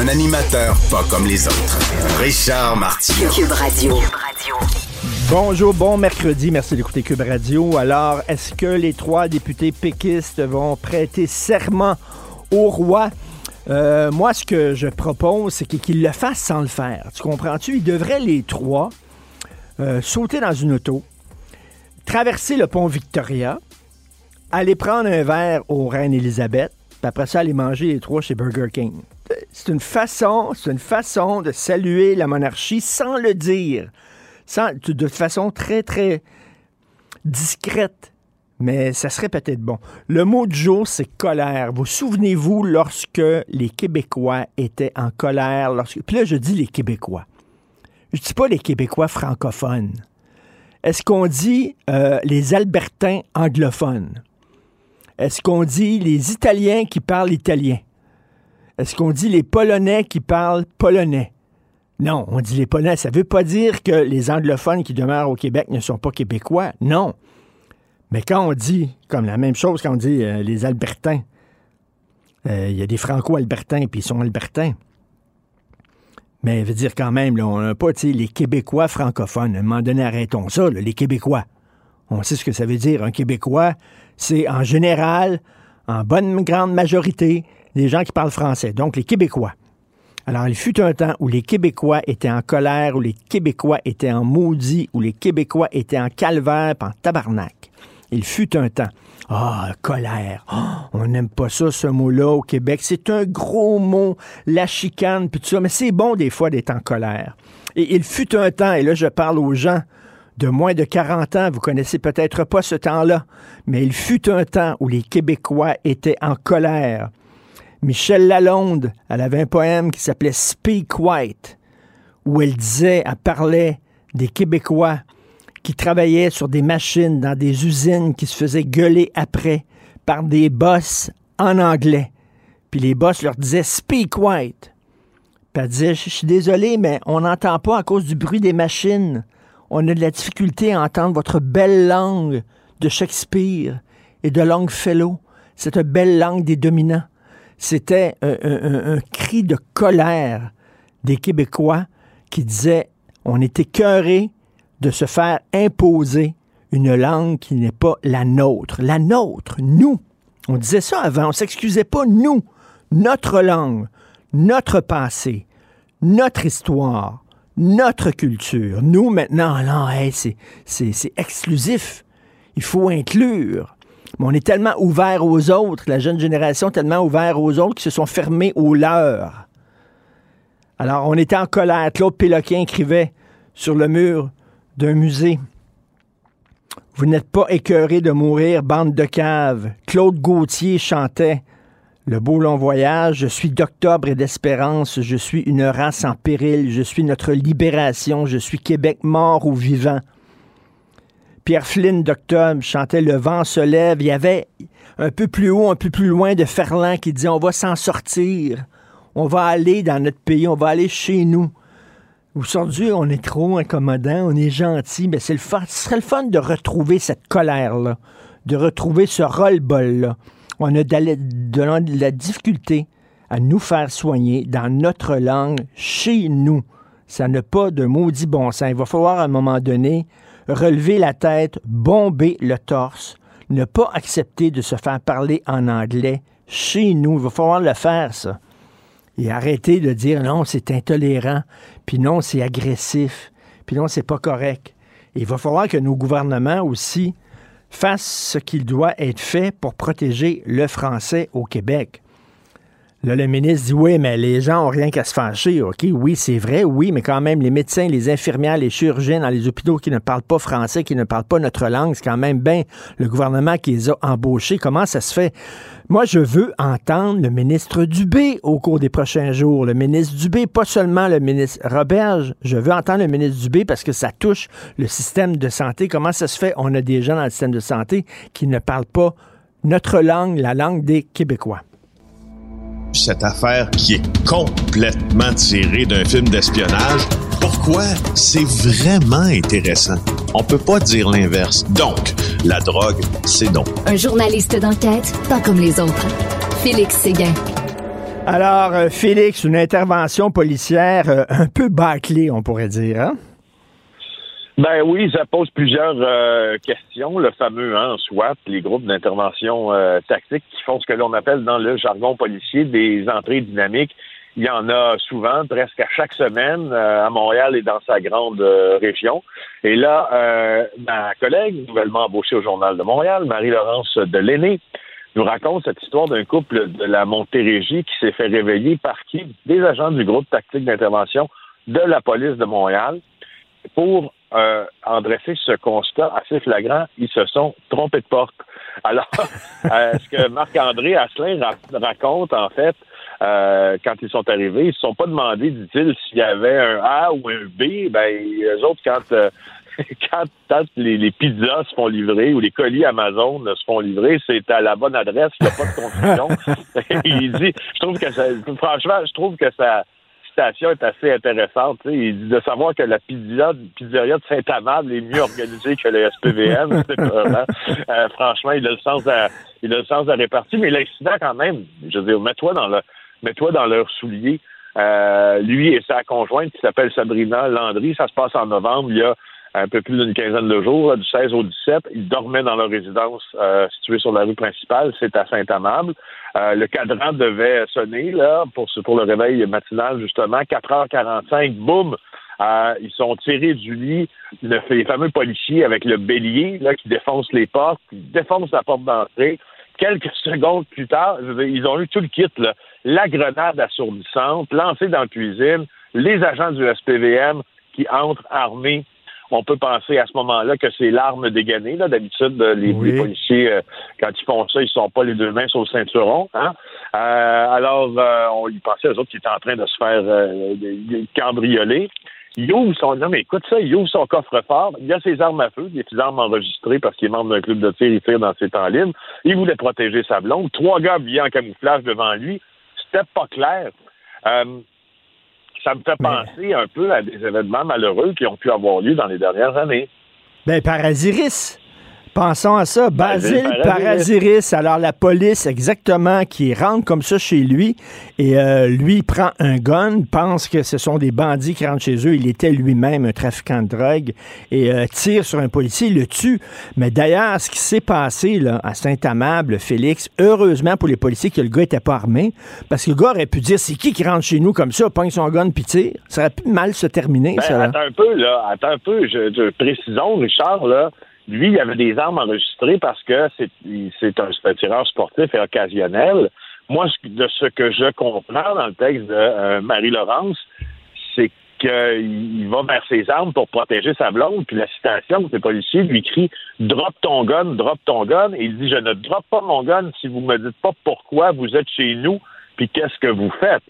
Un animateur pas comme les autres. Richard Martineau. Cube Radio. Bonjour, bon mercredi. Merci d'écouter Cube Radio. Alors, est-ce que les trois députés péquistes vont prêter serment au roi? Euh, moi, ce que je propose, c'est qu'ils le fassent sans le faire. Tu comprends-tu? Ils devraient, les trois, euh, sauter dans une auto, traverser le pont Victoria, aller prendre un verre au Reine Élisabeth, après ça, aller manger les trois chez Burger King. C'est une façon, c'est une façon de saluer la monarchie sans le dire, de façon très, très discrète. Mais ça serait peut-être bon. Le mot du jour, c'est colère. Vous souvenez-vous lorsque les Québécois étaient en colère? Lorsque... Puis là, je dis les Québécois. Je dis pas les Québécois francophones. Est-ce qu'on dit euh, les Albertains anglophones? Est-ce qu'on dit les Italiens qui parlent italien? Est-ce qu'on dit les Polonais qui parlent polonais? Non, on dit les Polonais. Ça ne veut pas dire que les anglophones qui demeurent au Québec ne sont pas québécois. Non. Mais quand on dit, comme la même chose quand on dit euh, les Albertains, euh, il y a des Franco-Albertains, puis ils sont Albertains. Mais veut dire quand même, on n'a pas les Québécois francophones. À un moment donné, arrêtons ça, les Québécois. On sait ce que ça veut dire. Un Québécois, c'est en général, en bonne grande majorité, des gens qui parlent français. Donc, les Québécois. Alors, il fut un temps où les Québécois étaient en colère, où les Québécois étaient en maudit, où les Québécois étaient en calvaire, en tabarnak. Il fut un temps. Ah, colère. Ah, on n'aime pas ça, ce mot-là, au Québec. C'est un gros mot, la chicane, puis tout ça. Mais c'est bon, des fois, d'être en colère. Et il fut un temps, et là, je parle aux gens de moins de 40 ans, vous connaissez peut-être pas ce temps-là, mais il fut un temps où les Québécois étaient en colère. Michel Lalonde, elle avait un poème qui s'appelait Speak White, où elle disait, elle parlait des Québécois qui travaillaient sur des machines dans des usines qui se faisaient gueuler après par des boss en anglais. Puis les boss leur disaient Speak white. Puis elle disait Je suis désolé, mais on n'entend pas à cause du bruit des machines. On a de la difficulté à entendre votre belle langue de Shakespeare et de Longfellow, cette belle langue des dominants. C'était un, cri de colère des Québécois qui disaient on était cœurés de se faire imposer une langue qui n'est pas la nôtre. La nôtre, nous. On disait ça avant, on s'excusait pas, nous. Notre langue, notre passé, notre histoire, notre culture. Nous, maintenant, non, c'est, c'est, exclusif. Il faut inclure. Mais on est tellement ouvert aux autres, la jeune génération tellement ouvert aux autres, qui se sont fermés aux leurs. Alors, on était en colère. Claude Péloquin écrivait sur le mur d'un musée. Vous n'êtes pas écœuré de mourir, bande de caves. Claude Gauthier chantait Le beau long voyage, je suis d'octobre et d'espérance, je suis une race en péril, je suis notre libération, je suis Québec mort ou vivant. Pierre Flynn d'octobre chantait Le vent se lève. Il y avait un peu plus haut, un peu plus loin de Ferland qui disait On va s'en sortir. On va aller dans notre pays, on va aller chez nous. Aujourd'hui, on est trop incommodant, on est gentil, mais c'est le fun. Ce serait le fun de retrouver cette colère-là, de retrouver ce roll-ball-là. On a de la, difficulté à nous faire soigner dans notre langue, chez nous. Ça n'a pas de maudit bon sens. Il va falloir à un moment donné relever la tête, bomber le torse, ne pas accepter de se faire parler en anglais chez nous. Il va falloir le faire, ça et arrêter de dire non, c'est intolérant, puis non, c'est agressif, puis non, c'est pas correct. il va falloir que nos gouvernements aussi fassent ce qu'il doit être fait pour protéger le français au Québec. Là, le ministre dit oui, mais les gens ont rien qu'à se fâcher. OK, oui, c'est vrai, oui, mais quand même, les médecins, les infirmières, les chirurgiens dans les hôpitaux qui ne parlent pas français, qui ne parlent pas notre langue, c'est quand même bien le gouvernement qui les a embauchés. Comment ça se fait? Moi, je veux entendre le ministre Dubé au cours des prochains jours. Le ministre Dubé, pas seulement le ministre Roberge. Je veux entendre le ministre Dubé parce que ça touche le système de santé. Comment ça se fait? On a des gens dans le système de santé qui ne parlent pas notre langue, la langue des Québécois cette affaire qui est complètement tirée d'un film d'espionnage. Pourquoi? C'est vraiment intéressant? On peut pas dire l'inverse. Donc, la drogue, c'est donc. Un journaliste d'enquête, pas comme les autres. Félix Séguin. Alors, euh, Félix, une intervention policière euh, un peu bâclée, on pourrait dire, hein? Ben oui, ça pose plusieurs euh, questions. Le fameux hein, SWAT, les groupes d'intervention euh, tactique qui font ce que l'on appelle dans le jargon policier des entrées dynamiques. Il y en a souvent, presque à chaque semaine, euh, à Montréal et dans sa grande région. Et là, ma collègue, nouvellement embauchée au Journal de Montréal, Marie-Laurence Delaney, nous raconte cette histoire d'un couple de la Montérégie qui s'est fait réveiller par qui? Des agents du groupe tactique d'intervention de la police de Montréal pour euh, en dresser ce constat assez flagrant, ils se sont trompés de porte. Alors, euh, ce que Marc-André Asselin raconte, en fait, euh, quand ils sont arrivés, ils se sont pas demandé, dit-il, s'il y avait un A ou un B. Ben, eux autres, quand, euh, quand, les, pizzas se font livrer ou les colis Amazon se font livrer, c'est à la bonne adresse, il n'y a pas de confusion. il dit, je trouve que ça, franchement, je trouve que ça, est assez intéressante. Il dit de savoir que la pizzeria, pizzeria de Saint-Amable est mieux organisée que le SPVM. euh, franchement, il a le sens à, il a le sens à répartir. Mais l'incident, quand même, je veux dire, mets-toi dans le, mets-toi dans leur soulier. Euh, lui et sa conjointe qui s'appelle Sabrina Landry, ça se passe en novembre. Il y a un peu plus d'une quinzaine de jours, du 16 au 17. Ils dormaient dans leur résidence euh, située sur la rue principale, c'est à Saint-Amable. Euh, le cadran devait sonner là pour, pour le réveil matinal, justement. 4h45, boum! Euh, ils sont tirés du lit, les fameux policiers avec le bélier là, qui défonce les portes, qui défonce la porte d'entrée. Quelques secondes plus tard, ils ont eu tout le kit, là. la grenade assourdissante lancée dans la cuisine, les agents du SPVM qui entrent armés on peut penser à ce moment-là que c'est l'arme dégainée. D'habitude, euh, les, policiers, euh, quand ils font ça, ils sont pas les deux mains sur le ceinturon. Hein. Euh, alors, on y pensait aux autres qui étaient en train de se faire cambrioler. Il ouvre son. Non, mais écoute ça, il ouvre son coffre-fort. Il a ses armes à feu, des petites armes enregistrées parce qu'il est membre d'un club de tir, il tire dans ses temps libres. Il voulait protéger sa blonde. Trois gars habillés en camouflage devant lui. C'était pas clair ça me fait penser un peu à des événements malheureux qui ont pu avoir lieu dans les dernières années. Ben, Parasiris. Pensons à ça. Basile Parasiris. Alors, la police, exactement, qui rentre comme ça chez lui, et euh, lui prend un gun, pense que ce sont des bandits qui rentrent chez eux. Il était lui-même un trafiquant de drogue, et euh, tire sur un policier, le tue. Mais d'ailleurs, ce qui s'est passé là, à Saint-Amable, Félix, heureusement pour les policiers que le gars était pas armé, parce que le gars aurait pu dire c'est qui qui rentre chez nous comme ça, pogne son gun puis tire? Ça aurait pu mal se terminer, ben, ça. Attends un peu, là. Attends un peu. Je, je précisons, Richard, là lui, il avait des armes enregistrées parce que c'est un, tireur sportif et occasionnel. Moi, de ce que je comprends dans le texte de euh, Marie-Laurence, c'est qu'il va vers ses armes pour protéger sa blonde, puis la citation de ses policiers lui crie Drop ton gun, drop ton gun. Et il dit Je ne drop pas mon gun si vous me dites pas pourquoi vous êtes chez nous, puis qu'est-ce que vous faites.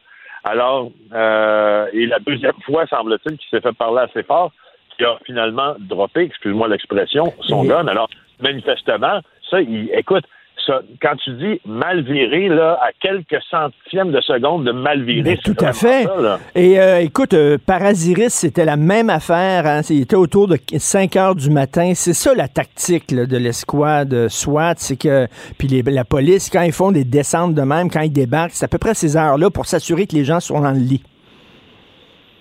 Alors, euh, et la deuxième fois, semble-t-il, qu'il s'est fait parler assez fort, qui a finalement droppé, excuse-moi l'expression, son gun. Alors, manifestement, ça, il, écoute, ça, quand tu dis mal viré, là, à quelques centièmes de seconde de mal viré, tout à fait. Et euh, écoute, euh, Parasiris, c'était la même affaire. Hein, il était autour de 5 heures du matin. C'est ça la tactique de l'escouade SWAT, c'est que puis la police, quand ils font des descentes de même, quand ils débarquent, c'est à peu près ces heures-là pour s'assurer que les gens sont dans le lit.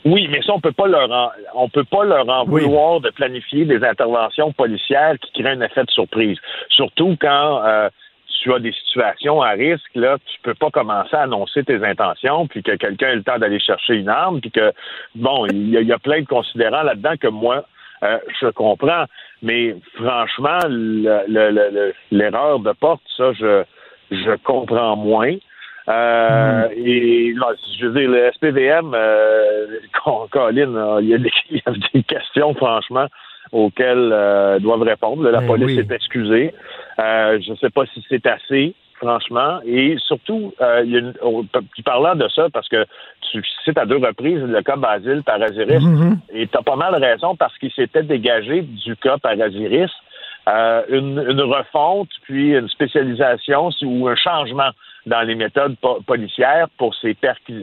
Oui, mais ça, on peut pas leur en, on peut pas leur en vouloir de planifier des interventions policières qui créent un effet de surprise. Surtout quand euh, tu as des situations à risque, là, tu peux pas commencer à annoncer tes intentions, puis que quelqu'un ait le temps d'aller chercher une arme, puis que bon, il y, a plein de considérants là-dedans que moi euh, je comprends. Mais franchement, l'erreur de porte, ça, je je comprends moins. Euh, Et je veux dire, le SPVM, euh, Colin, il y, a des, il y, a des, questions, franchement, auxquelles euh, doivent répondre. La ben police oui. est excusée. Euh, je ne sais pas si c'est assez franchement. Et surtout, euh, il y a une, parlant de ça, parce que tu cites à deux reprises le cas Basile Paraziris, mm-hmm. et tu as pas mal raison parce qu'il s'était dégagé du cas Paraziris. Euh, une, une, refonte, puis une spécialisation ou un changement dans les méthodes po policières pour ces,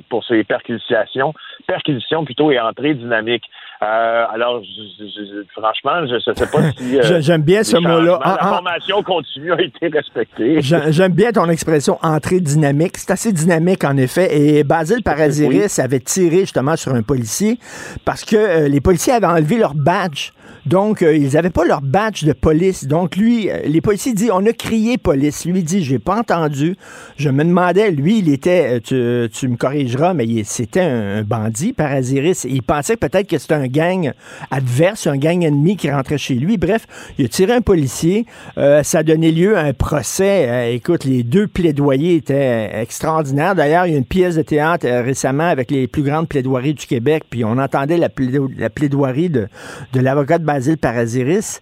pour ces perquisitions, perquisitions plutôt et entrées dynamiques. Euh, alors, je, je, franchement, je ne sais pas si... Euh, J'aime bien ce mot-là. La formation continue a été respectée. J'aime bien ton expression entrée dynamique. C'est assez dynamique, en effet. Et Basile Paraziris oui. avait tiré justement sur un policier parce que euh, les policiers avaient enlevé leur badge. Donc, euh, ils n'avaient pas leur badge de police. Donc, lui, euh, les policiers disent, on a crié police. Lui dit, j'ai pas entendu. Je me demandais, lui, il était, tu, tu me corrigeras, mais c'était un bandit, Paraziris. Il pensait peut-être que c'était un gang adverse, un gang ennemi qui rentrait chez lui. Bref, il a tiré un policier. Euh, ça a donné lieu à un procès. Euh, écoute, les deux plaidoyers étaient extraordinaires. D'ailleurs, il y a une pièce de théâtre euh, récemment avec les plus grandes plaidoiries du Québec, puis on entendait la, plaido la plaidoirie de, de l'avocat de Basile Paraziris.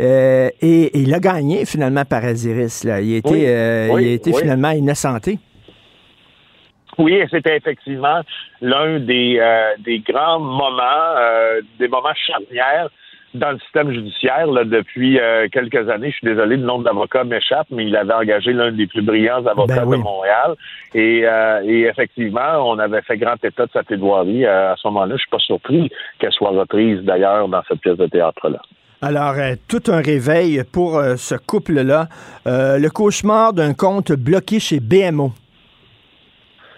Euh, et, et, il a gagné finalement Paraziris. Là. Il a été, oui, euh, oui, il a été oui. finalement innocenté. Oui, c'était effectivement l'un des, euh, des grands moments, des moments charnières dans le système judiciaire là, depuis euh, quelques années. Je suis désolé, le nombre d'avocats m'échappe, mais il avait engagé l'un des plus brillants avocats Ben oui. de Montréal. Et, euh, et effectivement, on avait fait grand état de sa plaidoirie euh, à ce moment-là. Je suis pas surpris qu'elle soit reprise d'ailleurs dans cette pièce de théâtre-là. Alors, euh, tout un réveil pour euh, ce couple-là. Euh, le cauchemar d'un compte bloqué chez BMO.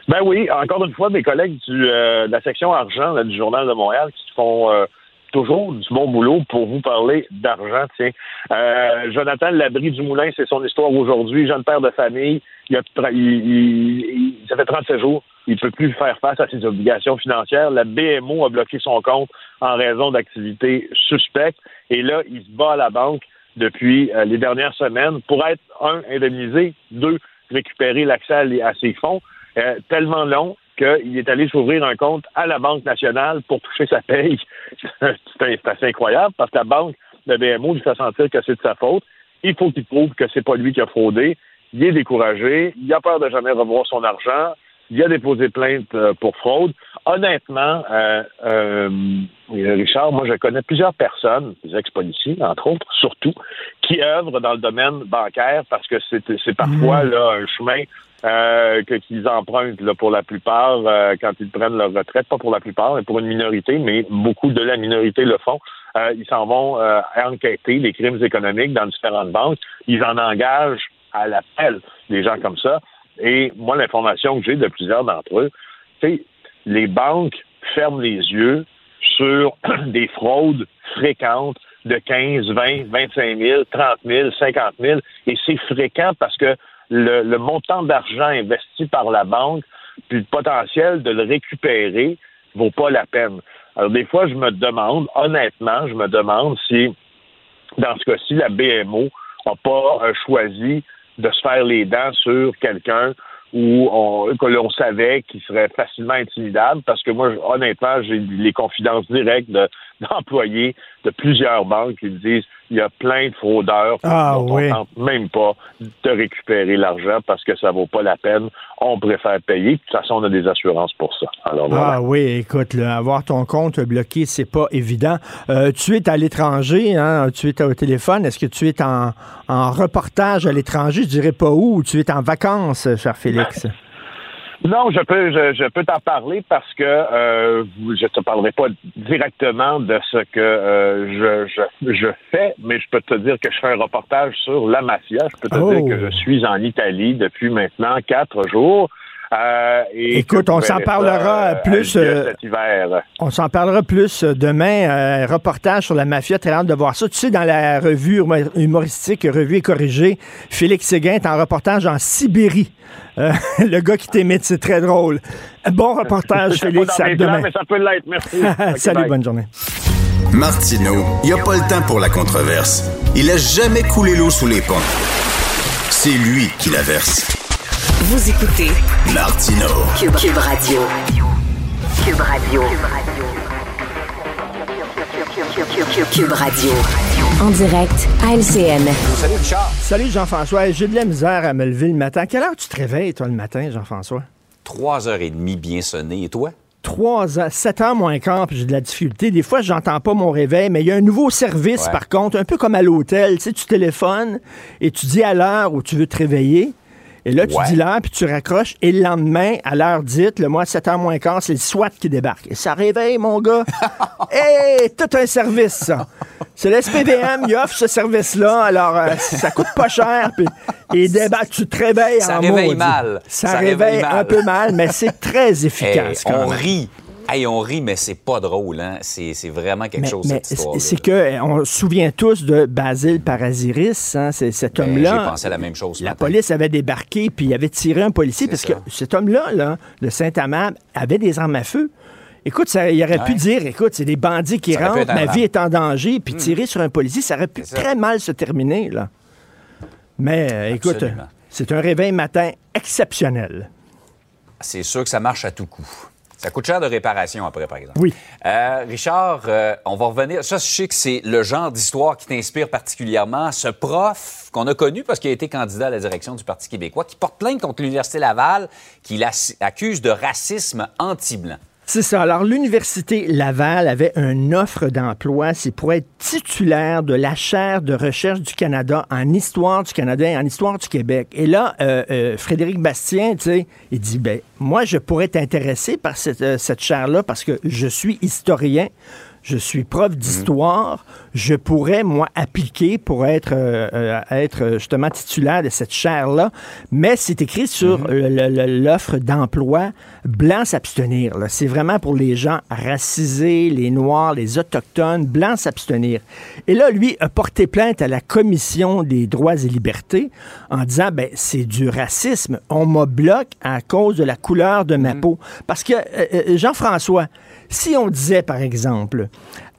Ben oui, encore une fois, mes collègues du, de la section argent là, du Journal de Montréal qui font euh, toujours du bon boulot pour vous parler d'argent. Tiens, euh, Jonathan Labrie du Moulin, c'est son histoire aujourd'hui. Jeune père de famille, il a, il, il, ça fait 37 jours. Il ne peut plus faire face à ses obligations financières. La BMO a bloqué son compte en raison d'activités suspectes. Et là, il se bat à la banque depuis euh, les dernières semaines pour être, un, indemnisé, deux, récupérer l'accès à ses fonds. Euh, tellement long qu'il est allé s'ouvrir un compte à la Banque nationale pour toucher sa paye. c'est assez incroyable parce que la banque, le BMO, lui fait sentir que c'est de sa faute. Il faut qu'il prouve que c'est pas lui qui a fraudé. Il est découragé. Il a peur de jamais revoir son argent. Il a déposé plainte euh, pour fraude. Honnêtement, euh, euh, Richard, moi, je connais plusieurs personnes, des ex-policiers, entre autres, surtout, qui œuvrent dans le domaine bancaire parce que c'est parfois là, un chemin euh, qu'ils empruntent là, pour la plupart euh, quand ils prennent leur retraite, pas pour la plupart, mais pour une minorité, mais beaucoup de la minorité le font. Euh, ils s'en vont euh, enquêter les crimes économiques dans différentes banques. Ils en engagent à l'appel des gens comme ça. Et moi, l'information que j'ai de plusieurs d'entre eux, c'est les banques ferment les yeux sur des fraudes fréquentes de 15, 20, 25 000, 30 000, 50 000. Et c'est fréquent parce que le, montant d'argent investi par la banque, puis le potentiel de le récupérer, vaut pas la peine. Alors, des fois, je me demande, honnêtement, je me demande si, dans ce cas-ci, la BMO n'a pas euh, choisi de se faire les dents sur quelqu'un où on, que l'on savait qu'il serait facilement intimidable, parce que moi, honnêtement, j'ai les confidences directes de, d'employés de plusieurs banques qui disent il y a plein de fraudeurs ah, dont oui. on tente même pas de récupérer l'argent parce que ça vaut pas la peine. On préfère payer. De toute façon, on a des assurances pour ça. Alors, voilà. Ah oui, écoute, là, avoir ton compte bloqué, c'est pas évident. Euh, tu es à l'étranger, hein, tu es au téléphone. Est-ce que tu es en, en reportage à l'étranger? Je dirais pas où. ou Tu es en vacances, cher Félix. Non, je peux, je, je peux t'en parler parce que euh, je te parlerai pas directement de ce que euh, je, je, je, fais, mais je peux te dire que je fais un reportage sur la mafia. Je peux te oh. dire que je suis en Italie depuis maintenant quatre jours. Euh, et Écoute, on s'en parlera ça, plus euh, cet hiver. On s'en parlera plus demain. Euh, reportage sur la mafia, très hâte de voir ça. Tu sais, dans la revue humoristique Revue et corrigée, Félix Séguin est en reportage en Sibérie. Euh, le gars qui t'imite, c'est très drôle. Bon reportage, Félix. à demain. mais ça peut l'être. Merci. okay, Salut, bye. bonne journée. Martineau, il n'y a pas le temps pour la controverse. Il a jamais coulé l'eau sous les ponts. C'est lui qui la verse. Vous écoutez Martino. Cube, Cube Radio. Cube Radio. Cube Radio. En direct à LCN. Salut Richard. Salut Jean-François. J'ai de la misère à me lever le matin. À quelle heure tu te réveilles, toi, le matin, Jean-François? 3h30 bien sonné. Et toi? 3 heures, 7 heures moins quart, puis j'ai de la difficulté. Des fois, j'entends pas mon réveil, mais il y a un nouveau service, Ouais. par contre, un peu comme à l'hôtel. Tu sais, tu téléphones et tu dis à l'heure où tu veux te réveiller. Et là, tu Ouais. dis l'heure, puis tu raccroches. Et le lendemain, à l'heure dite, le mois 7 heures moins quart, c'est le SWAT qui débarque. Et ça réveille, mon gars. Hé, tout un service, ça. C'est l'SPVM, il offre ce service-là. Alors, euh, ça coûte pas cher. Puis, et débarque, tu te réveilles Ça en réveille maudit. mal. Ça, Ça réveille, réveille un peu mal, mais c'est très Hey, efficace. quand on même. rit. Hey, on rit, mais c'est pas drôle. Hein? C'est vraiment quelque Mais, chose, mais cette histoire c'est que euh, on se souvient tous de Basile Parasiris, hein, c'est cet Ben, J'ai homme-là. pensé à la même chose. La matin. police avait débarqué puis il avait tiré un policier parce que cet homme-là, là, de Saint-Amand, avait des armes à feu. Écoute, ça, il aurait pu dire, écoute, c'est des bandits qui Ça rentrent, ma Hmm. vie est en danger, puis tirer sur un policier, ça aurait pu ça. très mal se terminer, là. Mais euh, écoute, c'est un réveil matin exceptionnel. C'est sûr que ça marche à tout coup. Ça coûte cher de réparation après, par exemple. Oui. Euh, Richard, euh, on va revenir. Ça, je sais que c'est le genre d'histoire qui t'inspire particulièrement. Ce prof qu'on a connu parce qu'il a été candidat à la direction du Parti québécois, qui porte plainte contre l'Université Laval, qui l'accuse de racisme anti-blanc. C'est ça. Alors, l'Université Laval avait une offre d'emploi. C'est pour être titulaire de la chaire de recherche du Canada en histoire du Canada et en histoire du Québec. Et là, euh, euh, Frédéric Bastien, tu sais, il dit, ben, moi, je pourrais être intéressé par cette, euh, cette chaire-là parce que je suis historien. Je suis prof d'histoire. Je pourrais, moi, appliquer pour être, euh, euh, être justement titulaire de cette chaire-là. Mais c'est écrit sur le- le- l'offre d'emploi blanc s'abstenir. C'est vraiment pour les gens racisés, les Noirs, les Autochtones, blancs s'abstenir. Et là, lui a porté plainte à la Commission des droits et libertés en disant, ben, c'est du racisme. On me bloque à cause de la couleur de ma peau. Parce que, euh, euh, Jean-François, si on disait, par exemple,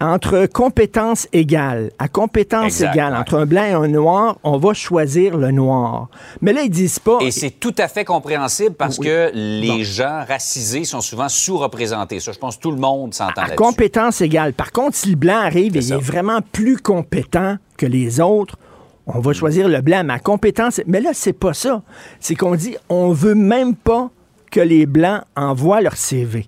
entre compétences égales, à compétences Exact, égales, ouais. entre un blanc et un noir, on va choisir le noir. Mais là, ils disent pas... Et c'est tout à fait compréhensible parce Oui. que les gens racisés sont souvent sous-représentés. Ça, je pense que tout le monde s'entend à là-dessus. compétence égale. Par contre, si le blanc arrive et il est vraiment plus compétent que les autres, on va choisir le blanc. Mais à compétence, mais là, c'est pas ça. C'est qu'on dit, on veut même pas que les blancs envoient leur CV.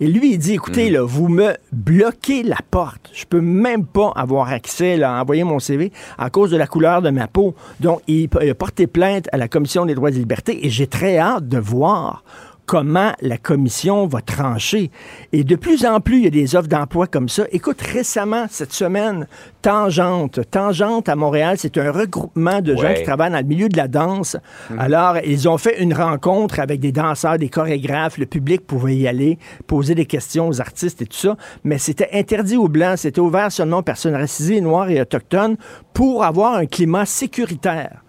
Et lui, il dit, écoutez, Mm. là, vous me bloquez la porte. Je peux même pas avoir accès là, à envoyer mon CV à cause de la couleur de ma peau. Donc, il, il a porté plainte à la Commission des droits et libertés et j'ai très hâte de voir comment la commission va trancher. Et de plus en plus, il y a des offres d'emploi comme ça. Écoute, récemment, cette semaine, Tangente, Tangente à Montréal, c'est un regroupement de gens qui travaillent dans le milieu de la danse. Alors, ils ont fait une rencontre avec des danseurs, des chorégraphes. Le public pouvait y aller, poser des questions aux artistes et tout ça. Mais c'était interdit aux Blancs. C'était ouvert seulement aux personnes racisées, noires et autochtones pour avoir un climat sécuritaire.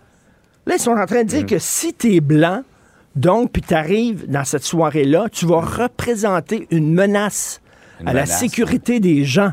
Là, ils sont en train de dire que si tu es blanc, donc, puis tu arrives dans cette soirée-là, tu vas représenter une menace Une à la sécurité des gens.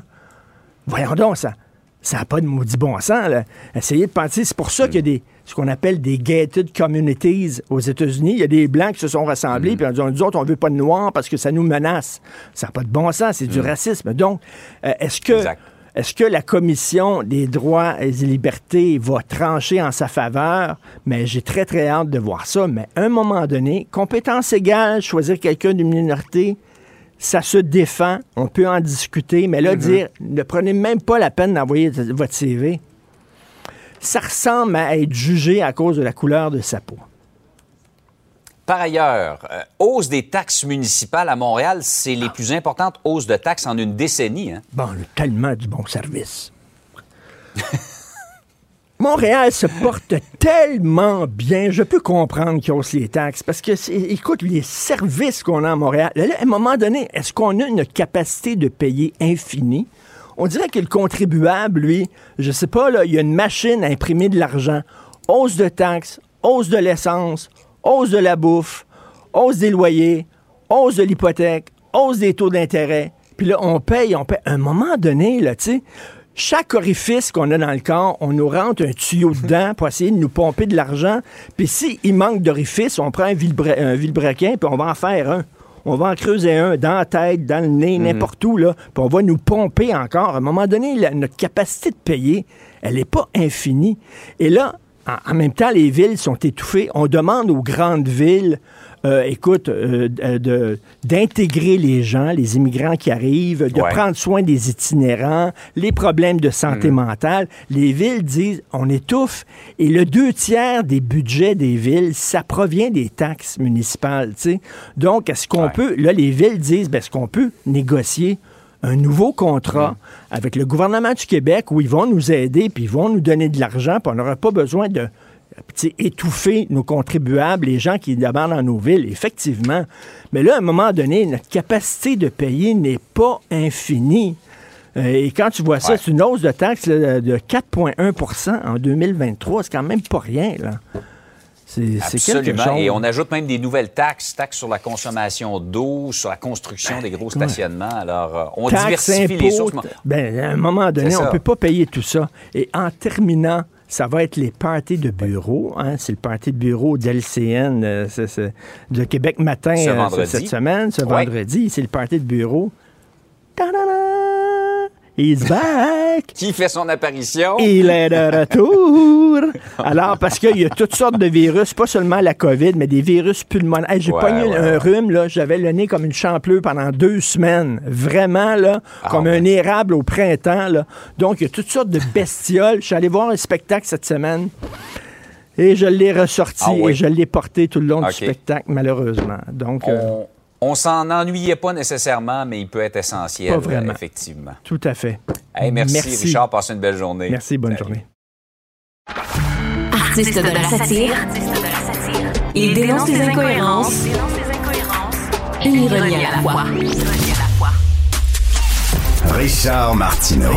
Voyons donc, ça ça n'a pas de maudit bon sens. Là. Essayez de penser. C'est pour ça qu'il y a des, ce qu'on appelle des gated communities aux États-Unis. Il y a des Blancs qui se sont rassemblés, puis on dit, nous autres, on ne veut pas de Noirs parce que ça nous menace. Ça n'a pas de bon sens, c'est du racisme. Donc, euh, est-ce que... Exact. Est-ce que la Commission des droits et des libertés va trancher en sa faveur? Mais j'ai très, très hâte de voir ça. Mais à un moment donné, compétence égale, choisir quelqu'un d'une minorité, ça se défend. On peut en discuter. Mais là, dire, ne prenez même pas la peine d'envoyer votre CV, ça ressemble à être jugé à cause de la couleur de sa peau. Par ailleurs, euh, hausse des taxes municipales à Montréal, c'est les plus importantes hausses de taxes en une décennie. hein. Bon, tellement du bon service. Montréal se porte tellement bien. Je peux comprendre qu'ils haussent les taxes parce que, écoute, les services qu'on a à Montréal, à un moment donné, est-ce qu'on a une capacité de payer infinie? On dirait que le contribuable, lui, je sais pas, là, il y a une machine à imprimer de l'argent. Hausse de taxes, hausse de l'essence, hausse de la bouffe, hausse des loyers, hausse de l'hypothèque, hausse des taux d'intérêt. Puis là, on paye, on paye. À un moment donné, là, tu sais, chaque orifice qu'on a dans le corps, on nous rentre un tuyau dedans pour essayer de nous pomper de l'argent. Puis s'il manque d'orifice, on prend un, un vilebrequin, puis on va en faire un. On va en creuser un dans la tête, dans le nez, mhm. n'importe où, là. Puis on va nous pomper encore. À un moment donné, notre capacité de payer, elle n'est pas infinie. Et là, en, même temps, les villes sont étouffées. On demande aux grandes villes euh, écoute, euh, d'intégrer les gens, les immigrants qui arrivent, de prendre soin des itinérants, les problèmes de santé mm. mentale. Les villes disent, on étouffe. Et le deux tiers des budgets des villes, ça provient des taxes municipales. sais. Donc, est-ce qu'on peut, là, les villes disent, ben, est-ce qu'on peut négocier un nouveau contrat avec le gouvernement du Québec où ils vont nous aider, puis ils vont nous donner de l'argent, puis on n'aura pas besoin de étouffer nos contribuables, les gens qui demandent dans nos villes, effectivement. Mais là, à un moment donné, notre capacité de payer n'est pas infinie. Euh, et quand tu vois ça, c'est une hausse de taxes de 4,1% en 2023. C'est quand même pas rien. Là. C'est quelque chose. Et on ajoute même des nouvelles taxes, taxes sur la consommation d'eau, sur la construction des gros stationnements. Alors, euh, on diversifie les sources. Ben, à un moment donné, on ne peut pas payer tout ça. Et en terminant, ça va être les parties de bureau. Hein? C'est le party de bureau d'LCN euh, de Québec Matin euh, cette semaine, ce vendredi. C'est le party de bureau. He's back! Qui fait son apparition? Il est de retour! Alors, parce qu'il y a toutes sortes de virus, pas seulement la COVID, mais des virus pulmonaires. j'ai pas eu un rhume, là. J'avais le nez comme une champleuse pendant deux semaines. Vraiment, là. Ah, comme un érable au printemps, là. Donc, il y a toutes sortes de bestioles. Je suis allé voir un spectacle cette semaine. Et je l'ai ressorti ah et je l'ai porté tout le long du spectacle, malheureusement. Donc. Euh, on s'en ennuyait pas nécessairement, mais il peut être essentiel, pas vraiment. effectivement. Tout à fait. merci, Richard. Passe une belle journée. Merci, bonne journée. Artiste de la satire, il dénonce les incohérences et l'ironie à la fois. Richard Martineau.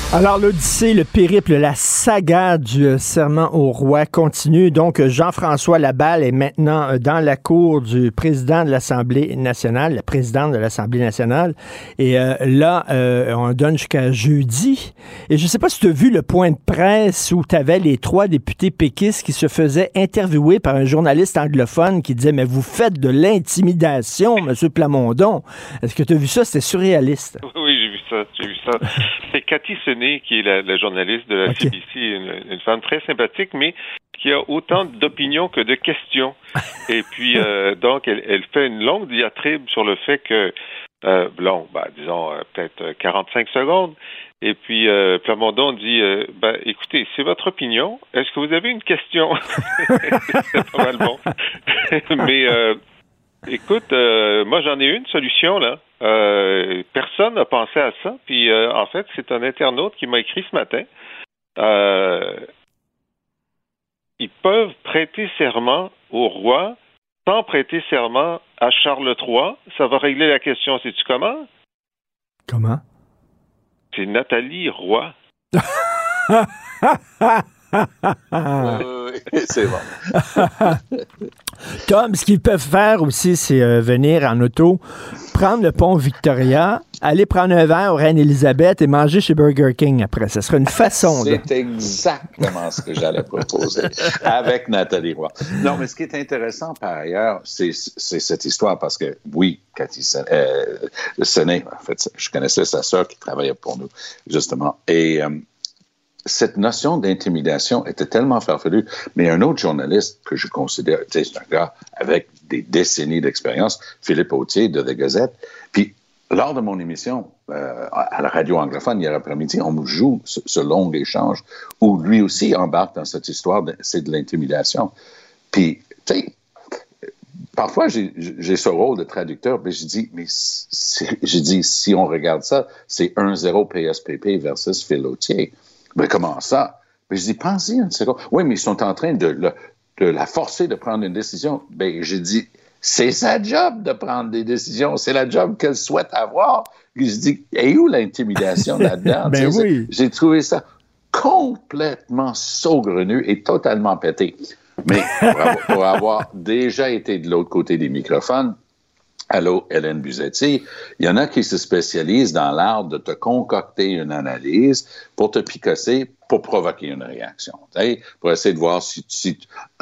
Alors, l'Odyssée, le périple, la saga du euh, serment au roi continue. Donc, euh, Jean-François Laballe est maintenant euh, dans la cour du président de l'Assemblée nationale, la présidente de l'Assemblée nationale. Et là, on donne jusqu'à jeudi. Et je ne sais pas si tu as vu le point de presse où tu avais les trois députés péquistes qui se faisaient interviewer par un journaliste anglophone qui disait, mais vous faites de l'intimidation, M. Plamondon. Est-ce que tu as vu ça? C'était surréaliste. J'ai vu ça. J'ai vu ça. C'est Cathy qui est la, journaliste de la CBC, une, femme très sympathique, mais qui a autant d'opinions que de questions. Et puis, euh, donc, elle, fait une longue diatribe sur le fait que, euh, bah, disons, euh, peut-être 45 secondes. Et puis, euh, Plamondon dit, ben, écoutez, c'est votre opinion. Est-ce que vous avez une question? c'est pas mal bon. mais Écoute, euh, moi j'en ai une solution là. Euh, personne n'a pensé à ça. Puis euh, en fait, c'est un internaute qui m'a écrit ce matin. ils peuvent prêter serment au roi sans prêter serment à Charles III. Ça va régler la question. Sais-tu comment? Comment? C'est Nathalie Roy. c'est bon. Tom, ce qu'ils peuvent faire aussi, c'est euh, venir en auto, prendre le pont Victoria, aller prendre un verre au Reine-Élisabeth et manger chez Burger King après. Ce serait une façon. C'est exactement ce que j'allais proposer avec Nathalie Roy. Non, mais ce qui est intéressant par ailleurs, c'est cette histoire parce que, oui, Cathy euh, Sené, en fait, je connaissais sa sœur qui travaillait pour nous, justement. Et euh, cette notion d'intimidation était tellement farfelue. Mais un autre journaliste que je considère, c'est un gars avec des décennies d'expérience, Philippe Autier de The Gazette. Puis, lors de mon émission euh, à la radio anglophone hier après-midi, on me joue ce, long échange où lui aussi embarque dans cette histoire, c'est de l'intimidation. Puis, tu sais, parfois j'ai ce rôle de traducteur, mais je dis, mais je dis, si on regarde ça, c'est 1-0 PSPP versus Phil Autier. Mais comment ça? Mais je dis, pensez une seconde. Oui, mais ils sont en train de, de la forcer de prendre une décision. Ben, j'ai dit, C'est sa job de prendre des décisions. C'est la job qu'elle souhaite avoir. Je dis, et où l'intimidation là-dedans? ben oui. J'ai trouvé ça complètement saugrenu et totalement pété. Mais pour avoir déjà été de l'autre côté des microphones, Allô, Hélène Buzetti. Il y en a qui se spécialisent dans l'art de te concocter une analyse pour te picosser, pour provoquer une réaction. Pour essayer de voir si,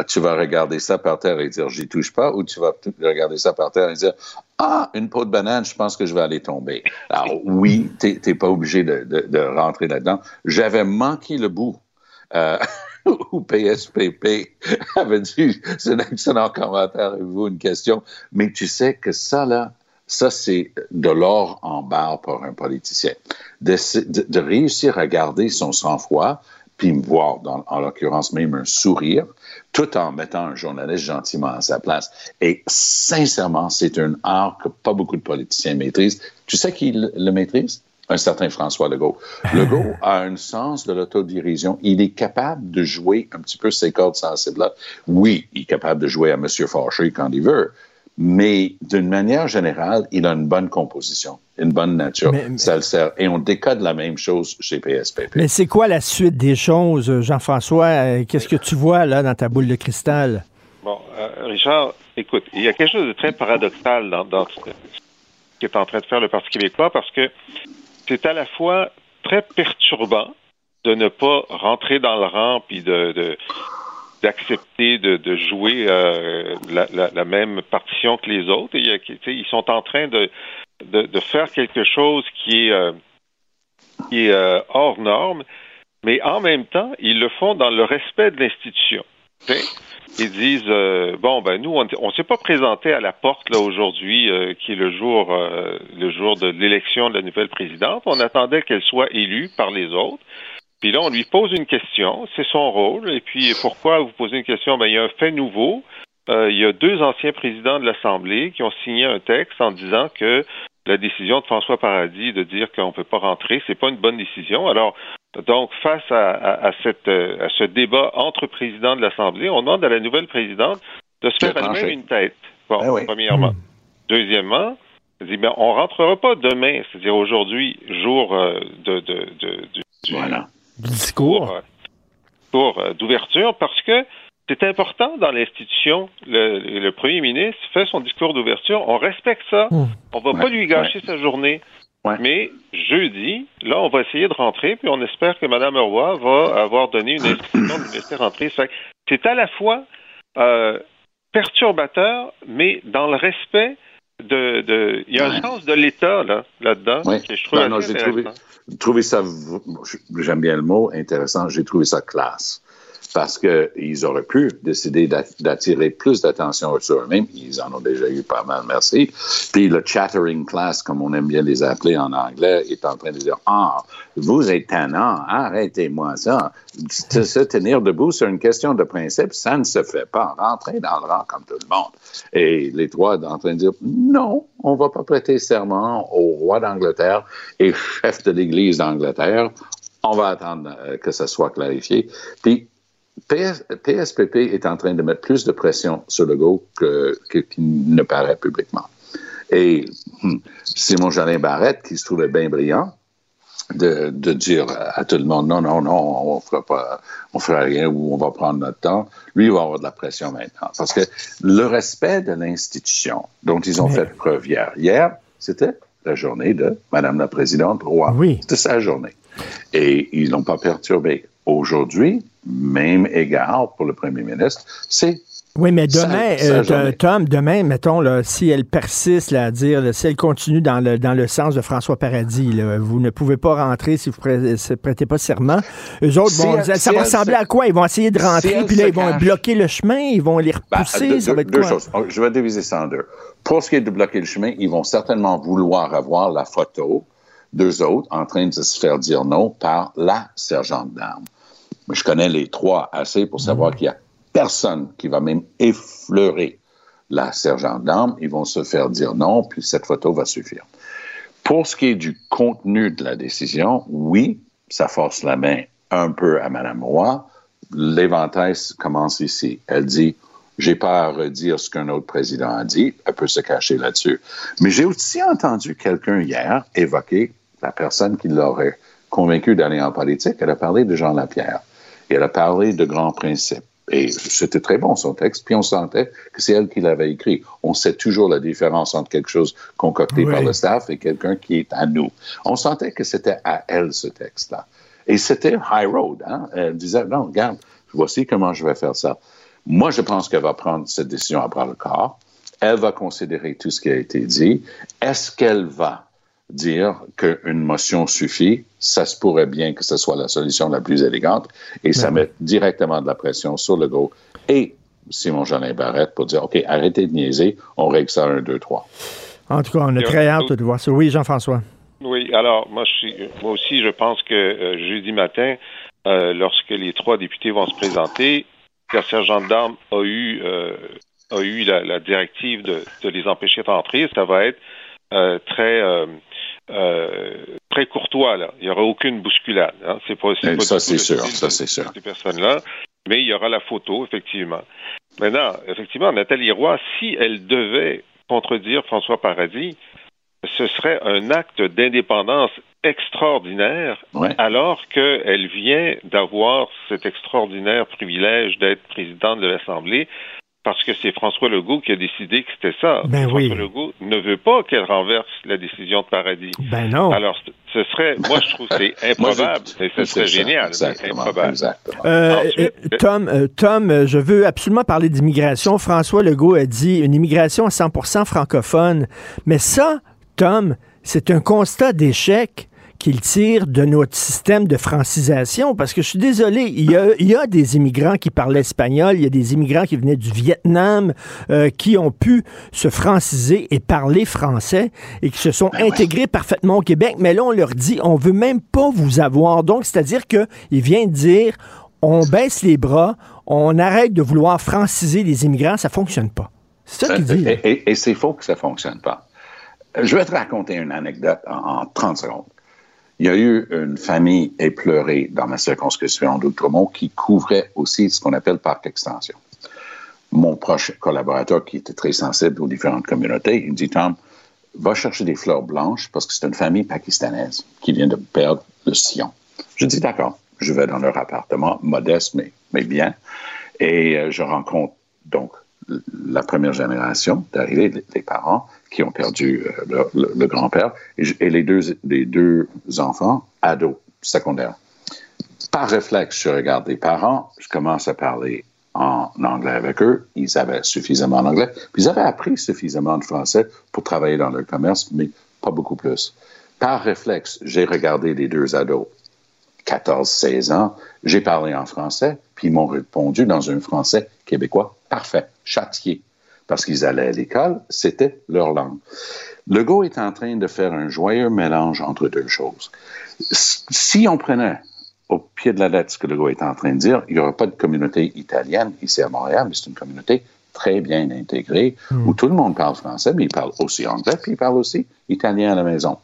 tu vas regarder ça par terre et dire j'y touche pas, ou tu vas regarder ça par terre et dire ah, une peau de banane, je pense que je vais aller tomber. Alors oui, tu n'es pas obligé de, rentrer là-dedans. J'avais manqué le bout. Euh, ou PSPP avait dit, c'est un excellent commentaire, avez-vous une question? Mais tu sais que ça, là, ça, c'est de l'or en barre pour un politicien. De, de, réussir à garder son sang-froid, puis me voir, dans, en l'occurrence même un sourire, tout en mettant un journaliste gentiment à sa place. Et sincèrement, c'est un art que pas beaucoup de politiciens maîtrisent. Tu sais qui le maîtrise? Un certain François Legault. Legault a un sens de l'autodirision. Il est capable de jouer un petit peu ses cordes sensibles-là. Oui, il est capable de jouer à M. Fauché quand il veut, mais d'une manière générale, il a une bonne composition, une bonne nature. Ça le sert. Et on décode la même chose chez PSPP. Mais c'est quoi la suite des choses, Jean-François? Qu'est-ce que tu vois là dans ta boule de cristal? Bon, euh, Richard, écoute, il y a quelque chose de très paradoxal dans, dans ce qu'est en train de faire le Parti québécois parce que c'est à la fois très perturbant de ne pas rentrer dans le rang puis de, d'accepter de, jouer euh, la, même partition que les autres. Et, ils sont en train de, de, faire quelque chose qui est, euh, qui est euh, hors norme, mais en même temps, ils le font dans le respect de l'institution ils disent euh, bon ben nous on ne s'est pas présenté à la porte là aujourd'hui euh, qui est le jour euh, le jour de l'élection de la nouvelle présidente. On attendait qu'elle soit élue par les autres. Puis là on lui pose une question. C'est son rôle. Et puis pourquoi vous posez une question? Ben il y a un fait nouveau. Il y a deux anciens présidents de l'Assemblée qui ont signé un texte en disant que la décision de François Paradis de dire qu'on ne peut pas rentrer, c'est pas une bonne décision. Alors, donc, face à, cette, euh, à ce débat entre présidents de l'Assemblée, on demande à la nouvelle présidente de se faire elle-même une tête. Bon, ben premièrement. Hmm. Deuxièmement, on dit, ben, on rentrera pas demain, c'est-à-dire aujourd'hui, jour euh, de, de, de, du, discours, pour, euh, d'ouverture, parce que c'est important dans l'institution. Le, premier ministre fait son discours d'ouverture, on respecte ça. Hmm. On va pas lui gâcher sa journée. Mais jeudi, là, on va essayer de rentrer, puis on espère que Mme Roy va avoir donné une instruction de laisser rentrer. C'est à la fois euh, perturbateur, mais dans le respect de. de il y a un sens de l'État là, là-dedans que je trouve non, trouvé ça, j'aime bien le mot, intéressant, j'ai trouvé ça classe parce qu'ils auraient pu décider d'attirer plus d'attention sur eux-mêmes. Ils en ont déjà eu pas mal, merci. Puis le chattering class, comme on aime bien les appeler en anglais, est en train de dire Ah, vous êtes tannant, arrêtez-moi ça. Se tenir debout sur une question de principe, ça ne se fait pas. Rentrez dans le rang comme tout le monde. Et les trois sont en train de dire Non, on ne va pas prêter serment au roi d'Angleterre et chef de l'Église d'Angleterre. On va attendre euh, que ça soit clarifié. Puis PSPP est en train de mettre plus de pression sur le go qu'il que, ne paraît publiquement. Et hmm, Simon Jalin Barrette, qui se trouvait bien brillant, de, dire à tout le monde non, non, non, on fera pas, on fera rien ou on va prendre notre temps. Lui, il va avoir de la pression maintenant. Parce que le respect de l'institution dont ils ont fait preuve hier, hier, c'était la journée de Madame la Présidente Roy. Oui. C'était sa journée. Et ils n'ont pas perturbé. Aujourd'hui, même égard pour le premier ministre, c'est oui, mais demain, euh, Tom, demain, mettons, là, si elle persiste à dire, si elle continue dans le, dans le sens de François Paradis, vous ne pouvez pas rentrer si vous ne prêtez pas serment. Eux autres, ça va ressembler à quoi? Ils vont essayer de rentrer, puis là, ils vont bloquer le chemin, ils vont les ben, repousser, ça va être deux Choses. Je vais diviser ça en deux. Pour ce qui est de bloquer le chemin, ils vont certainement vouloir avoir la photo d'eux autres en train de se faire dire non par la sergente d'armes je connais les trois assez pour savoir qu'il y a personne qui va même effleurer la sergente d'armes. Ils vont se faire dire non, puis cette photo va suffire. Pour ce qui est du contenu de la décision, oui, ça force la main un peu à Mme Roy. L'éventail commence ici. Elle dit J'ai pas à redire ce qu'un autre président a dit. Elle peut se cacher là-dessus. Mais j'ai aussi entendu quelqu'un hier évoquer la personne qui l'aurait convaincu d'aller en politique. Elle a parlé de Jean Lapierre. Et elle a parlé de grands principes. Et c'était très bon son texte, puis on sentait que c'est elle qui l'avait écrit. On sait toujours la différence entre quelque chose concocté par le staff et quelqu'un qui est à nous. On sentait que c'était à elle ce texte-là. Et c'était high road. Hein? Elle disait, non, regarde, voici comment je vais faire ça. Moi, je pense qu'elle va prendre cette décision à bras le corps. Elle va considérer tout ce qui a été dit. Est-ce qu'elle va dire qu'une motion suffit, ça se pourrait bien que ce soit la solution la plus élégante et ça ben met directement de la pression sur le gros et Simon Jolin Barrette pour dire OK, arrêtez de niaiser, on règle ça un, deux, trois. En tout cas, on est très hâte de voir ça. Oui, Jean-François. Oui, alors moi, moi aussi, je pense que euh, jeudi matin, euh, lorsque les trois députés vont se présenter, le sergent d'armes a eu euh, a eu la, directive de, de, les empêcher d'entrer. Ça va être très euh, très courtois là. Il n'y aura aucune bousculade. Hein. C'est pas, pas ça c'est sûr, ça c'est sûr. Ces personnes-là, mais il y aura la photo effectivement. Maintenant, effectivement, Nathalie Roy, si elle devait contredire François Paradis, ce serait un acte d'indépendance extraordinaire, alors qu'elle vient d'avoir cet extraordinaire privilège d'être présidente de l'Assemblée parce que c'est François Legault qui a décidé que c'était ça. Ben François Legault ne veut pas qu'elle renverse la décision de Paradis. Ben non. Alors, ce serait, moi, je trouve que c'est improbable, mais ce serait génial. Exactement, improbable. Euh, euh, Tom, euh, Tom, je veux absolument parler d'immigration. François Legault a dit une immigration à 100% francophone. Mais ça, Tom, c'est un constat d'échec qu'il tire de notre système de francisation, parce que je suis désolé, il y a, des immigrants qui parlaient espagnol, il y a des immigrants qui venaient du Vietnam, euh, qui ont pu se franciser et parler français et qui se sont ben intégrés parfaitement au Québec, mais là, on leur dit, on veut même pas vous avoir. Donc, c'est-à-dire qu'il vient de dire, on baisse les bras, on arrête de vouloir franciser les immigrants, ça fonctionne pas. C'est ça qu'il dit. Et, c'est faux que ça fonctionne pas. Je vais te raconter une anecdote en 30 secondes. Il y a eu une famille éplorée dans ma circonscription d'Outremont qui couvrait aussi ce qu'on appelle parc extension. Mon proche collaborateur, qui était très sensible aux différentes communautés, il dit Tom, va chercher des fleurs blanches parce que c'est une famille pakistanaise qui vient de perdre le sillon. Je dis d'accord. Je vais dans leur appartement, modeste, mais, mais bien. Et euh, je rencontre donc la première génération d'arrivée, les parents qui ont perdu euh, le, grand-père, et, les, deux, les deux enfants, ados, secondaires. Par réflexe, je regarde les parents, je commence à parler en anglais avec eux. Ils avaient suffisamment d'anglais, puis ils avaient appris suffisamment de français pour travailler dans le commerce, mais pas beaucoup plus. Par réflexe, j'ai regardé les deux ados 14-16 ans, j'ai parlé en français, puis ils m'ont répondu dans un français québécois parfait, châtié, parce qu'ils allaient à l'école, c'était leur langue. Legault est en train de faire un joyeux mélange entre deux choses. Si on prenait au pied de la lettre ce que Legault est en train de dire, il n'y aura pas de communauté italienne ici à Montréal, mais c'est une communauté très bien intégrée, hmm. où tout le monde parle français, mais il parle aussi anglais, puis il parle aussi italien à la maison.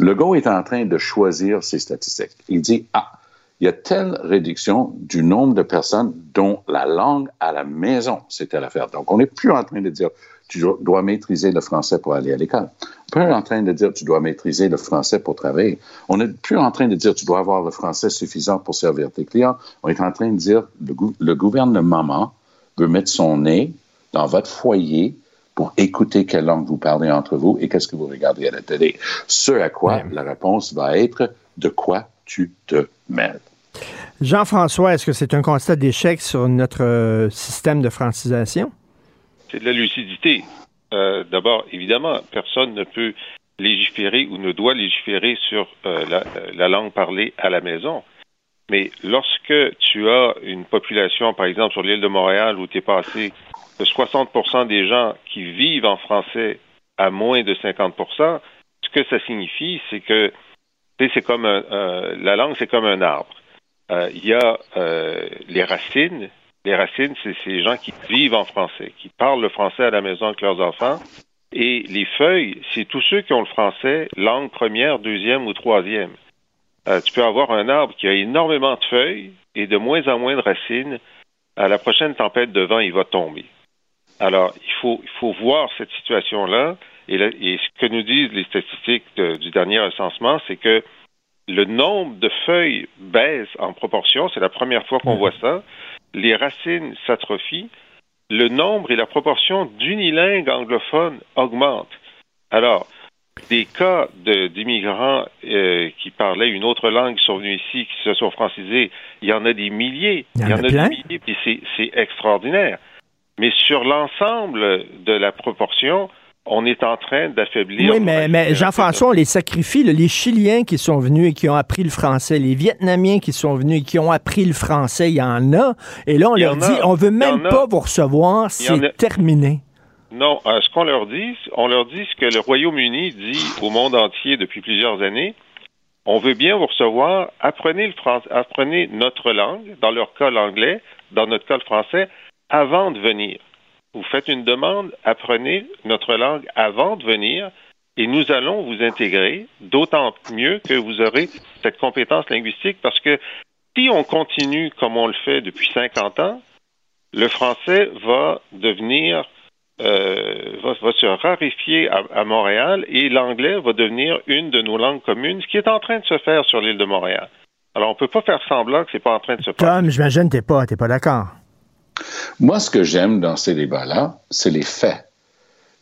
Legault est en train de choisir ses statistiques. Il dit, ah, il y a telle réduction du nombre de personnes dont la langue à la maison, c'était l'affaire. Donc, on n'est plus en train de dire, tu dois maîtriser le français pour aller à l'école. On n'est plus en train de dire, tu dois maîtriser le français pour travailler. On n'est plus en train de dire, tu dois avoir le français suffisant pour servir tes clients. On est en train de dire, le, le gouvernement veut mettre son nez dans votre foyer pour écouter quelle langue vous parlez entre vous et qu'est-ce que vous regardez à la télé. Ce à quoi la réponse va être de quoi tu te mêles. Jean-François, est-ce que c'est un constat d'échec sur notre euh, système de francisation? C'est de la lucidité. Euh, d'abord, évidemment, personne ne peut légiférer ou ne doit légiférer sur euh, la, la, langue parlée à la maison. Mais lorsque tu as une population, par exemple sur l'île de Montréal, où tu es passé 60% des gens qui vivent en français à moins de 50% ce que ça signifie, c'est que c'est comme un, la langue, c'est comme un arbre. Euh, il y a euh, les racines. Les racines, c'est ces gens qui vivent en français, qui parlent le français à la maison avec leurs enfants. Et les feuilles, c'est tous ceux qui ont le français langue première, deuxième ou troisième. Euh, tu peux avoir un arbre qui a énormément de feuilles et de moins en moins de racines. À la prochaine tempête de vent, il va tomber. Alors, il faut, il faut voir cette situation-là. Et, et, ce que nous disent les statistiques du dernier recensement, c'est que le nombre de feuilles baisse en proportion. C'est la première fois qu'on voit ça. Les racines s'atrophient. Le nombre et la proportion d'unilingues anglophones augmentent. Alors, des cas d'immigrants euh, qui parlaient une autre langue, qui sont venus ici, qui se sont francisés, il y en a des milliers. Il y en, a, des milliers, puis c'est extraordinaire. Mais sur l'ensemble de la proportion, on est en train d'affaiblir. Oui, mais, mais Jean-François, on les sacrifie. les Chiliens qui sont venus et qui ont appris le français, les Vietnamiens qui sont venus et qui ont appris le français, il y en a. Et là, on leur dit, on veut même pas vous recevoir, c'est terminé. Non, euh, ce qu'on leur dit, on leur dit ce que le Royaume-Uni dit au monde entier depuis plusieurs années. On veut bien vous recevoir. Apprenez le français, apprenez notre langue, dans leur cas l'anglais, dans notre cas le français, avant de venir. Vous faites une demande, apprenez notre langue avant de venir et nous allons vous intégrer, d'autant mieux que vous aurez cette compétence linguistique parce que si on continue comme on le fait depuis 50 ans, le français va devenir euh, va, se raréfier à, Montréal et l'anglais va devenir une de nos langues communes, ce qui est en train de se faire sur l'île de Montréal. Alors, on ne peut pas faire semblant que ce n'est pas en train de se faire. Tom, j'imagine que tu n'es pas, pas d'accord. Moi, ce que j'aime dans ces débats-là, c'est les faits.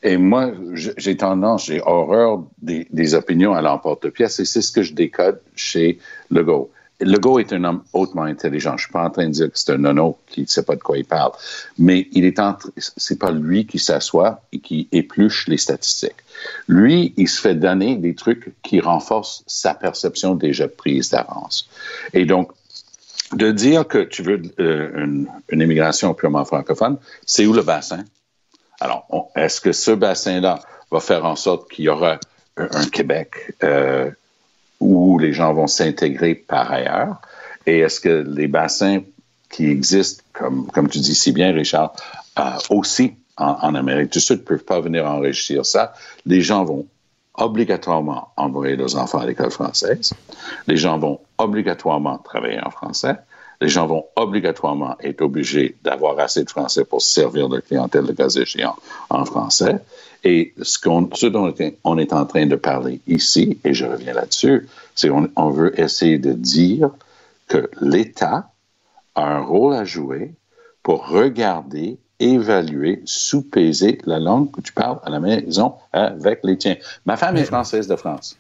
Et moi, j'ai tendance, j'ai horreur des, opinions à l'emporte-pièce, et c'est ce que je décode chez Legault. Legault est un homme hautement intelligent. Je ne suis pas en train de dire que c'est un nono qui ne sait pas de quoi il parle, mais il est c'est pas lui qui s'assoit et qui épluche les statistiques. Lui, il se fait donner des trucs qui renforcent sa perception déjà prise d'avance. Et donc, de dire que tu veux euh, une, immigration purement francophone, c'est où le bassin? Alors, est-ce que ce bassin-là va faire en sorte qu'il y aura un, Québec euh, où les gens vont s'intégrer par ailleurs? Et est-ce que les bassins qui existent, comme, comme tu dis si bien, Richard, euh, aussi en, en, Amérique du Sud ne peuvent pas venir enrichir ça? Les gens vont obligatoirement envoyer leurs enfants à l'école française. Les gens vont obligatoirement travailler en français. Les gens vont obligatoirement être obligés d'avoir assez de français pour servir de clientèle de cas échéant en français. Et ce, ce dont on est en train de parler ici, et je reviens là-dessus, c'est qu'on on veut essayer de dire que l'État a un rôle à jouer pour regarder évaluer, sous-peser la langue que tu parles à la maison avec les tiens. Ma femme est française de France.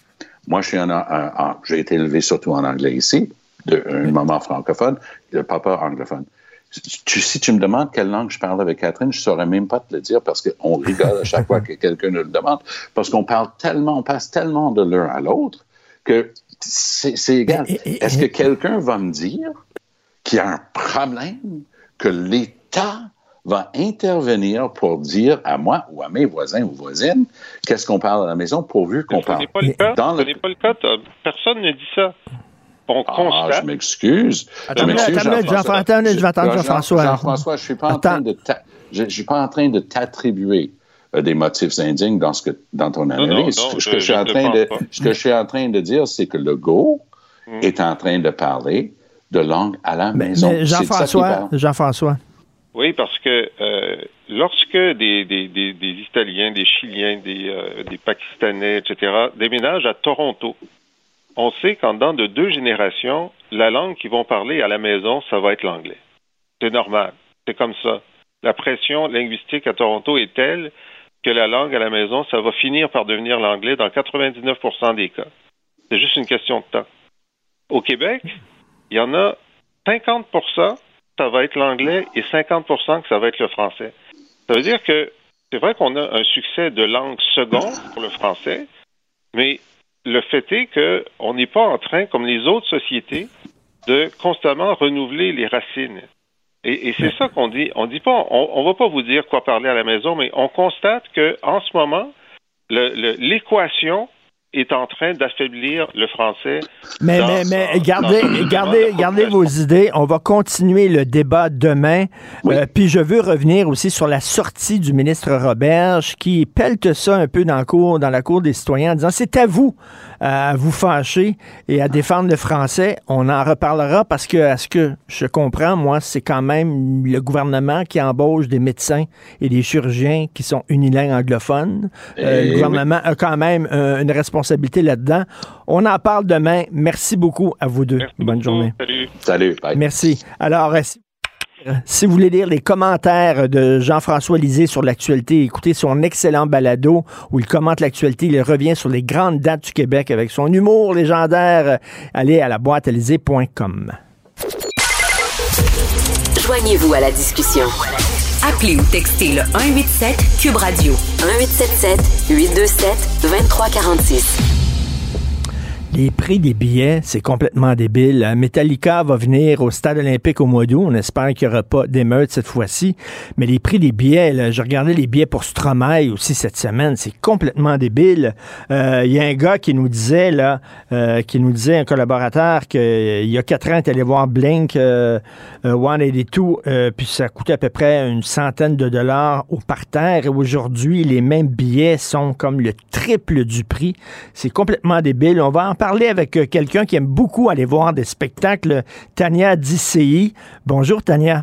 Moi, je suis en, j'ai été élevé surtout en anglais ici, de une maman francophone, le papa anglophone. si tu me demandes quelle langue je parle avec Catherine, je ne saurais même pas te le dire parce qu'on rigole à chaque fois que quelqu'un nous le demande, parce qu'on parle tellement, on passe tellement de l'un à l'autre que c'est égal. Est-ce que quelqu'un va me dire qu'il y a un problème que l'État va intervenir pour dire à moi ou à mes voisins ou voisines qu'est-ce qu'on parle à la maison pourvu qu'on parle. Ce n'est pas le cas. Dans le... pas le cas. Personne ne dit ça. On ah, constate. je m'excuse. Attends, Jean-François. je vais attendre Jean-François. Jean-François, je suis pas en train de je, suis pas en train de t'attribuer euh, des motifs indignes dans ce que dans ton analyse. ce, que je, suis en train de, ce que je suis en train de dire, c'est que le go hmm. est en train de parler de langue à la maison. Jean-François, Jean-François, oui, parce que euh, lorsque des, des, des, des, Italiens, des Chiliens, des, euh, des Pakistanais, etc., déménagent à Toronto, on sait qu'en dans de deux générations, la langue qu'ils vont parler à la maison, ça va être l'anglais. C'est normal. C'est comme ça. La pression linguistique à Toronto est telle que la langue à la maison, ça va finir par devenir l'anglais dans 99% des cas. C'est juste une question de temps. Au Québec, il y en a 50 ça va être l'anglais et 50% que ça va être le français. Ça veut dire que c'est vrai qu'on a un succès de langue seconde pour le français, mais le fait est qu'on n'est pas en train, comme les autres sociétés, de constamment renouveler les racines. Et, c'est ça qu'on dit. On dit pas, on, ne va pas vous dire quoi parler à la maison, mais on constate que en ce moment, l'équation est en train d'affaiblir le français. Mais, mais, mais gardez, gardez, gardez vos idées. On va continuer le débat demain. Euh, puis je veux revenir aussi sur la sortie du ministre Roberge qui pelte ça un peu dans la cour, dans la cour des citoyens en disant c'est à vous à vous fâcher et à défendre le français. On en reparlera parce que, à ce que je comprends, moi, c'est quand même le gouvernement qui embauche des médecins et des chirurgiens qui sont unilingues anglophones. Euh, Eh le gouvernement a quand même euh, une responsabilité là-dedans. On en parle demain. Merci beaucoup à vous deux. Merci Bonne beaucoup. journée. Salut. Salut. Bye. Merci. Alors, si, euh, si vous voulez lire les commentaires de Jean-François Lisée sur l'actualité, écoutez son excellent balado où il commente l'actualité. Il revient sur les grandes dates du Québec avec son humour légendaire. Allez à la boîte Joignez-vous à la discussion. Appelez ou textez le 187 Cube Radio 1877 827 2346. Les prix des billets, c'est complètement débile. Euh, Metallica va venir au stade olympique au mois d'août. On espère qu'il n'y aura pas d'émeute cette fois-ci. Mais les prix des billets, là, je regardais les billets pour Stromae aussi cette semaine. C'est complètement débile. Euh, Il y a un gars qui nous disait, là, euh, qui nous disait, un collaborateur, qu'il y a quatre ans, il est allé voir Blink euh, euh, 182, euh, puis ça coûtait à peu près une centaine de dollars au parterre. Et aujourd'hui, les mêmes billets sont comme le triple du prix. C'est complètement débile. On va en parler avec euh, quelqu'un qui aime beaucoup aller voir des spectacles, Tania DCI. Bonjour, Tania.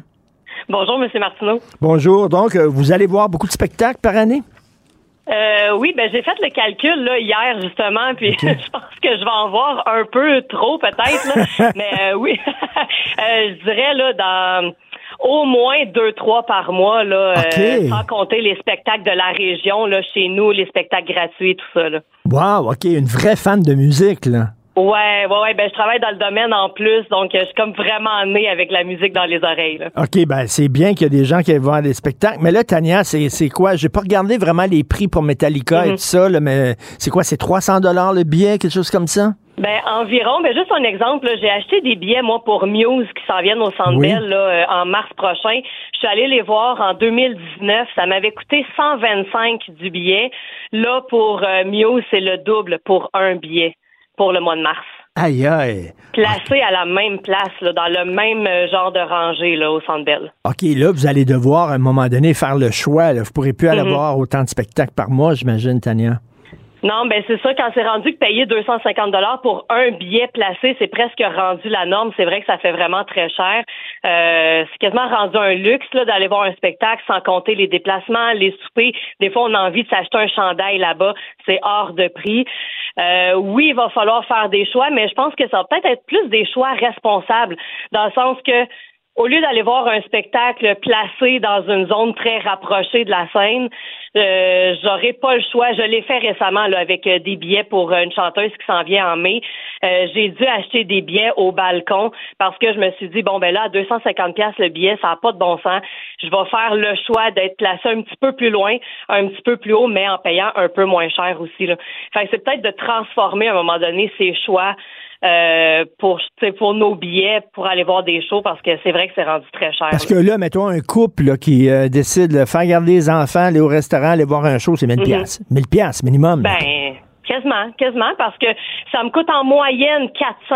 Bonjour, M. Martineau. Bonjour. Donc, euh, vous allez voir beaucoup de spectacles par année? Euh, oui, ben j'ai fait le calcul là, hier justement, puis je pense que je vais en voir un peu trop peut-être, mais euh, oui, Euh, je dirais là dans au moins deux trois par mois là, OK. euh, sans compter les spectacles de la région là chez nous, les spectacles gratuits tout ça là. Wow, OK, une vraie fan de musique, là. Ouais, ouais, ouais, ben je travaille dans le domaine en plus, donc euh, je suis comme vraiment née avec la musique dans les oreilles. Là. OK, ben c'est bien qu'il y a des gens qui aillent voir des spectacles. Mais là, Tania, c'est c'est quoi? J'ai pas regardé vraiment les prix pour Metallica et Mhm. tout ça, là, mais c'est quoi? C'est 300 dollars le billet, quelque chose comme ça? Ben environ, ben juste un exemple, j'ai acheté des billets moi pour Muse qui s'en viennent au Centre Oui. Bell là, euh, en mars prochain. Je suis allée les voir en 2019, ça m'avait coûté 125 du billet. Là pour euh, Muse, c'est le double pour un billet pour le mois de mars. Aïe, aïe. Placé à la même place, là, dans le même euh, genre de rangée là, au Centre Bell. OK, là, vous allez devoir, à un moment donné, faire le choix. Là. Vous pourrez plus aller Mhm. voir autant de spectacles par mois, j'imagine, Tania. Non, ben c'est ça. Quand c'est rendu que payer 250 dollars pour un billet placé, c'est presque rendu la norme. C'est vrai que ça fait vraiment très cher. Euh, c'est quasiment rendu un luxe d'aller voir un spectacle sans compter les déplacements, les soupers. Des fois, on a envie de s'acheter un chandail là-bas. C'est hors de prix. Euh, oui, il va falloir faire des choix, mais je pense que ça va peut-être être plus des choix responsables, dans le sens que au lieu d'aller voir un spectacle placé dans une zone très rapprochée de la scène, euh, j'aurais pas le choix. Je l'ai fait récemment là, avec euh, des billets pour euh, une chanteuse qui s'en vient en mai. Euh, j'ai dû acheter des billets au balcon parce que je me suis dit bon ben là à 250 pièces le billet, ça n'a pas de bon sens. Je vais faire le choix d'être placé un petit peu plus loin, un petit peu plus haut, mais en payant un peu moins cher aussi. Là. Fait c'est peut-être de transformer à un moment donné ces choix euh, pour pour nos billets pour aller voir des shows parce que c'est vrai que c'est rendu très cher. Parce là. que là, mettons un couple là, qui euh, décide de faire garder les enfants, aller au restaurant, aller voir un show, c'est 1000 Mhm. piastres. 1000 piastres minimum. Ben, quasiment, quasiment, parce que ça me coûte en moyenne 400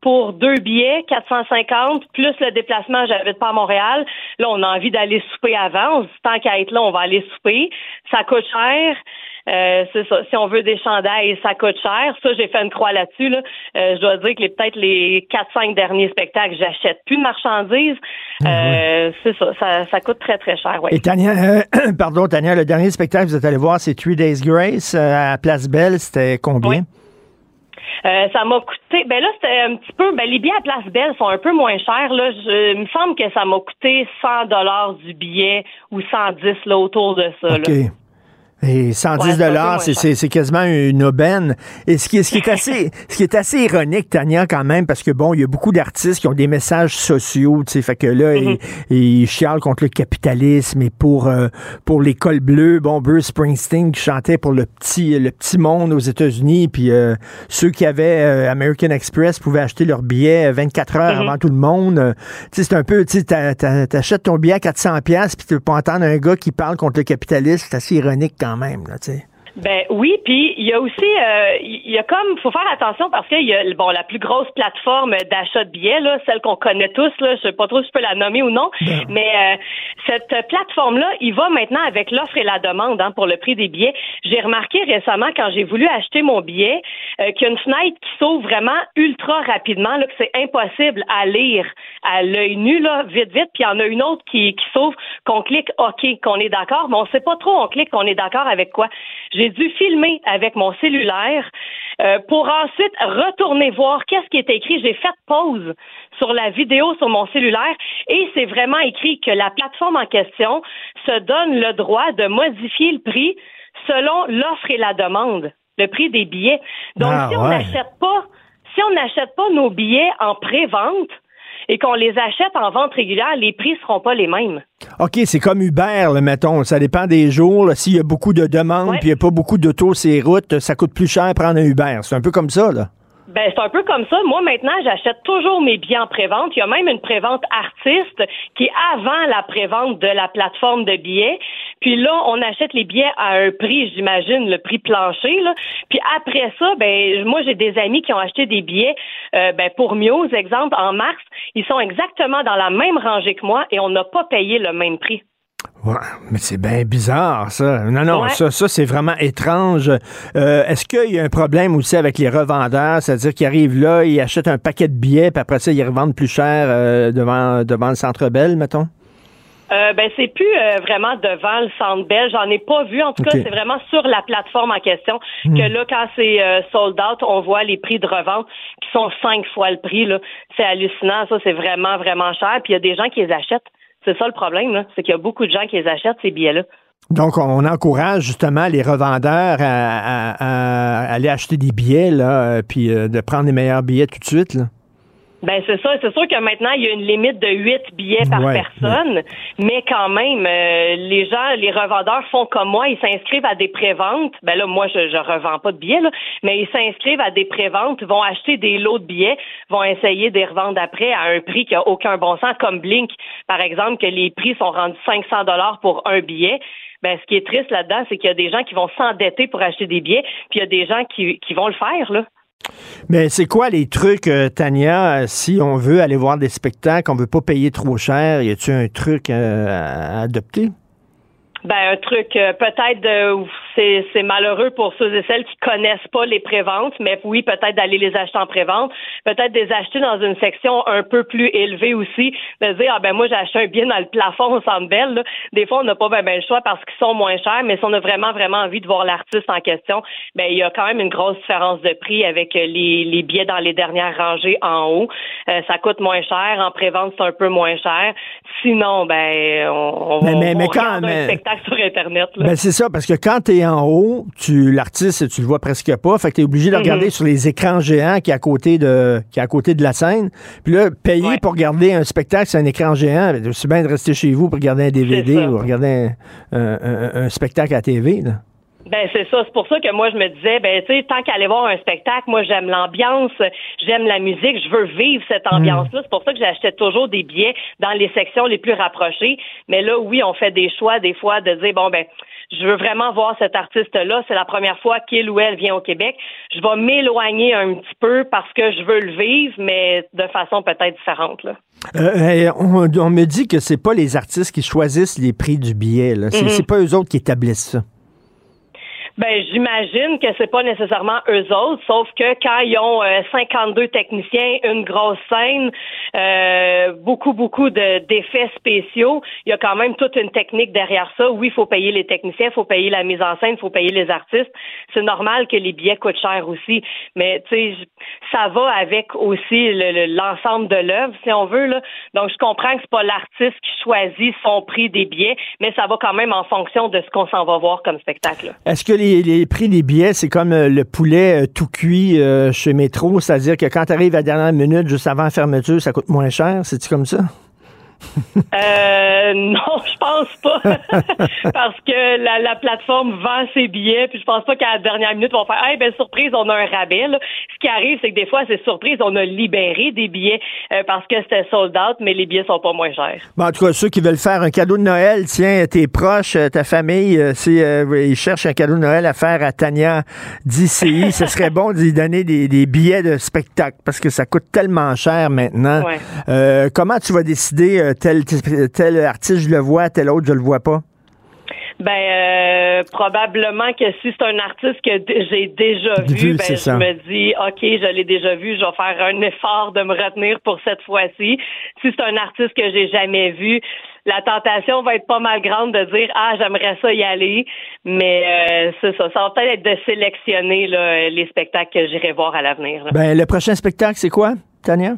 pour deux billets, 450, plus le déplacement, j'habite pas à Montréal. Là, on a envie d'aller souper avant. On se dit, tant qu'à être là, on va aller souper. Ça coûte cher. Euh, c'est ça. Si on veut des chandails, ça coûte cher. Ça, j'ai fait une croix là-dessus. Là. Euh, je dois dire que les peut-être les quatre, cinq derniers spectacles, j'achète plus de marchandises. Euh, C'est ça, ça. Ça coûte très, très cher. Ouais. Et Tania, euh, pardon, Tania, le dernier spectacle que vous êtes allé voir, c'est Three Days Grace euh, à Place Belle. C'était combien? Oui. Euh, ça m'a coûté. Ben là, c'était un petit peu. Ben les billets à Place Belle sont un peu moins chers. Là, je, il me semble que ça m'a coûté 100 dollars du billet ou 110 là autour de ça. OK. Là. Et 110 Ouais, c'est un peu dollars, moins c'est, cher. c'est, c'est quasiment une aubaine. Et ce qui, est- ce qui est assez, ce qui est assez ironique, Tania, quand même, parce que bon, il y a beaucoup d'artistes qui ont des messages sociaux, tu sais, fait que là, Mm-hmm. ils, ils chialent contre le capitalisme et pour euh, pour l'école bleue, bon, Bruce Springsteen qui chantait pour le petit le petit monde aux États-Unis, puis euh, ceux qui avaient euh, American Express pouvaient acheter leur billet 24 heures Mm-hmm. avant tout le monde. Tu sais, c'est un peu, tu sais, t'a- t'a- t'achètes ton billet à 400 pièces puis tu peux pas entendre un gars qui parle contre le capitalisme, c'est assez ironique quand आमा हाम्रा चाहिँ। Ben oui, puis il y a aussi, euh, il y a comme, faut faire attention parce qu'il y a, bon, la plus grosse plateforme d'achat de billets, là, celle qu'on connaît tous, là, je sais pas trop si je peux la nommer ou non, Ben. mais euh, cette plateforme-là, il va maintenant avec l'offre et la demande hein, pour le prix des billets. J'ai remarqué récemment quand j'ai voulu acheter mon billet euh, qu'il y a une fenêtre qui s'ouvre vraiment ultra rapidement, là, que c'est impossible à lire à l'œil nu, là, vite, vite, puis il y en a une autre qui, qui s'ouvre, qu'on clique OK, qu'on est d'accord, mais on sait pas trop on clique qu'on est d'accord avec quoi. J'ai dû filmer avec mon cellulaire euh, pour ensuite retourner voir qu'est-ce qui est écrit. J'ai fait pause sur la vidéo sur mon cellulaire et c'est vraiment écrit que la plateforme en question se donne le droit de modifier le prix selon l'offre et la demande, le prix des billets. Donc Ah, si on ouais. n'achète pas, si on n'achète pas nos billets en pré-vente et qu'on les achète en vente régulière, les prix seront pas les mêmes. OK, c'est comme Uber, là, mettons. Ça dépend des jours. S'il y a beaucoup de demandes puis il n'y a pas beaucoup d'autos les routes, ça coûte plus cher prendre un Uber. C'est un peu comme ça, là. Ben, c'est un peu comme ça. Moi, maintenant, j'achète toujours mes billets en prévente. Il y a même une prévente artiste qui est avant la prévente de la plateforme de billets. Puis là, on achète les billets à un prix, j'imagine, le prix plancher. Là. Puis après ça, ben, moi, j'ai des amis qui ont acheté des billets euh, ben, pour Muse, exemple, en mars. Ils sont exactement dans la même rangée que moi et on n'a pas payé le même prix. Ouais, mais c'est bien bizarre, ça. Non, non, Ouais. ça, ça c'est vraiment étrange. Euh, Est-ce qu'il y a un problème aussi avec les revendeurs? C'est-à-dire qu'ils arrivent là, ils achètent un paquet de billets, puis après ça, ils revendent plus cher euh, devant, devant le Centre Bell, mettons? Euh, ben c'est plus euh, vraiment devant le Centre Bell. J'en ai pas vu. En tout cas, c'est vraiment sur la plateforme en question Hmm. que là, quand c'est euh, sold out, on voit les prix de revente qui sont cinq fois le prix. Là, c'est hallucinant. Ça, c'est vraiment vraiment cher. Puis il y a des gens qui les achètent. C'est ça le problème. C'est qu'il y a beaucoup de gens qui les achètent ces billets-là. Donc, on encourage justement les revendeurs à aller acheter des billets, là, euh, puis euh, de prendre les meilleurs billets tout de suite, là. Ben c'est ça, c'est sûr que maintenant il y a une limite de 8 billets par Ouais, personne, mais quand même euh, les gens, les revendeurs font comme moi, ils s'inscrivent à des préventes. Ben là moi je je revends pas de billets là, mais ils s'inscrivent à des préventes, vont acheter des lots de billets, vont essayer de les revendre après à un prix qui a aucun bon sens comme Blink par exemple que les prix sont rendus 500 dollars pour un billet. Ben, ce qui est triste là-dedans, c'est qu'il y a des gens qui vont s'endetter pour acheter des billets, puis il y a des gens qui, qui vont le faire, là. Mais c'est quoi les trucs, euh, Tania, euh, si on veut aller voir des spectacles, on veut pas payer trop cher, y a-tu un truc euh, à adopter? Ben un truc euh, peut-être où c'est malheureux pour ceux et celles qui connaissent pas les préventes, mais oui peut-être d'aller les acheter en prévente, peut-être des acheter dans une section un peu plus élevée aussi, de dire ah ben moi j'ai acheté un billet dans le plafond au Centre Bell. Là. Des fois on n'a pas ben, ben le choix parce qu'ils sont moins chers, mais si on a vraiment vraiment envie de voir l'artiste en question, ben il y a quand même une grosse différence de prix avec euh, les, les billets dans les dernières rangées en haut. Euh, ça coûte moins cher, en prévente c'est un peu moins cher. Sinon ben on, on va mais- on mais quand- regarde un spectacle sur internet. Là. Ben c'est ça, parce que quand tu es en haut, tu l'artiste, tu le vois presque pas, fait que tu es obligé de Mhm. regarder sur les écrans géants qui est à côté de qui est à côté de la scène. Puis là, payer Ouais. pour regarder un spectacle sur un écran géant, ben, c'est bien de rester chez vous pour regarder un DVD ou regarder un, un- un- un spectacle à TV. Là. Ben c'est ça, c'est pour ça que moi je me disais ben tu sais tant qu'aller voir un spectacle, moi j'aime l'ambiance, j'aime la musique, je veux vivre cette ambiance-là. C'est pour ça que j'achetais toujours des billets dans les sections les plus rapprochées. Mais là oui, on fait des choix des fois de dire bon ben je veux vraiment voir cet artiste-là, c'est la première fois qu'il ou elle vient au Québec. Je vais m'éloigner un petit peu parce que je veux le vivre, mais de façon peut-être différente là. Euh, on, on me dit que c'est pas les artistes qui choisissent les prix du billet. là. C'est c'est pas eux autres qui établissent ça. Ben, j'imagine que c'est pas nécessairement eux autres, sauf que quand ils ont euh, 52 techniciens, une grosse scène, euh, beaucoup, beaucoup de, d'effets spéciaux, il y a quand même toute une technique derrière ça. Oui, il faut payer les techniciens, il faut payer la mise en scène, il faut payer les artistes. C'est normal que les billets coûtent cher aussi, mais tu sais, ça va avec aussi le- le- l'ensemble de l'œuvre, si on veut. Là. Donc, je comprends que c'est pas l'artiste qui choisit son prix des billets, mais ça va quand même en fonction de ce qu'on s'en va voir comme spectacle. Les prix des billets, c'est comme euh, le poulet euh, tout cuit euh, chez Métro, c'est-à-dire que quand tu arrives à la dernière minute, juste avant la fermeture, ça coûte moins cher? C'est-tu comme ça? Euh, non, je pense pas. Parce que la, la, plateforme vend ses billets, puis je pense pas qu'à la dernière minute, ils vont faire Hey, ben surprise, on a un rabais. Ce qui arrive, c'est que des fois, c'est surprise, on a libéré des billets euh, parce que c'était sold out, mais les billets sont pas moins chers. Bon, en tout cas, ceux qui veulent faire un cadeau de Noël, tiens, tes proches, euh, ta famille, euh, si ils cherchent un cadeau de Noël à faire à Tania d'ICI, ce serait bon d'y donner des, des, billets de spectacle parce que ça coûte tellement cher maintenant. comment tu vas décider tel tel artiste, je le vois, tel autre, je le vois pas? Ben euh, probablement que si c'est un artiste que j'ai déjà vu, ben je me dis OK, je l'ai déjà vu, je vais faire un effort de me retenir pour cette fois-ci. Si c'est un artiste que j'ai jamais vu, la tentation va être pas mal grande de dire ah j'aimerais ça y aller, mais euh, c'est ça, ça va peut-être être de sélectionner les spectacles que j'irai voir à l'avenir. Ben le prochain spectacle c'est quoi, Tania?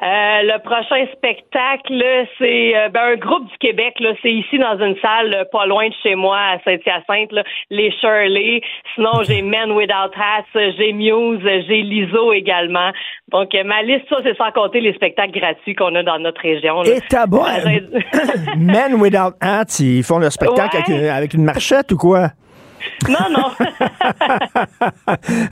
Euh, le prochain spectacle, c'est euh, ben, un groupe du Québec. Là, c'est ici dans une salle euh, pas loin de chez moi à Saint-Hyacinthe. Les Shirley. Sinon, j'ai Men Without Hats, j'ai Muse, j'ai Liso également. Donc, ma liste, ça, c'est sans compter les spectacles gratuits qu'on a dans notre région. Et bon, Men Without Hats, ils font le spectacle avec, avec une marchette ou quoi? Non, non.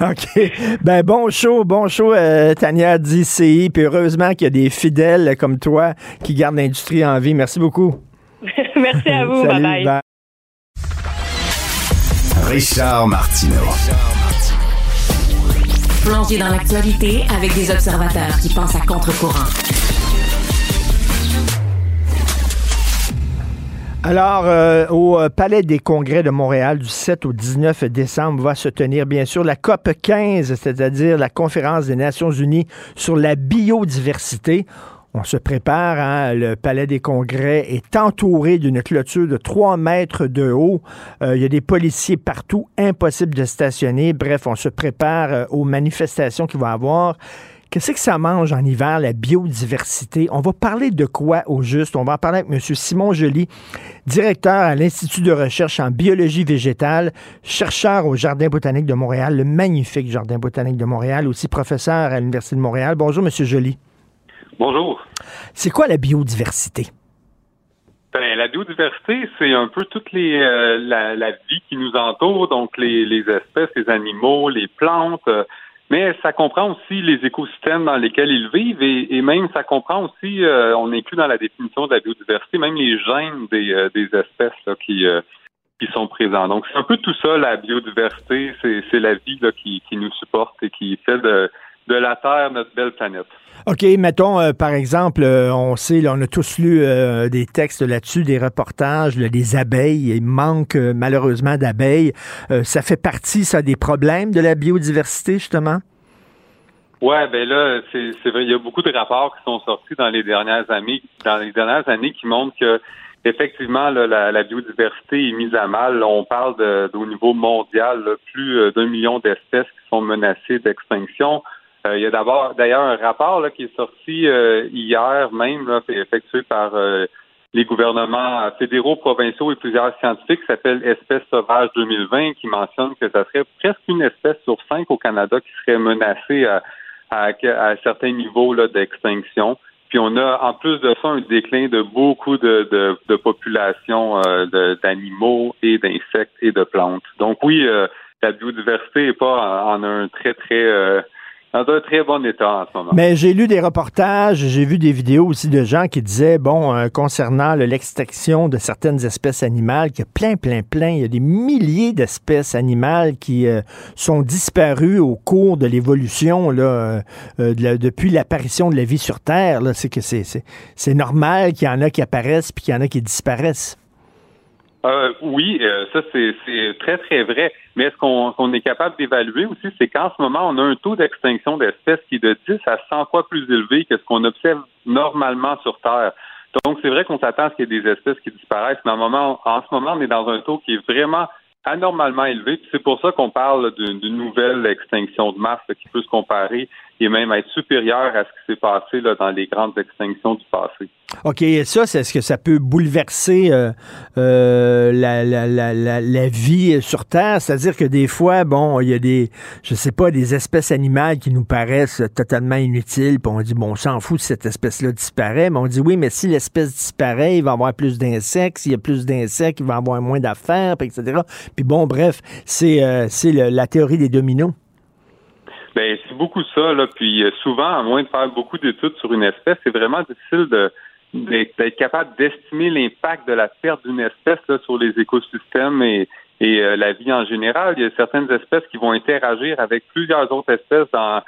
OK. Ben, bon show, bon show, euh, Tania d'ICI. Puis heureusement qu'il y a des fidèles comme toi qui gardent l'industrie en vie. Merci beaucoup. Merci à vous. bye bye. Richard Martineau. Plongé dans l'actualité avec des observateurs qui pensent à contre-courant. Alors, euh, au euh, Palais des Congrès de Montréal du 7 au 19 décembre va se tenir bien sûr la COP 15, c'est-à-dire la conférence des Nations Unies sur la biodiversité. On se prépare, hein, le Palais des Congrès est entouré d'une clôture de 3 mètres de haut. Euh, il y a des policiers partout, impossible de stationner. Bref, on se prépare aux manifestations qu'il va y avoir. Qu'est-ce que ça mange en hiver, la biodiversité? On va parler de quoi au juste? On va en parler avec M. Simon Joly, directeur à l'Institut de recherche en biologie végétale, chercheur au Jardin botanique de Montréal, le magnifique Jardin botanique de Montréal, aussi professeur à l'Université de Montréal. Bonjour, M. Joly. Bonjour. C'est quoi la biodiversité? Ben, la biodiversité, c'est un peu toute les, euh, la, vie qui nous entoure, donc les, espèces, les animaux, les plantes. Euh, mais ça comprend aussi les écosystèmes dans lesquels ils vivent et, même ça comprend aussi, euh, on inclut dans la définition de la biodiversité, même les gènes des, euh, des espèces qui, euh, qui sont présents. Donc c'est un peu tout ça, la biodiversité, c'est la vie là, qui, qui nous supporte et qui fait de, de la Terre notre belle planète. OK, mettons, euh, par exemple, euh, on sait, on a tous lu euh, des textes là-dessus, des reportages, des abeilles. Il manque malheureusement d'abeilles. ça fait partie, ça, des problèmes de la biodiversité, justement? Oui, ben là, c'est vrai, il y a beaucoup de rapports qui sont sortis dans les dernières années, dans les dernières années qui montrent que effectivement, la, biodiversité est mise à mal. on parle de, au niveau mondial, plus d'un million d'espèces qui sont menacées d'extinction. Euh, il y a d'abord d'ailleurs un rapport qui est sorti euh, hier même, là, effectué par euh, les gouvernements fédéraux, provinciaux et plusieurs scientifiques, qui s'appelle Espèces sauvages 2020, qui mentionne que ça serait presque une espèce sur cinq au Canada qui serait menacée à, à, à certains niveaux d'extinction. Puis on a en plus de ça un déclin de beaucoup de, de, de populations d'animaux et d'insectes et de plantes. Donc oui, la biodiversité n'est pas en, un très très dans un très bon état en ce moment. Mais j'ai lu des reportages, j'ai vu des vidéos aussi de gens qui disaient, bon, euh, concernant l'extinction de certaines espèces animales, qu'il y a plein, plein, plein, il y a des milliers d'espèces animales qui euh, sont disparues au cours de l'évolution, euh, depuis l'apparition de la vie sur Terre. C'est que c'est normal qu'il y en a qui apparaissent puis qu'il y en a qui disparaissent. Euh, oui, euh, ça c'est très très vrai. Mais ce qu'on est capable d'évaluer aussi, c'est qu'en ce moment, on a un taux d'extinction d'espèces qui est de 10 à 100 fois plus élevé que ce qu'on observe normalement sur Terre. Donc c'est vrai qu'on s'attend à ce qu'il y ait des espèces qui disparaissent, mais en, moment, en ce moment, on est dans un taux qui est vraiment anormalement élevé. C'est pour ça qu'on parle d'une nouvelle extinction de masse qui peut se comparer et même être supérieur à ce qui s'est passé là, dans les grandes extinctions du passé. OK, et ça, c'est ce que ça peut bouleverser euh, euh, la, la, la, la, vie sur Terre? C'est-à-dire que des fois, bon, il y a des, je sais pas, des espèces animales qui nous paraissent totalement inutiles, puis on dit, bon, on s'en fout si cette espèce-là disparaît, mais on dit, oui, mais si l'espèce disparaît, il va y avoir plus d'insectes, s'il y a plus d'insectes, il va y avoir moins d'affaires, etc. Puis bon, bref, c'est euh, c'est la théorie des dominos. Ben, c'est beaucoup ça, là. Puis souvent, à moins de faire beaucoup d'études sur une espèce, c'est vraiment difficile de d'être capable d'estimer l'impact de la perte d'une espèce sur les écosystèmes et, euh, la vie en général. Il y a certaines espèces qui vont interagir avec plusieurs autres espèces dans,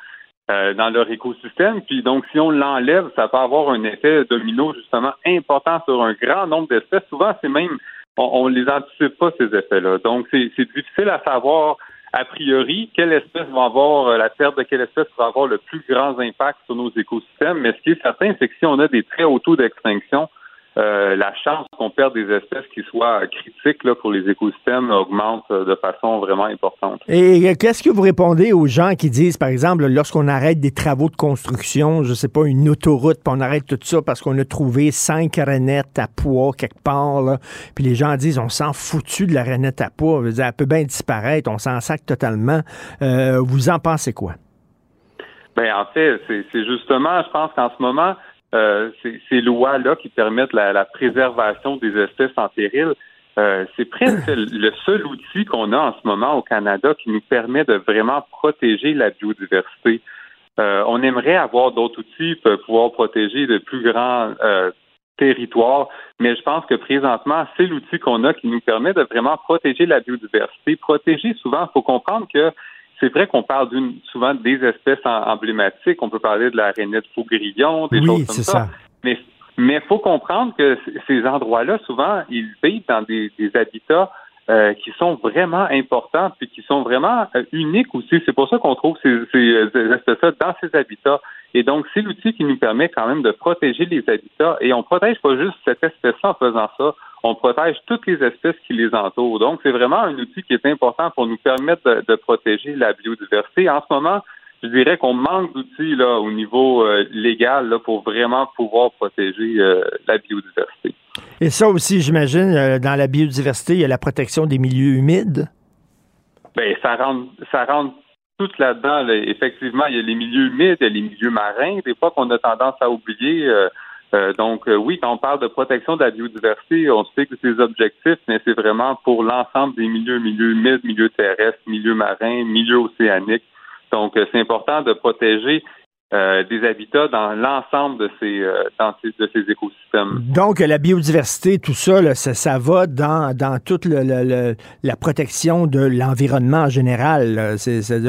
euh, dans leur écosystème. Puis donc, si on l'enlève, ça peut avoir un effet domino justement important sur un grand nombre d'espèces. Souvent, c'est même on, ne les anticipe pas ces effets-là. Donc, c'est difficile à savoir a priori, quelle espèce va avoir, euh, la perte de quelle espèce va avoir le plus grand impact sur nos écosystèmes? Mais ce qui est certain, c'est que si on a des très hauts taux d'extinction, euh, la chance qu'on perde des espèces qui soient critiques là, pour les écosystèmes augmente euh, de façon vraiment importante. Et qu'est-ce que vous répondez aux gens qui disent, par exemple, lorsqu'on arrête des travaux de construction, je sais pas, une autoroute, puis on arrête tout ça parce qu'on a trouvé cinq ranettes à poids quelque part, là, puis les gens disent, on s'en foutu de la ranette à poids, elle peut bien disparaître, on s'en sac totalement. vous en pensez quoi? Ben en fait, c'est justement, je pense qu'en ce moment, euh, ces, lois-là qui permettent la, préservation des espèces en péril, euh, c'est presque le seul outil qu'on a en ce moment au Canada qui nous permet de vraiment protéger la biodiversité. Euh, on aimerait avoir d'autres outils pour pouvoir protéger de plus grands territoires, mais je pense que présentement, c'est l'outil qu'on a qui nous permet de vraiment protéger la biodiversité. Protéger, souvent, il faut comprendre que c'est vrai qu'on parle d'une souvent des espèces emblématiques. On peut parler de la rainette faux-grillon, des choses comme ça. Mais mais faut comprendre que ces endroits-là, souvent, ils vivent dans des, habitats euh, qui sont vraiment importants puis qui sont vraiment euh, uniques aussi. C'est pour ça qu'on trouve ces, ces espèces-là dans ces habitats. Et donc, c'est l'outil qui nous permet quand même de protéger les habitats. Et on protège pas juste cette espèce-là en faisant ça on protège toutes les espèces qui les entourent. Donc, c'est vraiment un outil qui est important pour nous permettre de, protéger la biodiversité. En ce moment, je dirais qu'on manque d'outils là au niveau euh, légal là, pour vraiment pouvoir protéger euh, la biodiversité. Et ça aussi, j'imagine, euh, dans la biodiversité, il y a la protection des milieux humides? Bien, ça rentre, ça rentre tout là-dedans. Effectivement, il y a les milieux humides, il y a les milieux marins. Des fois qu'on a tendance à oublier. Euh, donc euh, oui, quand on parle de protection de la biodiversité, on sait que c'est objectifs, mais c'est vraiment pour l'ensemble des milieux, milieux humides, milieux terrestres, milieux marins, milieux océaniques. Donc euh, c'est important de protéger des habitats dans l'ensemble de ces, de ces écosystèmes. Donc, la biodiversité, tout ça, ça, ça, va dans, dans toute le, la protection de l'environnement en général. Là.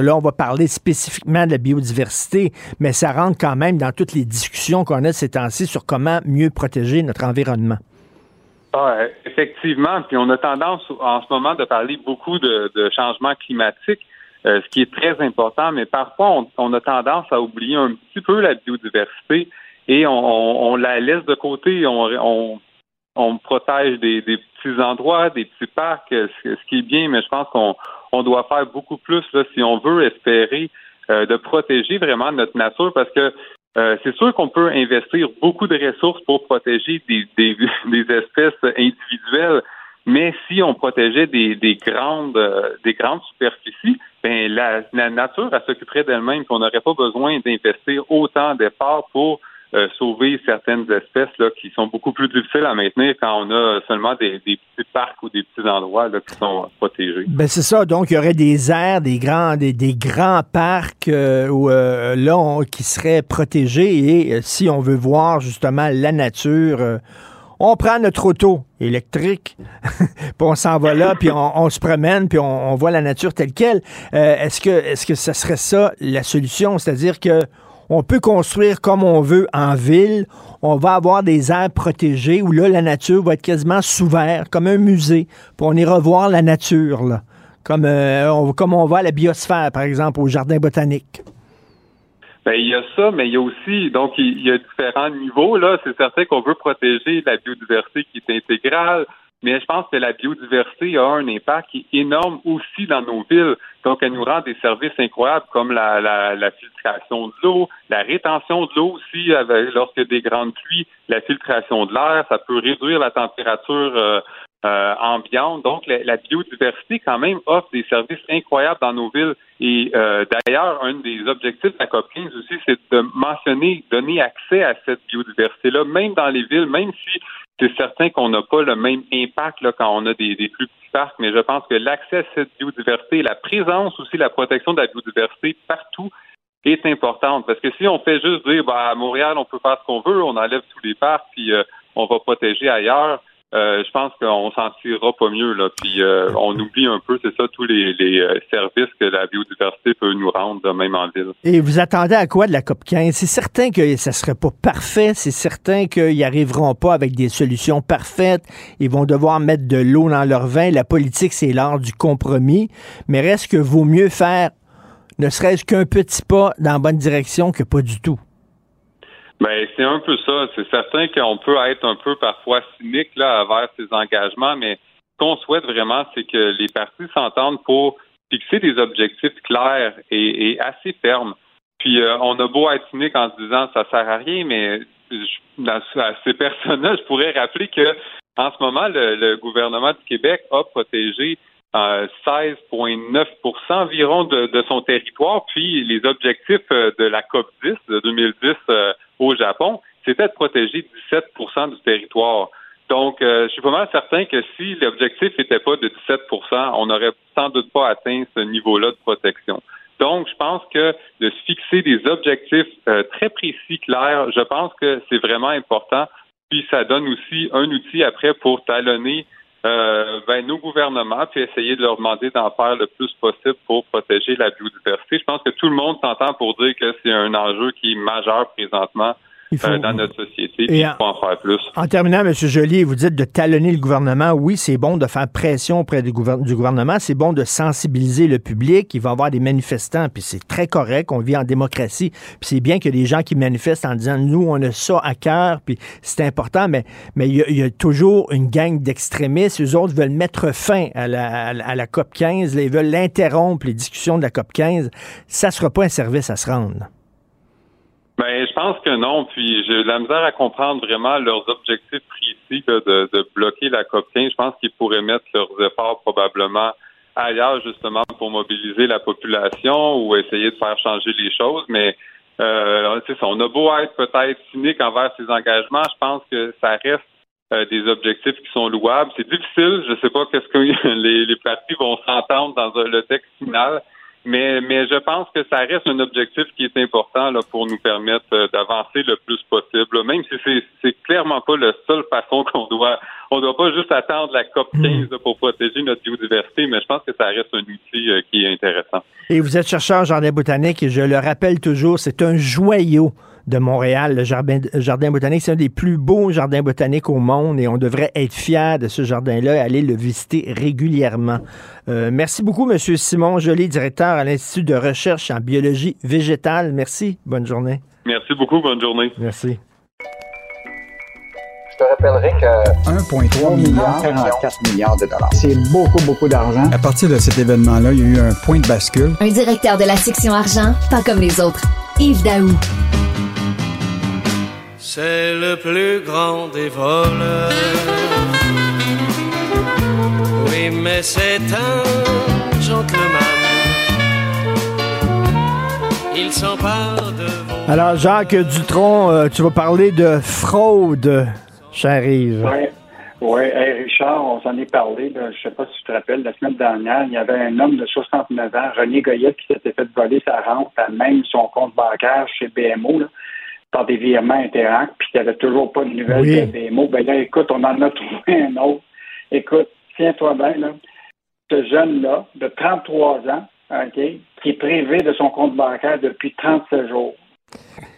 là, on va parler spécifiquement de la biodiversité, mais ça rentre quand même dans toutes les discussions qu'on a ces temps-ci sur comment mieux protéger notre environnement. Ah, effectivement, puis on a tendance en ce moment de parler beaucoup de, de changement climatique. Euh, ce qui est très important, mais parfois on, a tendance à oublier un petit peu la biodiversité et on, la laisse de côté. On, on, protège des, petits endroits, des petits parcs, ce, qui est bien, mais je pense qu'on doit faire beaucoup plus là, si on veut espérer euh, de protéger vraiment notre nature parce que euh, c'est sûr qu'on peut investir beaucoup de ressources pour protéger des, des, des espèces individuelles, mais si on protégeait des, des grandes euh, des grandes superficies, ben la, nature elle s'occuperait d'elle-même, qu'on n'aurait pas besoin d'investir autant d'efforts pour euh, sauver certaines espèces là, qui sont beaucoup plus difficiles à maintenir quand on a seulement des, petits parcs ou des petits endroits là, qui sont protégés. Ben c'est ça. Donc il y aurait des aires, des grands, des, des grands parcs euh, où, là qui seraient protégés et si on veut voir justement la nature on prend notre auto électrique, puis on s'en va là, puis on, se promène, puis on, voit la nature telle qu'elle. Euh, est-ce que est-ce que ça serait ça la solution, c'est-à-dire que on peut construire comme on veut en ville, on va avoir des aires protégées où là la nature va être quasiment sous verre, comme un musée, puis on ira voir la nature là, comme euh, on, comme on va à la biosphère par exemple au jardin botanique. Ben, il y a ça, mais il y a aussi, donc, il y a différents niveaux, là. C'est certain qu'on veut protéger la biodiversité qui est intégrale. mais je pense que la biodiversité a un impact qui est énorme aussi dans nos villes. Donc, elle nous rend des services incroyables comme la, la, la filtration de l'eau, la rétention de l'eau aussi avec, lorsque des grandes pluies, la filtration de l'air, ça peut réduire la température euh, euh. Donc, la, biodiversité, quand même, offre des services incroyables dans nos villes. Et euh, d'ailleurs, un des objectifs de la COP15 aussi, c'est de mentionner, donner accès à cette biodiversité-là, même dans les villes, même si c'est certain qu'on n'a pas le même impact là, quand on a des, plus petits parcs, mais je pense que l'accès à cette biodiversité, la présence aussi, la protection de la biodiversité partout est importante. Parce que si on fait juste dire, bah, à Montréal, on peut faire ce qu'on veut, on enlève tous les parcs, puis euh, on va protéger ailleurs, euh, je pense qu'on s'en tirera pas mieux. Là. Puis euh, on oublie un peu, c'est ça, tous les, euh, services que la biodiversité peut nous rendre, même en ville. Et vous attendez à quoi de la COP 15? C'est certain que ça serait pas parfait, c'est certain qu'ils n'y arriveront pas avec des solutions parfaites. Ils vont devoir mettre de l'eau dans leur vin. La politique, c'est l'art du compromis. Mais reste que vaut mieux faire ne serait-ce qu'un petit pas dans la bonne direction que pas du tout. Ben, c'est un peu ça. C'est certain qu'on peut être un peu parfois cynique là envers ces engagements, mais ce qu'on souhaite vraiment, c'est que les partis s'entendent pour fixer des objectifs clairs et, assez fermes. Puis euh, on a beau être cynique en se disant ça sert à rien, mais à ces personnes-là, je pourrais rappeler que en ce moment, le, gouvernement du Québec a protégé 16,9% euh, environ de, son territoire, puis les objectifs euh, de la COP 10 de 2010 au Japon, c'était de protéger 17% du territoire. Donc, euh, je suis pas mal certain que si l'objectif n'était pas de 17% on n'aurait sans doute pas atteint ce niveau-là de protection. Donc, je pense que de se fixer des objectifs euh, très précis, clairs, je pense que c'est vraiment important. Puis, ça donne aussi un outil après pour talonner euh, ben, nos gouvernements, puis essayer de leur demander d'en faire le plus possible pour protéger la biodiversité. Je pense que tout le monde s'entend pour dire que c'est un enjeu qui est majeur présentement euh, dans notre société, puis il faut en faire plus. En terminant, M. Joly, vous dites de talonner le gouvernement. Oui, c'est bon de faire pression auprès du, gouvernement. C'est bon de sensibiliser le public. Il va y avoir des manifestants, puis c'est très correct. On vit en démocratie. Puis c'est bien qu'il y ait des gens qui manifestent en disant, nous, on a ça à cœur, puis c'est important, mais mais il y, a, toujours une gang d'extrémistes. Eux autres veulent mettre fin à la, à la COP 15. ils veulent interrompre les discussions de la COP 15. Ça ne sera pas un service à se rendre. Ben, je pense que non. Puis j'ai de la misère à comprendre vraiment leurs objectifs précis de, de bloquer la COP 15. Je pense qu'ils pourraient mettre leurs efforts probablement ailleurs justement pour mobiliser la population ou essayer de faire changer les choses. Mais euh. On a beau être peut-être cynique envers ces engagements, je pense que ça reste euh, des objectifs qui sont louables. C'est difficile. Je ne sais pas qu'est-ce que les, les partis vont s'entendre dans le texte final. Mais, mais je pense que ça reste un objectif qui est important là, pour nous permettre euh, d'avancer le plus possible. Même si c'est, c'est clairement pas la seule façon qu'on doit. On doit pas juste attendre la COP 15 pour protéger notre biodiversité, mais je pense que ça reste un outil euh, qui est intéressant. Et vous êtes chercheur en jardin botanique et je le rappelle toujours, c'est un joyau de Montréal, le jardin, jardin botanique. C'est un des plus beaux jardins botaniques au monde et on devrait être fiers de ce jardin-là et aller le visiter régulièrement. Euh, merci beaucoup, M. Simon Joly, directeur à l'Institut de recherche en biologie végétale. Merci. Bonne journée. Merci beaucoup. Bonne journée. Merci. Je te rappellerai que 1,3 milliard, 44 milliards de dollars. C'est beaucoup, beaucoup d'argent. À partir de cet événement-là, il y a eu un point de bascule. Un directeur de la section argent, pas comme les autres. Yves Daou. C'est le plus grand des voleurs. Oui, mais c'est un gentleman. Il s'empare de vos... Alors, Jacques Dutronc, euh, tu vas parler de fraude, cher Yves. Oui, ouais. Richard, on s'en est parlé, je ne sais pas si tu te rappelles, la semaine dernière, il y avait un homme de 69 ans, René Goyette, qui s'était fait voler sa rente à même son compte bancaire chez BMO. Là par des virements Interact, puis tu n'avais toujours pas de nouvelles de BMO. Ben là, écoute, on en a trouvé un autre. Écoute, tiens-toi bien, là. Ce jeune-là, de 33 ans, OK, qui est privé de son compte bancaire depuis 37 jours.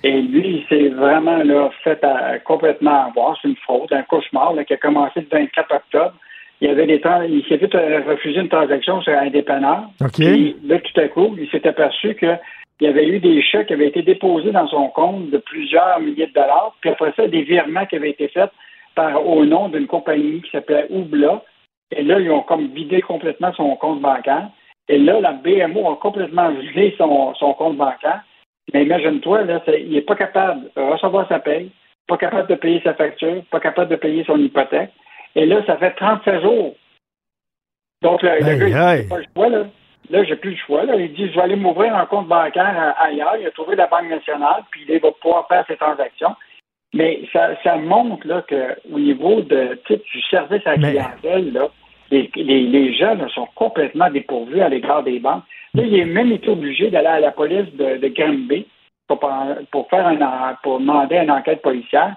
Et lui, il s'est vraiment là, fait à, complètement avoir. C'est une fraude, un cauchemar là, qui a commencé le 24 octobre. Il, avait des temps, il s'est fait euh, refuser une transaction sur un dépanneur. OK. Puis là, tout à coup, il s'est aperçu que il y avait eu des chèques qui avaient été déposés dans son compte de plusieurs milliers de dollars, puis après ça, des virements qui avaient été faits par, au nom d'une compagnie qui s'appelait Oubla. Et là, ils ont comme vidé complètement son compte bancaire. Et là, la BMO a complètement vidé son, son compte bancaire. Mais imagine-toi, là, il n'est pas capable de recevoir sa paye, pas capable de payer sa facture, pas capable de payer son hypothèque. Et là, ça fait 37 jours. Donc, le, le gars, il n'a pas le choix, là. Là, j'ai plus le choix. Là. Il dit, je vais aller m'ouvrir un compte bancaire ailleurs. Il a trouvé la Banque nationale, puis il va pouvoir faire ses transactions. Mais ça, ça montre là, qu'au niveau de, du service à la clientèle, là, les, les, sont complètement dépourvus à l'égard des banques. Là, il est même été obligé d'aller à la police de, de Granby pour, pour, faire un, pour demander une enquête policière.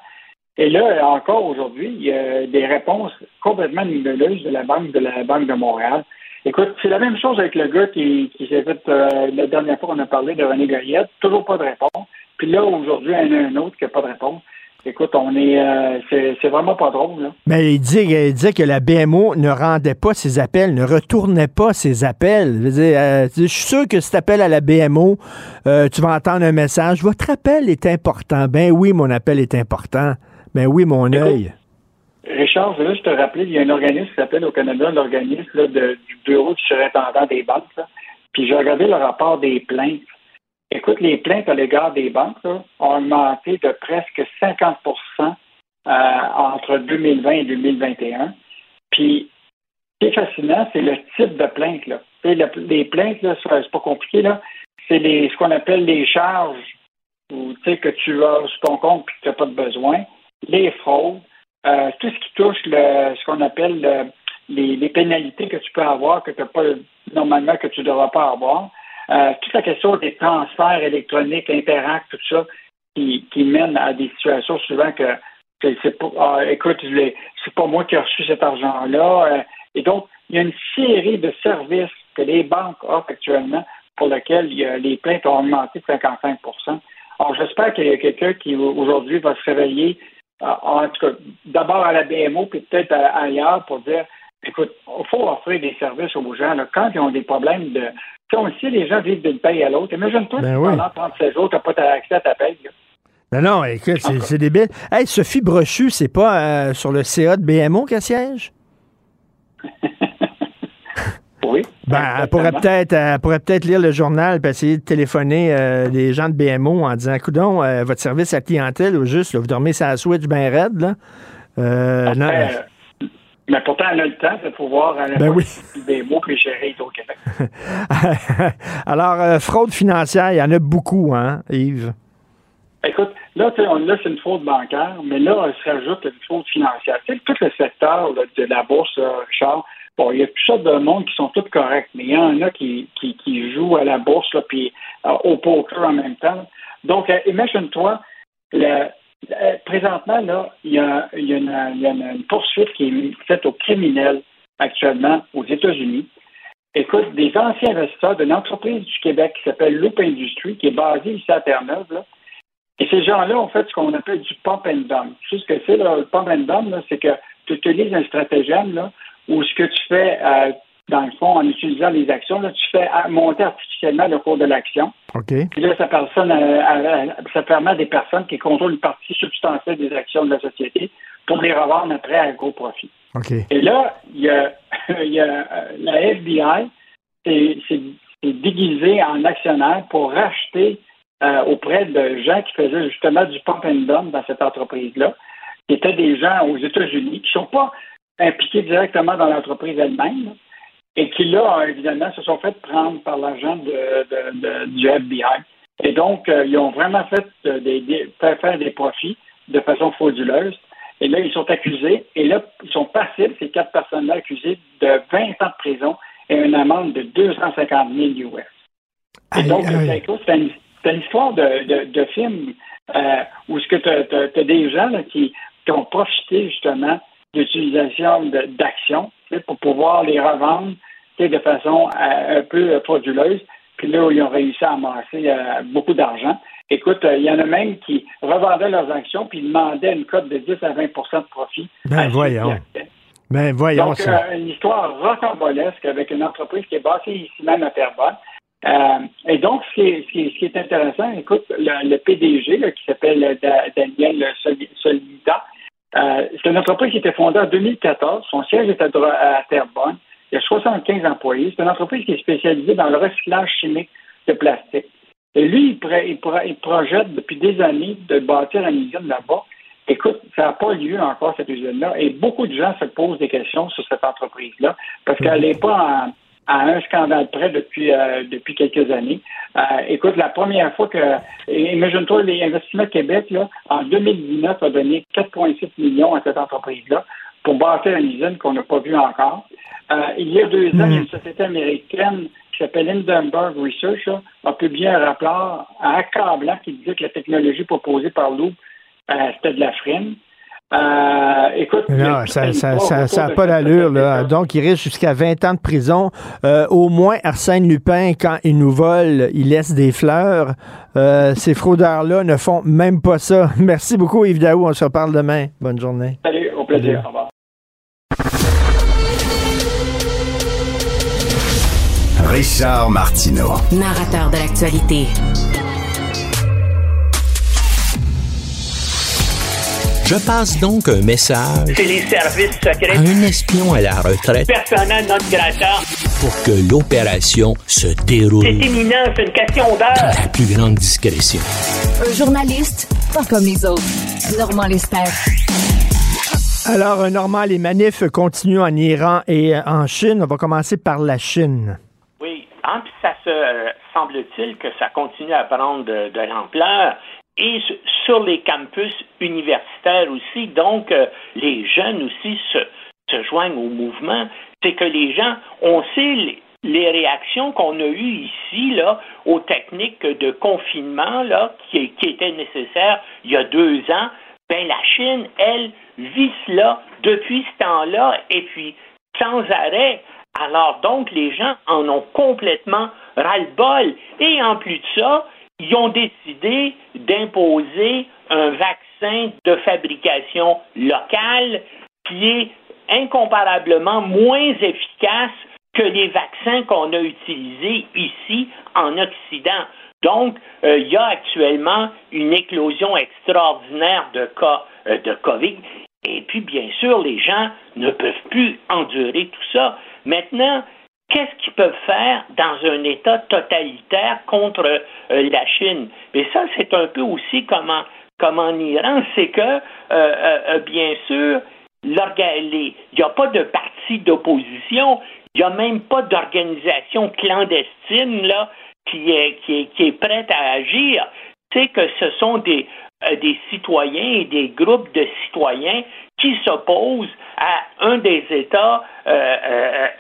Et là, encore aujourd'hui, il y a des réponses complètement nébuleuses de la Banque de la Banque de Montréal. Écoute, c'est la même chose avec le gars qui, qui s'est fait euh, la dernière fois qu'on a parlé de René Goyette, toujours pas de réponse. Puis là, aujourd'hui, il y en a un autre qui n'a pas de réponse. Écoute, on est, euh, c'est vraiment pas drôle. Là. Mais il dit, il dit que la BMO ne rendait pas ses appels, ne retournait pas ses appels. Je, dire, euh, je suis sûr que si tu appelles à la BMO, tu vas entendre un message. Votre appel est important. Ben oui, mon appel est important. Ben oui, mon œil. Richard, je veux juste te rappeler, il y a un organisme qui s'appelle au Canada l'organisme du Bureau du surintendant des banques. Puis j'ai regardé le rapport des plaintes. Écoute, les plaintes à l'égard des banques ont augmenté de presque 50% euh, entre 2020 et 2021. Puis, ce qui est fascinant, c'est le type de plainte. Les plaintes, c'est pas compliqué. C'est ce qu'on appelle les charges où, que tu as sur ton compte et que tu n'as pas de besoin, les fraudes, euh, tout ce qui touche le, ce qu'on appelle les, pénalités que tu peux avoir, que tu n'as pas normalement que tu ne devras pas avoir. Euh, toute la question des transferts électroniques, interacts, tout ça, qui, qui mène à des situations souvent que, c'est pas, ah, écoute, c'est pas moi qui ai reçu cet argent-là. Euh, et donc, il y a une série de services que les banques offrent actuellement pour lesquels les plaintes ont augmenté de 55% Alors, j'espère qu'il y a quelqu'un qui aujourd'hui va se réveiller en tout cas, d'abord à la BMO, puis peut-être ailleurs pour dire écoute, il faut offrir des services aux gens. quand ils ont des problèmes de. Si les gens vivent d'une paye à l'autre, imagine-toi ben que pendant 37 jours, tu n'as pas accès à ta paye. Ben non, écoute, c'est débile. Hey, Sophie Brochu, c'est pas euh, sur le CA de BMO qu'elle siège? Ben, elle pourrait peut-être pourrait peut-être lire le journal et essayer de téléphoner euh, des gens de BMO en disant Coudon, euh, votre service à clientèle ou juste, vous dormez sur la switch bien raide, là. Euh, non, mais pourtant, elle a le temps de pouvoir aller ben oui. BMO et gérer au Québec. Alors, fraude financière, il y en a beaucoup, hein, Yves? Écoute, là, là c'est une fraude bancaire, mais là, il se rajoute une fraude financière. Tu sais, tout le secteur de la bourse, Richard, Bon, il y a toutes sortes de monde qui sont tous corrects, mais il y en a qui, qui, qui jouent à la bourse là, puis euh, au poker en même temps. Donc, euh, imagine-toi, présentement, là, il y a, une, poursuite qui est faite aux criminels actuellement aux États-Unis. Écoute, des anciens investisseurs d'une entreprise du Québec qui s'appelle Loop Industries, qui est basée ici à Terre-Neuve, et ces gens-là ont fait ce qu'on appelle du pump and dump. Tu sais ce que c'est, le pump and dump, c'est que tu utilises un stratagème là, ou ce que tu fais, euh, dans le fond, en utilisant les actions, là, tu fais monter artificiellement le cours de l'action. OK. Puis là, ça, ça permet à des personnes qui contrôlent une partie substantielle des actions de la société pour les revendre après à gros profit. OK. Et là, il y a, y a euh, la FBI, c'est déguisé en actionnaire pour racheter euh, auprès de gens qui faisaient justement du pump and dump dans cette entreprise-là, qui étaient des gens aux États-Unis qui ne sont pas impliqués directement dans l'entreprise elle-même et qui, là, évidemment, se sont fait prendre par l'agent de, du FBI. Et donc, euh, ils ont vraiment fait euh, des, faire des profits de façon frauduleuse. Et là, ils sont accusés. Et là, ils sont passibles, ces quatre personnes-là accusées, de 20 ans de prison et une amende de 250 000 US. Et donc, c'est une, histoire de, de, film euh, où ce que tu as, des gens qui, qui ont profité justement d'utilisation d'actions pour pouvoir les revendre de façon euh, un peu frauduleuse. Puis là, ils ont réussi à amasser euh, beaucoup d'argent. Écoute, euh, il y en a même qui revendaient leurs actions puis demandaient une cote de 10 à 20% de profit. Ben voyons. Ben voyons Donc, une histoire rocambolesque avec une entreprise qui est basée ici même à Terrebonne. et donc, ce qui, est, intéressant, écoute, le, PDG qui s'appelle Daniel Solida, Euh, c'est une entreprise qui était fondée en 2014. Son siège est à, à Terrebonne. Il y a 75 employés. C'est une entreprise qui est spécialisée dans le recyclage chimique de plastique. Et lui, il, projette depuis des années de bâtir une usine là-bas. Écoute, ça n'a pas lieu encore, cette usine-là. Et beaucoup de gens se posent des questions sur cette entreprise-là parce qu'elle n'est pas à un scandale près depuis, euh, depuis quelques années. Euh, écoute, la première fois que, imagine-toi, les investissements Québec, là, en 2019, a donné 4,6 millions à cette entreprise-là pour bâtir une usine qu'on n'a pas vue encore. Euh, il y a deux ans, une société américaine qui s'appelle Hindenburg Research a publié un rapport accablant qui disait que la technologie proposée par Loop, c'était de la frine. Euh, écoute, non, ça n'a ça, pas d'allure. Là. Donc, il risque jusqu'à 20 ans de prison. Euh, au moins, Arsène Lupin, quand il nous vole, il laisse des fleurs. Euh, ces fraudeurs-là ne font même pas ça. Merci beaucoup, Yves Daou. On se reparle demain. Bonne journée. Salut, au plaisir. Au revoir. Richard Martineau. Narrateur de l'actualité. Je passe donc un message. C'est les services secrets. À un espion à la retraite. Personnel non grata. Pour que l'opération se déroule. C'est imminent, c'est une question d'heure. Dans la plus grande discrétion. Un journaliste, pas comme les autres. Normand Lester. Alors, Normand, les manifs continuent en Iran et en Chine. On va commencer par la Chine. Oui, hein, ça se euh, semble-t-il que ça continue à prendre de, de l'ampleur et sur les campus universitaires aussi. Donc, euh, les jeunes aussi se, joignent au mouvement. C'est que les gens, on sait les, réactions qu'on a eues ici là, aux techniques de confinement là, qui, qui étaient nécessaires il y a deux ans. Ben, la Chine, elle, vit cela depuis ce temps-là et puis sans arrêt. Alors donc, les gens en ont complètement ras-le-bol. Et en plus de ça, ils ont décidé d'imposer un vaccin de fabrication locale qui est incomparablement moins efficace que les vaccins qu'on a utilisés ici en Occident. Donc, euh, il y a actuellement une éclosion extraordinaire de cas euh, de COVID. Et puis, bien sûr, les gens ne peuvent plus endurer tout ça. Maintenant, qu'est-ce qu'ils peuvent faire dans un État totalitaire contre euh, la Chine? Mais ça, c'est un peu aussi comme en, Iran, c'est que, euh, euh, bien sûr, il n'y a pas de parti d'opposition, il n'y a même pas d'organisation clandestine là, qui, est, prête à agir. C'est que ce sont des citoyens et des groupes de citoyens qui s'opposent à un des États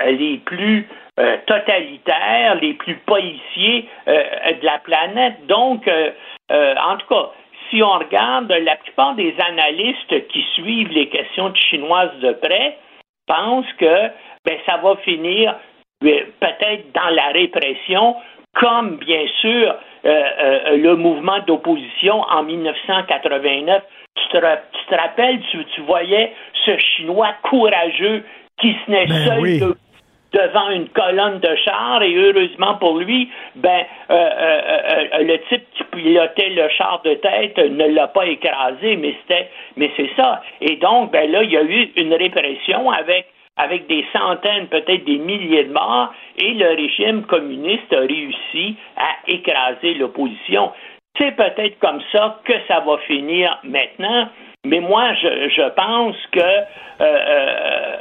les plus euh, totalitaires, les plus policiers euh, de la planète. Donc, euh, en tout cas, si on regarde, la plupart des analystes qui suivent les questions chinoises de près pensent que ben, ça va finir peut-être dans la répression, comme bien sûr le mouvement d'opposition en 1989. Tu te, tu te rappelles, tu, tu, voyais ce Chinois courageux qui se naît ben seul devant une colonne de chars et heureusement pour lui, ben euh, euh, euh, le type qui pilotait le char de tête ne l'a pas écrasé, mais c'était mais c'est ça. Et donc ben là il y a eu une répression avec avec des centaines, peut-être des milliers de morts, et le régime communiste a réussi à écraser l'opposition. C'est peut-être comme ça que ça va finir maintenant. Mais moi, je, je pense que euh,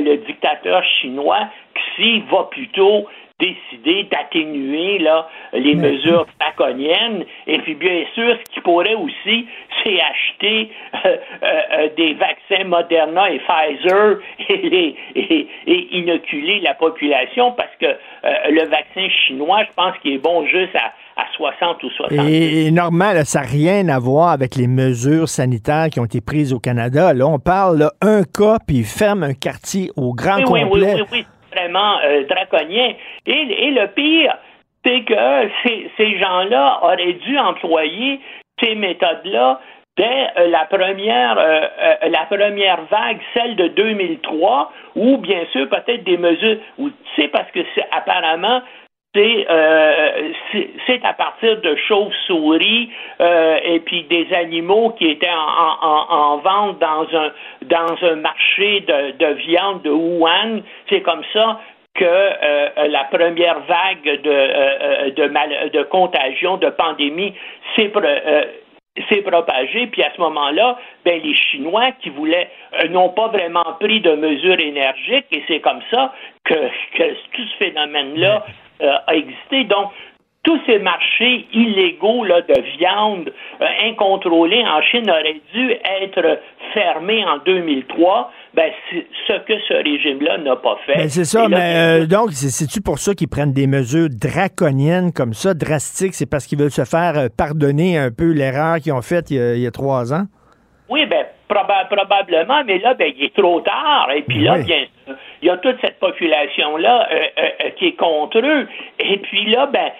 le dictateur chinois, Va plutôt décider d'atténuer là les mesures draconiennes et puis bien sûr ce qu'il pourrait aussi c'est acheter euh, euh, des vaccins Moderna et Pfizer et, les, et, et, inoculer la population parce que le vaccin chinois je pense qu'il est bon juste à à 60 ou 70. Et, normal, ça n'a rien à voir avec les mesures sanitaires qui ont été prises au Canada. Là, on parle d'un cas, puis ferme un quartier au grand complet. Oui, oui, oui, oui vraiment euh, draconien. Et, le pire, c'est que ces, gens-là auraient dû employer ces méthodes-là dès euh, la première euh, la première vague, celle de 2003, ou bien sûr peut-être des mesures, ou sais parce que c'est apparemment c'est euh, c'est à partir de chauves-souris euh, et puis des animaux qui étaient en, en- en vente dans un dans un marché de, de viande de Wuhan. C'est comme ça que euh, la première vague de, de, de contagion, de pandémie s'est s'est propagée. Puis à ce moment-là, ben, les Chinois qui voulaient n'ont pas vraiment pris de mesures énergiques et c'est comme ça que, tout ce phénomène-là a existé. Donc, tous ces marchés illégaux là, de viande euh, incontrôlés en Chine auraient dû être fermés en 2003. Ben, c'est ce que ce régime-là n'a pas fait. Ben, c'est ça, là, mais euh, donc, c'est- c'est-tu pour ça qu'ils prennent des mesures draconiennes comme ça, drastiques? C'est parce qu'ils veulent se faire euh, pardonner un peu l'erreur qu'ils ont faite il y a, il y a trois ans? Oui, ben proba- probablement, mais là, ben, il est trop tard. Et puis là, Oui. bien sûr, il y a toute cette population-là euh, euh, euh, qui est contre eux. Et puis là, ben,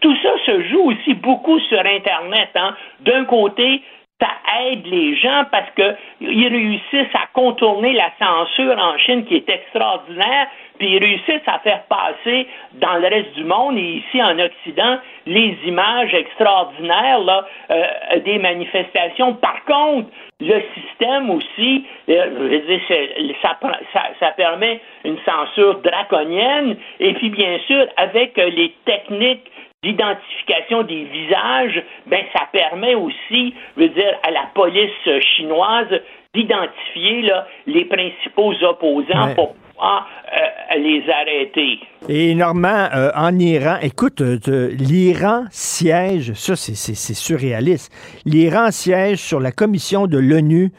tout ça se joue aussi beaucoup sur Internet. Hein. D'un côté, ça aide les gens parce que ils réussissent à contourner la censure en Chine qui est extraordinaire, puis ils réussissent à faire passer dans le reste du monde et ici en Occident les images extraordinaires là, euh, des manifestations. Par contre, le système aussi, euh, je veux dire, c'est- ça, prend- ça, ça permet une censure draconienne et puis bien sûr avec euh, les techniques d'identification des visages, ben ça permet aussi, je veux dire, à la police chinoise d'identifier les principaux opposants Ouais. pour pouvoir euh, les arrêter. Et Normand, euh, en Iran, écoute, euh, l'Iran siège, ça c'est- surréaliste, l'Iran siège sur la commission de l'ONU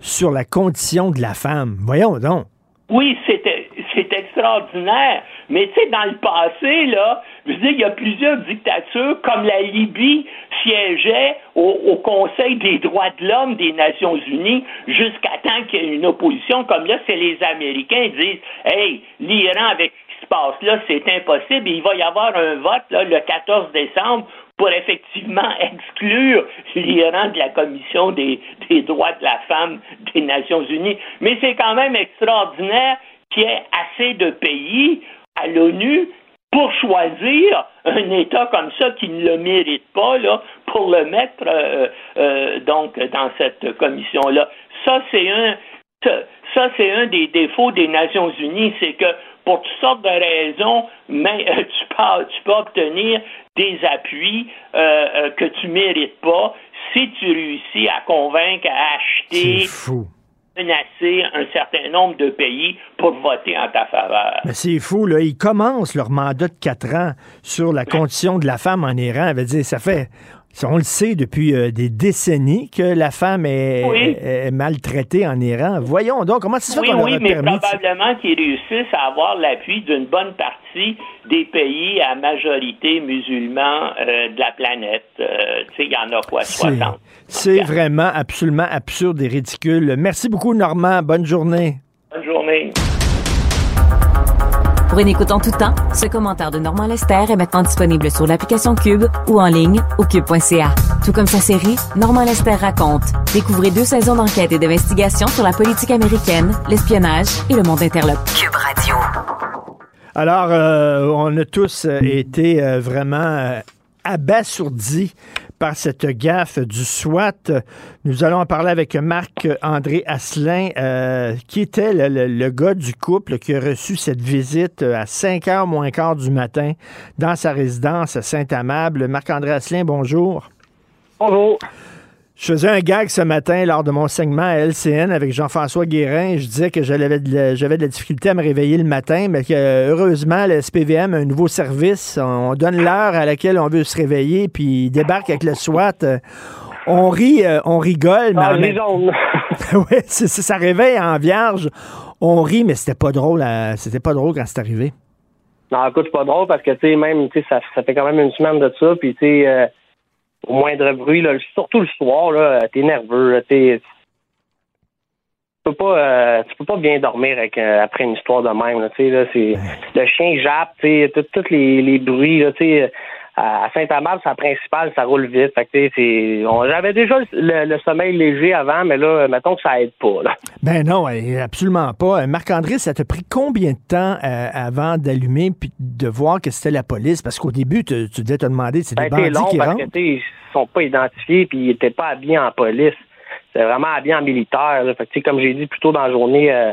sur la condition de la femme. Voyons donc. Oui, c'est extraordinaire. Mais tu sais, dans le passé, là, je veux dire, il y a plusieurs dictatures, comme la Libye siégeait au, Conseil des droits de l'homme des Nations Unies jusqu'à temps qu'il y ait une opposition. Comme là, c'est les Américains qui disent Hey, l'Iran avec ce qui se passe là, c'est impossible. Il va y avoir un vote là, le 14 décembre pour effectivement exclure l'Iran de la Commission des droits de la femme des Nations Unies. Mais c'est quand même extraordinaire qu'il y ait assez de pays à l'ONU pour choisir un État comme ça qui ne le mérite pas là, pour le mettre euh, euh, donc dans cette commission-là. Ça, c'est un ça, c'est un des défauts des Nations Unies, c'est que pour toutes sortes de raisons, mais euh, tu, peux, tu obtenir des appuis que tu mérites pas si tu réussis à convaincre, à acheter. Menacer un certain nombre de pays pour voter en ta faveur. Mais c'est fou, là. Ils commencent leur mandat de quatre ans sur la condition de la femme en Iran. Ça veut dire, ça fait. On le sait depuis euh, des décennies que la femme est, Oui. est- est maltraitée en Iran. Voyons donc, comment ça se fait Oui, qu'on oui, mais permis de- probablement qu'ils réussissent à avoir l'appui d'une bonne partie des pays à majorité musulman euh, de la planète. Euh, tu sais, il y en a quoi, C'est- 60. C'est vraiment absolument absurde et ridicule. Merci beaucoup, Normand. Bonne journée. Bonne journée. Pour une écoute en tout temps, ce commentaire de Normand Lester est maintenant disponible sur l'application Cube ou en ligne au cube.ca. Tout comme sa série, Normand Lester raconte. Découvrez deux saisons d'enquête et d'investigation sur la politique américaine, l'espionnage et le monde interlope. Cube Radio. Alors, euh, on a tous euh, été euh, vraiment abasourdis par cette gaffe du SWAT. Nous allons en parler avec Marc-André Asselin, euh, qui était le gars du couple qui a reçu cette visite euh, à 5 h moins quart du matin dans sa résidence à Saint-Amable. Marc-André Asselin, bonjour. Bonjour. Je faisais un gag ce matin lors de mon segment à LCN avec Jean-François Guérin. Je disais que j'avais de, la- j'avais de la difficulté à me réveiller le matin, mais que euh, heureusement, le SPVM a un nouveau service. On donne l'heure à laquelle on veut se réveiller, puis il débarque avec le SWAT. Euh, On rit, euh, on rigole, mais Ah, les même- c'est- c'est- ça réveille en vierge. On rit, mais c'était pas drôle. à- C'était pas drôle quand c'est arrivé. Non, écoute, c'est pas drôle parce que, tu sais, même, tu sais, ça, ça fait quand même une semaine de ça, puis, tu sais, euh, au moindre bruit, là, surtout le soir, là, t'es nerveux, là, t'es... Tu peux pas, euh, tu peux pas bien dormir avec, euh, après une histoire de même, là, là, c'est... Le chien jappe, tu sais, tous les, les bruits, là, tu sais... à Saint-Amand, sa principale, ça roule vite. Fait que, c'est- on- j'avais déjà le, le sommeil léger avant, mais là, mettons que ça aide pas. Là. Ben non, eh, absolument pas. Euh, Marc-André, ça t'a pris combien de temps euh, avant d'allumer puis de voir que c'était la police? Parce qu'au début, tu, tu devais te demander, c'est Ça des bandits long qui parce rentrent. que, ils sont pas identifiés puis ils étaient pas habillés en police. C'est vraiment habillés en militaire. Là. Fait que, comme j'ai dit plus tôt dans la journée, euh,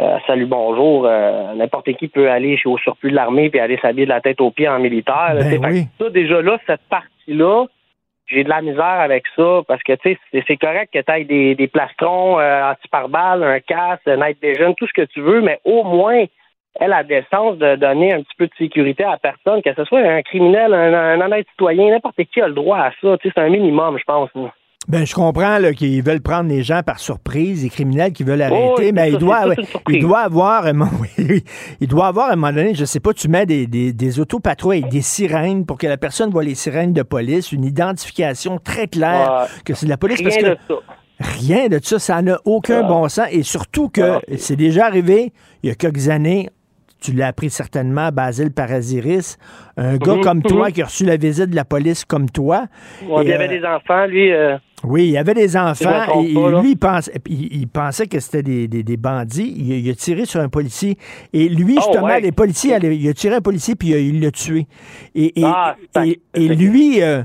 euh, salut, bonjour, euh, n'importe qui peut aller chez au surplus de l'armée puis aller s'habiller de la tête aux pieds en militaire. Ben oui. ça, déjà là, cette partie-là, j'ai de la misère avec ça parce que tu sais, c'est- correct que tu aies des, des plastrons euh, anti-pare-balles, un casque, un night vision, tout ce que tu veux, mais au moins elle a décence de donner un petit peu de sécurité à la personne, que ce soit un criminel, un, un honnête citoyen, n'importe qui a le droit à ça. Tu sais, c'est un minimum, je pense. là. Ben, je comprends là, qu'ils veulent prendre les gens par surprise, les criminels qui veulent arrêter, Oh, mais ça, il doit, ouais, il doit avoir, un moment- oui, il doit avoir à un moment donné, je sais pas, tu mets des, des, des autopatrouilles des sirènes pour que la personne voit les sirènes de police, une identification très claire Ouais. que c'est de la police. Rien parce que de ça. Rien de ça, ça n'a aucun bon sens. Et surtout que c'est déjà arrivé il y a quelques années. Tu l'as appris certainement, Basile Paraziris, un gars Mhm, comme toi mhm. qui a reçu la visite de la police comme toi. Ouais, Et, il y avait euh, des enfants, lui. euh, oui, il y avait des enfants et, pas, lui, il, pense- il, il pensait que c'était des, des- des bandits. Il, il a tiré sur un policier. Et lui, Oh, justement, ouais. les policiers, il a tiré un policier puis euh, il l'a tué. Et, et, Ah, et- et lui, euh,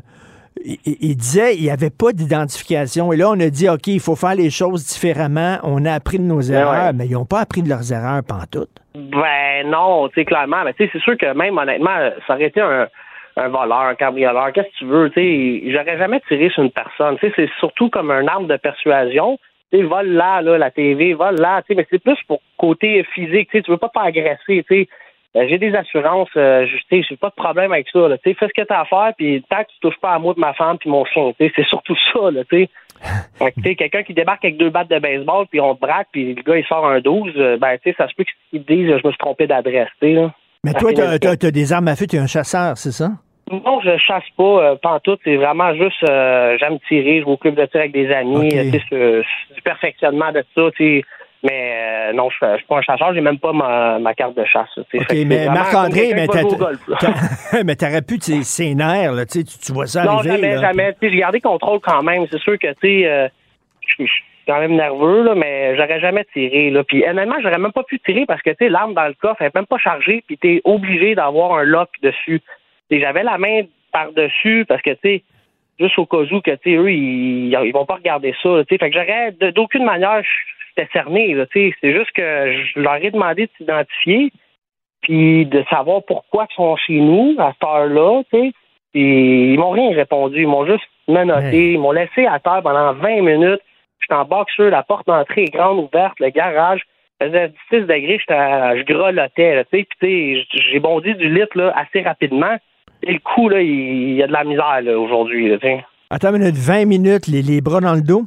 il, disait il n'y avait pas d'identification. Et là, on a dit, OK, il faut faire les choses différemment. On a appris de nos erreurs, ouais. mais ils n'ont pas appris de leurs erreurs pantoute. Ben non, tu sais, clairement. Mais tu sais, c'est sûr que même honnêtement, ça aurait été un, un voleur, un cambrioleur, qu'est-ce que tu veux, tu sais, j'aurais jamais tiré sur une personne. Tu sais, c'est surtout comme un arme de persuasion. Tu sais, vole là, là, la TV, vole là, tu sais, mais c'est plus pour côté physique, tu sais, tu veux pas te faire agresser, tu sais. Euh, j'ai des assurances, euh, je- sais, j'ai pas de problème avec ça, là, tu sais, fais ce que t'as à faire, puis tant que tu touches pas à moi de ma femme puis mon chien, tu sais, c'est surtout ça, là, tu sais. Fait que, tu sais, quelqu'un qui débarque avec deux battes de baseball, puis on te braque, puis le gars, il sort un 12, euh, ben, tu sais, ça se peut qu'il te dise, je me suis trompé d'adresse, là. Mais Ça toi, tu as, des armes à feu, tu es un chasseur, c'est ça? non, je chasse pas, euh, pantoute. C'est vraiment juste, euh, j'aime tirer, je vais au club de tir avec des amis. Ok. euh, tu sais, c'est c'est du perfectionnement de ça, tu sais. Mais euh, non, je je suis pas un chasseur, j'ai même pas ma, ma carte de chasse. OK, Fait mais Marc-André, mais t'aurais pu, tu sais, ses nerfs, là, tu tu- vois ça Non, arriver. jamais, là. jamais. J'ai gardé contrôle quand même. C'est sûr que, tu sais, quand même nerveux, là, mais j'aurais jamais tiré, là. Puis, honnêtement, j'aurais même pas pu tirer parce que, tu sais, l'arme dans le coffre, elle est même pas chargée, puis t'es obligé d'avoir un lock dessus. J'avais la main par-dessus parce que, tu sais, juste au cas où que, tu sais, eux, ils, ils vont pas regarder ça, tu sais. Fait que j'aurais, d'aucune manière, j'étais cerné, là, tu sais. C'est juste que je leur ai demandé de s'identifier puis de savoir pourquoi ils sont chez nous à cette heure-là, tu sais. Puis ils m'ont rien répondu. Ils m'ont juste menotté. Ils m'ont laissé à terre pendant 20 minutes. J'étais en boxeur, la porte d'entrée est grande ouverte, le garage faisait 16 degrés, à- je grelottais, tu sais. Puis j'ai bondi du lit là, assez rapidement. Et le coup, là, il y a de la misère là, aujourd'hui, là, tu sais. Attends une minute, 20 minutes, les, les bras dans le dos?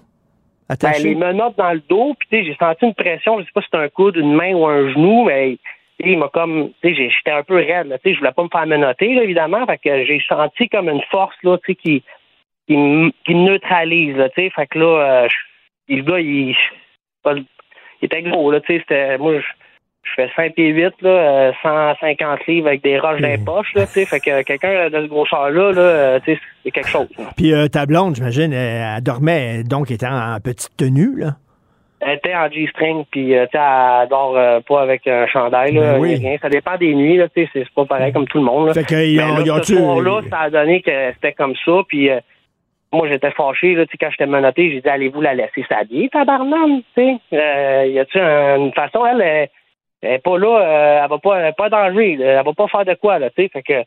Ben, les menottes dans le dos, puis tu sais, j'ai senti une pression, je sais pas si c'était un coude, une main ou un genou, mais il m'a comme, tu sais, j'étais un peu raide, tu sais, je voulais pas me faire menotter, là, évidemment, fait que j'ai senti comme une force, là, tu sais, qui, qui, me- qui me neutralise, là, tu sais, fait que là, euh, je- le gars, il, il était gros, là, tu sais, c'était, moi, je, je fais 5 pieds 8, là, euh, 150 livres avec des roches dans les poches, là, tu sais, fait que quelqu'un de ce grosseur-là, là, euh, tu sais, c'est quelque chose, là. Puis euh, ta blonde, j'imagine, elle, elle dormait, donc était en, petite tenue, là? Elle était en G-string, puis euh, tu sais, elle dort euh, pas avec un chandail, là, Ben oui. rien. Ça dépend des nuits, là, tu sais, c'est pas pareil comme tout le monde. Là. Fait qu'ils Mais ont- là, ils ont ce soir-là, ça a donné que c'était comme ça, puis euh, moi, j'étais fâché, là, tu sais, quand j'étais menotté, j'ai dit, allez-vous la laisser s'habiller, tabarnane, tu sais? Euh, y a-tu un- une façon, elle, elle, elle est pas là, euh, elle va pas, elle pas danger, elle va pas faire de quoi, là, tu sais, fait que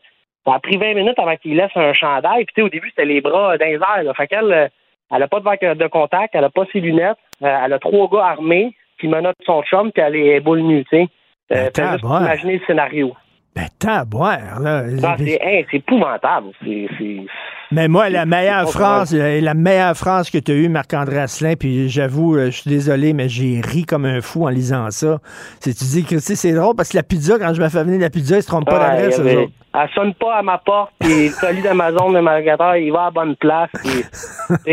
ça a pris 20 minutes avant qu'il laisse un chandail, puis tu sais, au début, c'était les bras dans les airs, là, fait qu'elle, euh, elle a pas de de contact, elle a pas ses lunettes, euh, elle a trois gars armés qui menottent son chum, puis elle est boule nue, tu sais? Euh, ouais. imaginer le scénario. Ben, tant à boire, là. Non, c'est épouvantable. C'est Mais moi, la meilleure phrase, euh, la meilleure phrase que tu as eue, Marc-André Asselin, puis j'avoue, euh, je suis désolé, mais j'ai ri comme un fou en lisant ça. C'est tu dis sais, c'est drôle parce que la pizza, quand je me fais venir la pizza, ils se trompent pas d'adresse, eux autres. Elle sonne pas à ma porte, puis le colis d'Amazon de navigateur, il va à la bonne place.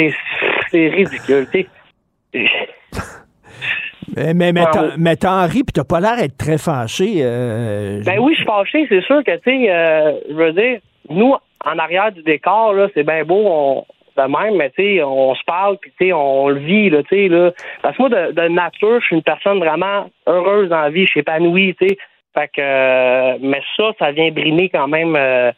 c'est ridicule. tu sais. Mais, mais, mais Ah, t'en- mais t'en ris, puis t'as pas l'air d'être très fâché. euh, Ben oui, je suis fâché, c'est sûr que, tu sais, euh, je veux dire, nous, en arrière du décor, là, c'est bien beau, on, de même, mais tu sais, on se parle, puis tu sais, on le vit, là, tu sais, là. Parce que moi, de, de nature, je suis une personne vraiment heureuse en vie, je suis épanoui, tu sais. Fait que, euh, mais ça, ça vient brimer quand même, euh,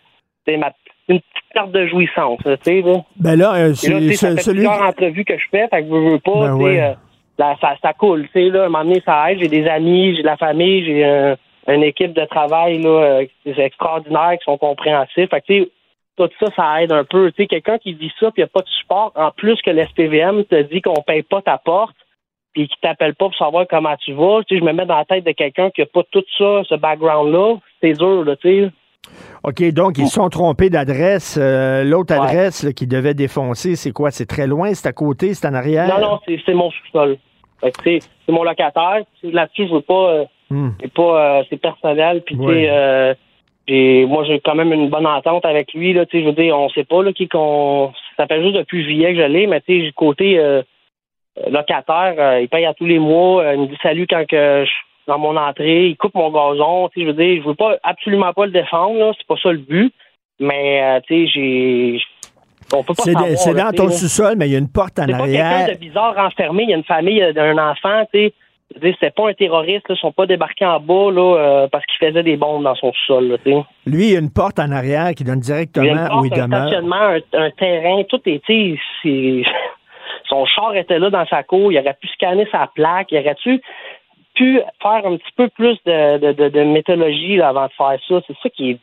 tu sais, ma une petite carte de jouissance, là, tu sais, là. Ben là, euh, là, c'est sais, ça fait celui. plusieurs entrevues que je fais, fait que je veux pas, Ben tu sais, ouais. Là, ça, ça coule, tu sais, là, à un moment donné, ça aide, j'ai des amis, j'ai de la famille, j'ai un- une équipe de travail, là, euh, extraordinaire, qui sont compréhensifs, fait que, tu sais, tout ça, ça aide un peu, tu sais, quelqu'un qui vit ça, puis il n'y a pas de support, en plus que l'SPVM te dit qu'on paye pas ta porte, puis qui t'appelle pas pour savoir comment tu vas, tu sais, je me mets dans la tête de quelqu'un qui a pas tout ça, ce background-là, c'est dur, là, tu sais. OK, donc ils se sont trompés d'adresse. Euh, L'autre adresse là, qui devait défoncer, c'est quoi? C'est très loin? C'est à côté? C'est en arrière? Non, non, c'est mon sous-sol. Fait que, tu sais, c'est mon locataire. Tu Là-dessus, je veux pas. euh, Hmm. c'est pas. euh, c'est personnel. Puis, tu Ouais. sais, euh, j'ai- moi, j'ai quand même une bonne entente avec lui. Là, tu sais, je veux dire, on sait pas là, qui qu'on. Ça fait juste depuis juillet que je l'ai, mais tu sais, côté euh, locataire, euh, il paye à tous les mois. euh, il me dit salut quand que je suis dans mon entrée. Il coupe mon gazon. Tu sais, je veux dire, je veux pas absolument pas le défendre. Là, c'est pas ça le but. Mais, euh, tu sais, j'ai. C'est dans ton sous-sol, mais il y a une porte en C'est pas arrière. quelqu'un de bizarre enfermé. Il y a une famille, il y a un enfant, tu sais. C'était pas un terroriste. Ils sont pas débarqués en bas, là, euh, parce qu'il faisait des bombes dans son sol, là, tu sais. Lui, il y a une porte en arrière qui donne Il y a une directement porte, où il un demeure. stationnement, un, un terrain, tout est, son char était là dans sa cour, il aurait pu scanner sa plaque, il aurait pu, pu faire un petit peu plus de, de, de, de méthodologie là, avant de faire ça? C'est ça qui est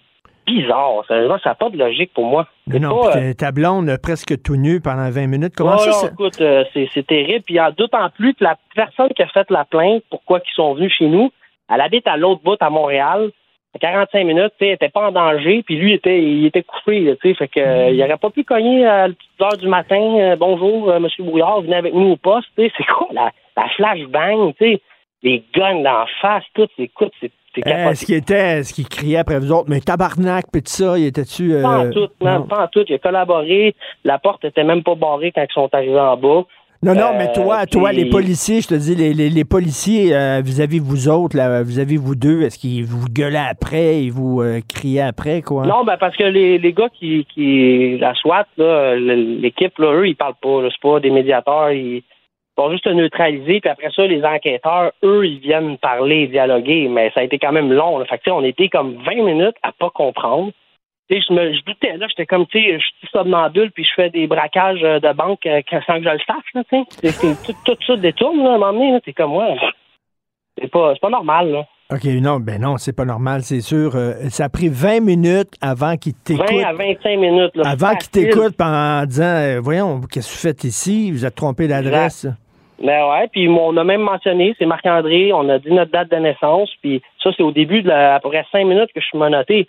bizarre. Sérieusement, ça n'a pas de logique pour moi. Non, pas, euh, ta blonde euh, presque tout nue pendant 20 minutes. Comment Oh ça? non, écoute, euh, c'est, terrible. Puis d'autant plus que la personne qui a fait la plainte, pourquoi ils sont venus chez nous, elle habite à l'autre bout à Montréal. À 45 minutes, tu sais, elle était pas en danger, puis lui était, il était couché, là, tu sais, fait que euh, il aurait pas pu cogner à la petite heure du matin. bonjour, Monsieur Brouillard, venez avec nous au poste, tu sais, c'est quoi la, la flashbang, tu sais, les guns d'en face, tout, écoute, c'est. Est-ce qu'il était, est-ce qu'il criait après vous autres, mais tabarnak, puis tout ça, il était-tu. euh, Pas en tout, non, non. pas en tout. Il a collaboré. La porte était même pas barrée quand ils sont arrivés en bas. Non, non, Euh, mais toi, toi, puis- les policiers, je te dis, les, les, les policiers euh, vis-à-vis vous autres, là, vis-à-vis vous deux, est-ce qu'ils vous gueulaient après, ils vous euh, criaient après, quoi? Non, ben parce que les, les gars qui, qui la SWAT, l'équipe, eux, ils parlent pas. C'est pas des médiateurs. Ils vont juste te neutraliser. Puis après ça, les enquêteurs, eux, ils viennent parler, dialoguer. Mais ça a été quand même long. Là. Fait que, on était comme 20 minutes à pas comprendre. Je me je doutais, là. J'étais comme, tu sais, je suis somnambule, puis je fais des braquages euh, de banque euh, sans que je le sache, là, tu sais. C'est- c'est- Tout, tout ça détourne, là, à un moment donné. T'es comme, ouais. C'est pas, c'est pas normal, là. OK, non, ben non, c'est pas normal, c'est sûr. Euh, ça a pris 20 minutes avant qu'il 20 t'écoute. à 25 minutes, là. Avant qu'il t'écoute en disant euh, Voyons, qu'est-ce que vous faites ici? Vous êtes trompé d'adresse. Ben ouais, puis on a même mentionné, c'est Marc-André, on a dit notre date de naissance, puis ça, c'est au début de la, à peu près cinq minutes que je suis menotté.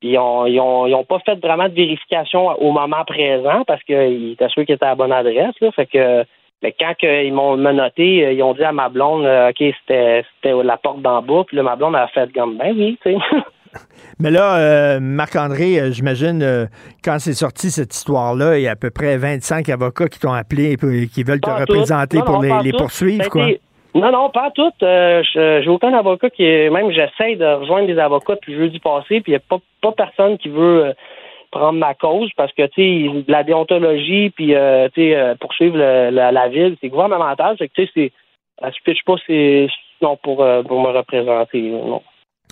Puis on- ils ont, ils ont pas fait vraiment de vérification au moment présent parce qu'ils étaient sûrs qu'ils étaient à la bonne adresse, là. Fait que mais quand que ils m'ont menotté, ils ont dit à ma blonde, euh, OK, c'était c'était la porte d'en bas, puis là, ma blonde a fait comme, ben oui, tu sais. Mais là, euh, Marc-André, euh, j'imagine, euh, quand c'est sorti cette histoire-là, il y a à peu près 25 avocats qui t'ont appelé et qui veulent te Pas représenter Non, pour non, les, poursuivre, a quoi. Non, non, pas en tout. Euh, je- J'ai aucun avocat qui est. Même j'essaie de rejoindre des avocats depuis jeudi passé, puis il n'y a pas, pas personne qui veut prendre ma cause parce que tu sais, la déontologie, puis euh, tu sais, poursuivre le- la, la ville, c'est gouvernemental. Fait que tu sais, c'est. Se pitche pas c'est non pour, euh, pour me représenter. Non.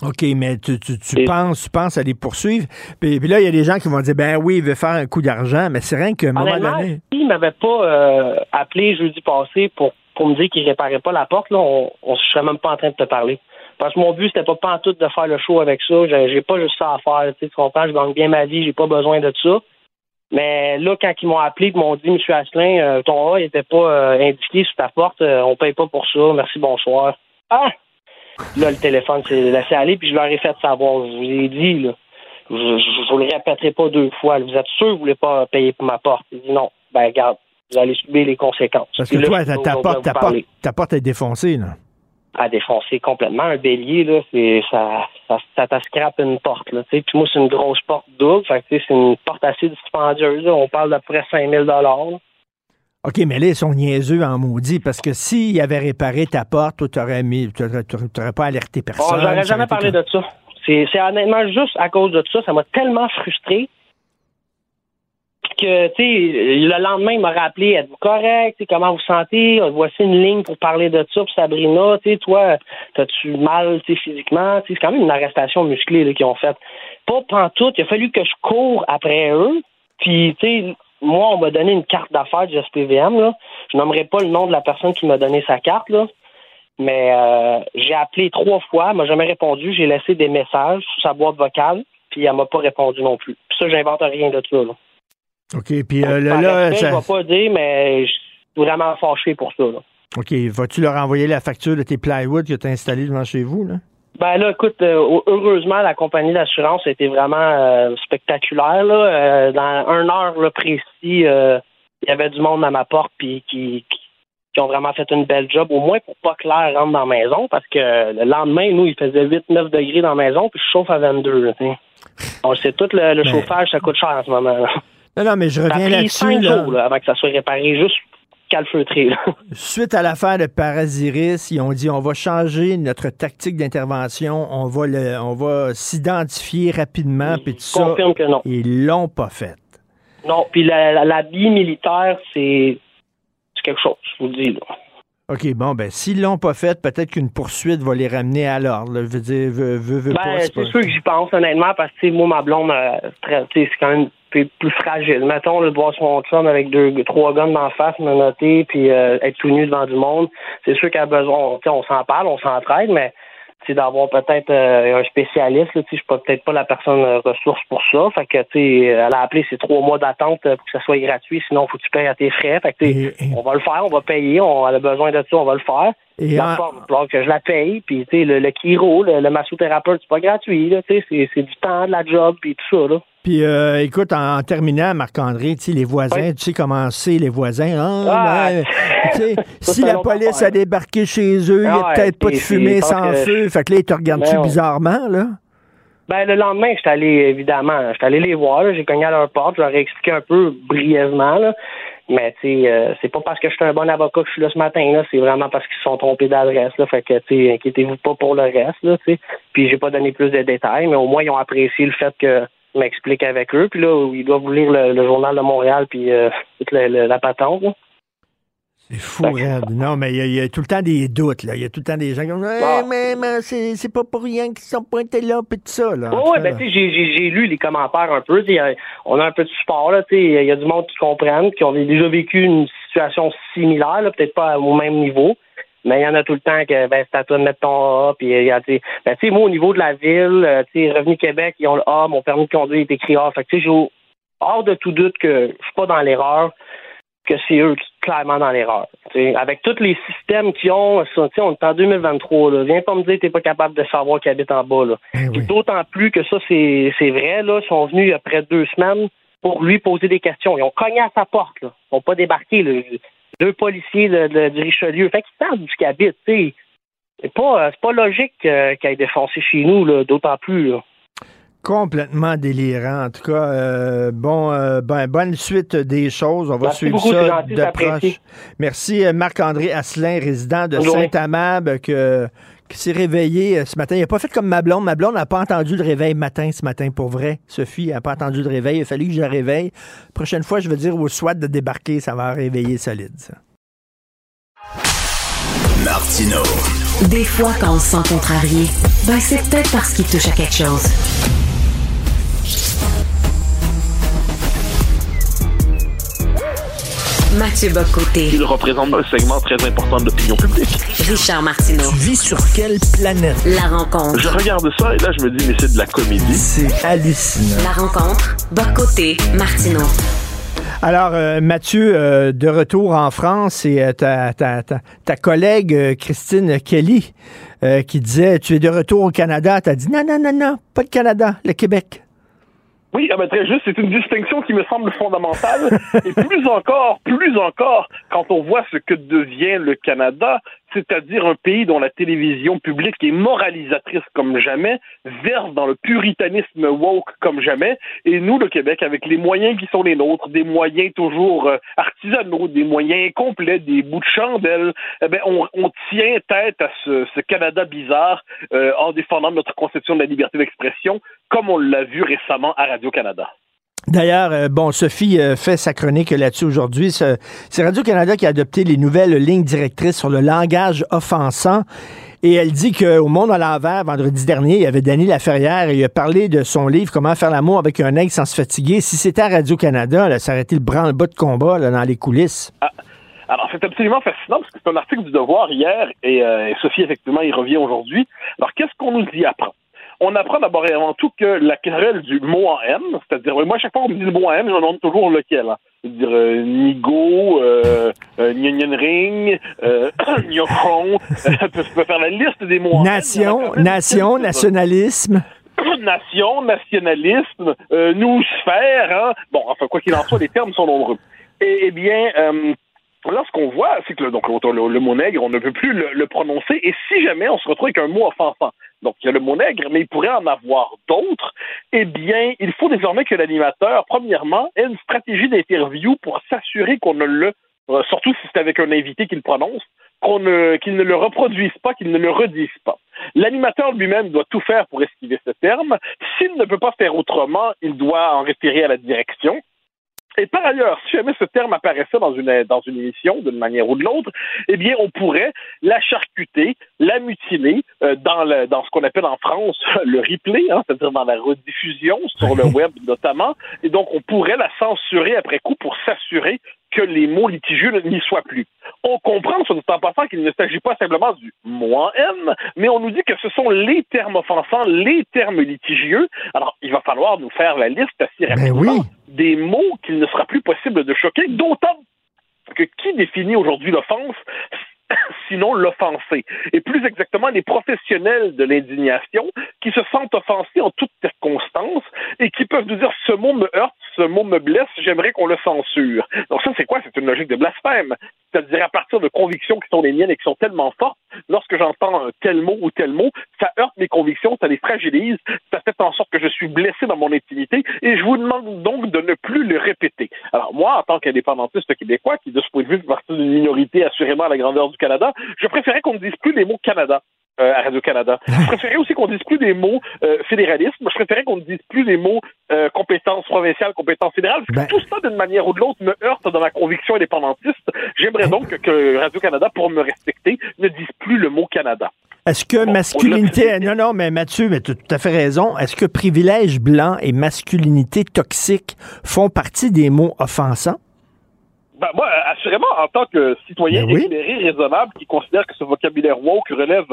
OK, mais tu, tu, tu penses, tu penses à les poursuivre. Puis, puis là, il y a des gens qui vont dire Ben oui, il veut faire un coup d'argent, mais c'est rien qu'à un moment donné. s'il m'avait pas euh, appelé jeudi passé pour, pour me dire qu'il réparait pas la porte, là, on, on serait même pas en train de te parler. Parce que mon but, c'était pas pantoute de faire le show avec ça. J'ai j'ai pas juste ça à faire. Tu comprends? Je gagne bien ma vie, j'ai pas besoin de ça. Mais là, quand ils m'ont appelé et m'ont dit, M. Asselin, euh, ton A il était pas euh, indiqué sur ta porte, on paye pas pour ça, merci, bonsoir. Ah! Là, le téléphone s'est laissé aller, puis je leur ai fait savoir. Je vous ai dit, là. Je, je vous le répéterai pas deux fois. Vous êtes sûr que vous voulez pas payer pour ma porte? Il dit non. Ben, regarde, vous allez subir les conséquences. Parce que là, toi, ta, porte, ta, porte, ta porte est défoncée, là. À défoncer complètement. Un bélier, là, c'est, ça, ça, ça scrape une porte, là, tu sais. Puis moi, c'est une grosse porte double. Fait que, c'est une porte assez dispendieuse, là. On parle d'à peu près 5000 dollars. OK, mais là, ils sont niaiseux en maudit, parce que s'ils avaient réparé ta porte, toi, t'aurais mis, t'aurais, pas alerté Bon, personne. j'aurais ça jamais parlé de ça. C'est, honnêtement juste à cause de ça. Ça m'a tellement frustré que, tu sais, le lendemain, il m'a rappelé, êtes-vous correct? Comment vous sentez? Voici une ligne pour parler de ça pour Sabrina. Tu sais, toi, t'as-tu mal, tu sais, physiquement? C'est quand même une arrestation musclée, qu'ils ont faite. Pas pantoute. Il a fallu que je cours après eux. Puis, tu sais, moi, on m'a donné une carte d'affaires du SPVM, là. Je nommerai pas le nom de la personne qui m'a donné sa carte, là. Mais euh, j'ai appelé trois fois, elle m'a jamais répondu. J'ai laissé des messages sur sa boîte vocale, puis elle m'a pas répondu non plus. Puis ça, j'invente rien de ça. Là. OK, puis euh, là, là, respect, ça- Je vais pas dire, mais je suis vraiment fâché pour ça. Là. OK, vas-tu leur envoyer la facture de tes plywood que tu as installés devant chez vous, là? Ben là, écoute, euh, heureusement, la compagnie d'assurance a été vraiment euh, spectaculaire. Là. Euh, dans un heure là, précis, il y avait du monde à ma porte puis qui, qui, qui ont vraiment fait une belle job, au moins pour pas que l'air rentre dans la maison, parce que le lendemain, nous, il faisait 8-9 degrés dans la maison, puis je chauffe à 22. Là. On sait tout, le, le Ben- chauffage, ça coûte cher en ce moment. Là. Non, non, mais je reviens là-dessus. là, avant que ça soit réparé, juste calfeutré. Suite à l'affaire de Parasiris, ils ont dit on va changer notre tactique d'intervention, on va le, on va s'identifier rapidement, puis tout ça. confirme que non. Ils l'ont pas fait. Non, puis bille militaire, c'est quelque chose, je vous le dis. Là. OK, bon, ben, s'ils l'ont pas fait, peut-être qu'une poursuite va les ramener à l'ordre. Je veux dire, veux, veux, veux Ben, pas. c'est sûr que j'y pense, honnêtement, parce que, moi, ma blonde, euh, c'est quand même plus, plus fragile. Mettons, là, de voir son chum avec deux, trois guns d'en face, me noter, puis euh, être tout nu devant du monde, c'est sûr qu'elle a besoin, on s'en parle, on s'entraide, mais c'est d'avoir peut-être euh, un spécialiste, là, tu sais, je suis pas- peut-être pas la personne euh, ressource pour ça, fait que, elle a appelé ces trois mois d'attente pour que ça soit gratuit, sinon, faut que tu payes à tes frais, fait que, on va le faire, on va payer, on elle a besoin de ça, on va le faire. Et La en- forme, que je la paye, puis, tu sais, le, le chiro, le, le massothérapeute, c'est pas gratuit, c'est du temps, de la job, puis tout ça, là. Puis, euh, écoute, en, en terminant, Marc-André, tu sais, les voisins, tu sais comment c'est, les voisins. Ah, Ah, ben, si la police a débarqué chez eux, il n'y a peut-être pas de fumée sans que- feu. Fait que là, ils te regardent-tu bizarrement, là? Ben, le lendemain, j'étais allé, évidemment, j'étais allé les voir, j'ai cogné à leur porte, je leur ai expliqué un peu brièvement, là. Mais, tu sais, euh, c'est pas parce que je suis un bon avocat que je suis là ce matin, là, c'est vraiment parce qu'ils se sont trompés d'adresse, là. Fait que, tu sais, inquiétez-vous pas pour le reste, là, tu sais. Puis, j'ai pas donné plus de détails, mais au moins, ils ont apprécié le fait que m'explique avec eux. Puis là, ils doivent lire le, le Journal de Montréal, puis euh, toute la, la- la patente, là. C'est fou, raide. Non, mais il y, a- il y a tout le temps des doutes, là. Il y a tout le temps des gens qui disent Ah. Eh, mais, mais c'est c'est pas pour rien qu'ils sont pointés là, puis tout ça, là. En Oui, ben, tu sais, j'ai- lu les commentaires un peu. On a un peu de support, là. tu sais, Il y a du monde qui comprennent, qui ont déjà vécu une situation similaire, peut-être pas au même niveau. Mais il y en a tout le temps que ben, c'est à toi de mettre ton A. Puis, il y a, tu ben, tu sais, moi, au niveau de la ville, euh, tu sais, Revenu Québec, ils ont le A, mon permis de conduire est écrit A. Fait que, tu sais, hors de tout doute que je suis pas dans l'erreur, que c'est eux qui sont clairement dans l'erreur. Tu sais, Avec tous les systèmes qu'ils ont, tu sais, on est en 2023. Là. Viens pas me dire que t'es pas capable de savoir qui habite en bas. Là. Puis D'autant plus que ça, c'est c'est vrai. Là. Ils sont venus après deux semaines pour lui poser des questions. Ils ont cogné à sa porte. Là. Ils n'ont pas débarqué. Là. Deux policiers de, Richelieu. Fait qu'ils savent du habite. tu sais. C'est pas, c'est pas logique euh, qu'il ait défoncé chez nous, d'autant plus. Là. Complètement délirant. En tout cas, euh, bon, euh, ben, bonne suite des choses. On va Merci suivre beaucoup, ça de proche. Merci, euh, Marc-André Asselin, résident de Bonne journée. Saint-Amab, que, qui s'est réveillé euh, ce matin. Il n'a pas fait comme ma blonde. Ma blonde n'a pas entendu le réveil matin ce matin, pour vrai. Sophie n'a pas entendu le réveil. Il a fallu que je la réveille. Prochaine fois, je vais dire au SWAT de débarquer. Ça va réveiller solide, ça. Martino. Des fois, quand on se sent contrarié, ben c'est peut-être parce qu'il touche à quelque chose. Mathieu Bocoté. Il représente un segment très important de l'opinion publique. Richard Martineau. Tu vis sur quelle planète? La rencontre. Je regarde ça et là, je me dis, mais c'est de la comédie. C'est hallucinant. La rencontre. Bocoté. Martineau. Alors, euh, Mathieu, euh, de retour en France, et euh, ta, ta, ta, ta collègue Christine Kelly euh, qui disait Tu es de retour au Canada. Tu as dit Non, non, non, non, pas le Canada, le Québec. Oui, ah ben, très juste, c'est une distinction qui me semble fondamentale. et plus encore, plus encore, quand on voit ce que devient le Canada, c'est-à-dire un pays dont la télévision publique est moralisatrice comme jamais, verse dans le puritanisme woke comme jamais, et nous, le Québec, avec les moyens qui sont les nôtres, des moyens toujours euh, artisanaux, des moyens complets, des bouts de chandelle, eh ben, on, on tient tête à ce, ce Canada bizarre euh, en défendant notre conception de la liberté d'expression, comme on l'a vu récemment à Radio-Canada. D'ailleurs, euh, bon, Sophie euh, fait sa chronique là-dessus aujourd'hui. C'est Radio-Canada qui a adopté les nouvelles lignes directrices sur le langage offensant. Et elle dit qu'au Monde à l'envers, vendredi dernier, il y avait Danny Laferrière et il a parlé de son livre Comment faire l'amour avec un aigle sans se fatiguer. Si c'était à Radio-Canada, ça aurait été le branle-bas de combat là, dans les coulisses. Alors, c'est absolument fascinant parce que c'est un article du Devoir hier et, euh, et Sophie, effectivement, il revient aujourd'hui. Alors, qu'est-ce qu'on nous y apprend? On apprend d'abord et avant tout que la querelle du mot en M, c'est-à-dire, moi, à chaque fois qu'on me dit le mot en M, je me demande toujours lequel. Hein. C'est-à-dire, euh, Nigo, euh, euh, Ring, euh, Nyokron, je peux faire la liste des mots en Nation, M. nation, nationalisme. Nation, nationalisme, euh, nous sphère, hein. Bon, enfin, quoi qu'il en soit, les termes sont nombreux. Et, eh bien, euh, Là, ce qu'on voit, c'est que le, le, le mot nègre, on ne peut plus le, prononcer. Et si jamais on se retrouve avec un mot offensant, donc il y a le mot nègre, mais il pourrait en avoir d'autres, eh bien, il faut désormais que l'animateur, premièrement, ait une stratégie d'interview pour s'assurer qu'on ne le, euh, surtout si c'est avec un invité qu'il prononce, qu'on qu'il ne le reproduise pas, qu'il ne le redise pas. L'animateur lui-même doit tout faire pour esquiver ce terme. S'il ne peut pas faire autrement, il doit en référer à la direction. Et par ailleurs, si jamais ce terme apparaissait dans une, dans une émission, d'une manière ou de l'autre, eh bien, on pourrait la charcuter, la mutiler euh, dans, le, dans ce qu'on appelle en France le replay, hein, c'est-à-dire dans la rediffusion sur le web notamment. Et donc, on pourrait la censurer après coup pour s'assurer que les mots litigieux n'y soient plus. On comprend, soit dit en passant, qu'il ne s'agit pas simplement du en M, mais on nous dit que ce sont les termes offensants, les termes litigieux. Alors, il va falloir nous faire la liste assez rapidement oui. Des mots qu'il ne sera plus possible de choquer, d'autant que qui définit aujourd'hui l'offense? sinon l'offensé. Et plus exactement, les professionnels de l'indignation qui se sentent offensés en toutes circonstances et qui peuvent nous dire ce mot me heurte, ce mot me blesse, j'aimerais qu'on le censure. Donc ça, c'est quoi? C'est une logique de blasphème. C'est-à-dire à partir de convictions qui sont les miennes et qui sont tellement fortes, lorsque j'entends tel mot ou tel mot, ça heurte mes convictions, ça les fragilise, ça fait en sorte que je suis blessé dans mon intimité et je vous demande donc de ne plus le répéter. Alors moi, en tant qu'indépendantiste québécois, qui de ce point de vue fait partie d'une minorité assurément à la grandeur du Je préférais qu'on ne dise plus les mots Canada. Euh, à Radio-Canada. Je préférais aussi qu'on dise plus des mots euh, fédéralisme. Je préférais qu'on ne dise plus les mots euh, compétences provinciales, compétences fédérales. Parce que tout ça, d'une manière ou de l'autre, me heurte dans ma conviction indépendantiste. J'aimerais donc que Radio-Canada, pour me respecter, ne dise plus le mot Canada. Est-ce que masculinité. Non, non, mais Mathieu, mais tu as tout à fait raison. Est-ce que privilège blanc et masculinité toxique font partie des mots offensants? Ben, moi, assurément, en tant que citoyen Ben oui. éclairé, raisonnable, qui considère que ce vocabulaire woke relève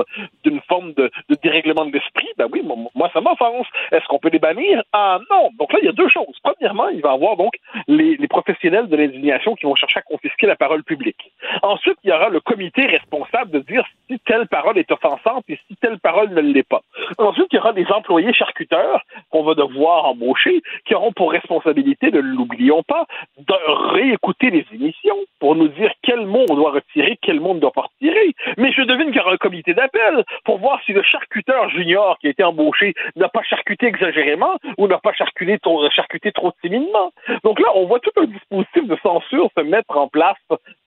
d'une forme de, de dérèglement de l'esprit, ben oui, moi, moi, ça m'offense. Est-ce qu'on peut les bannir? Ah non! Donc là, il y a deux choses. Premièrement, il va y avoir donc les, les professionnels de l'indignation qui vont chercher à confisquer la parole publique. Ensuite, il y aura le comité responsable de dire si telle parole est offensante et si telle parole ne l'est pas. Ensuite, il y aura des employés charcuteurs qu'on va devoir embaucher, qui auront pour responsabilité, ne l'oublions pas, de réécouter les émissions pour nous dire quel mot on doit retirer, quel mot on ne doit pas retirer. Mais je devine qu'il y aura un comité d'appel pour voir si le charcuteur junior qui a été embauché n'a pas charcuté exagérément ou n'a pas charcuté trop, charcuté trop timidement. Donc là, on voit tout un dispositif de censure se mettre en place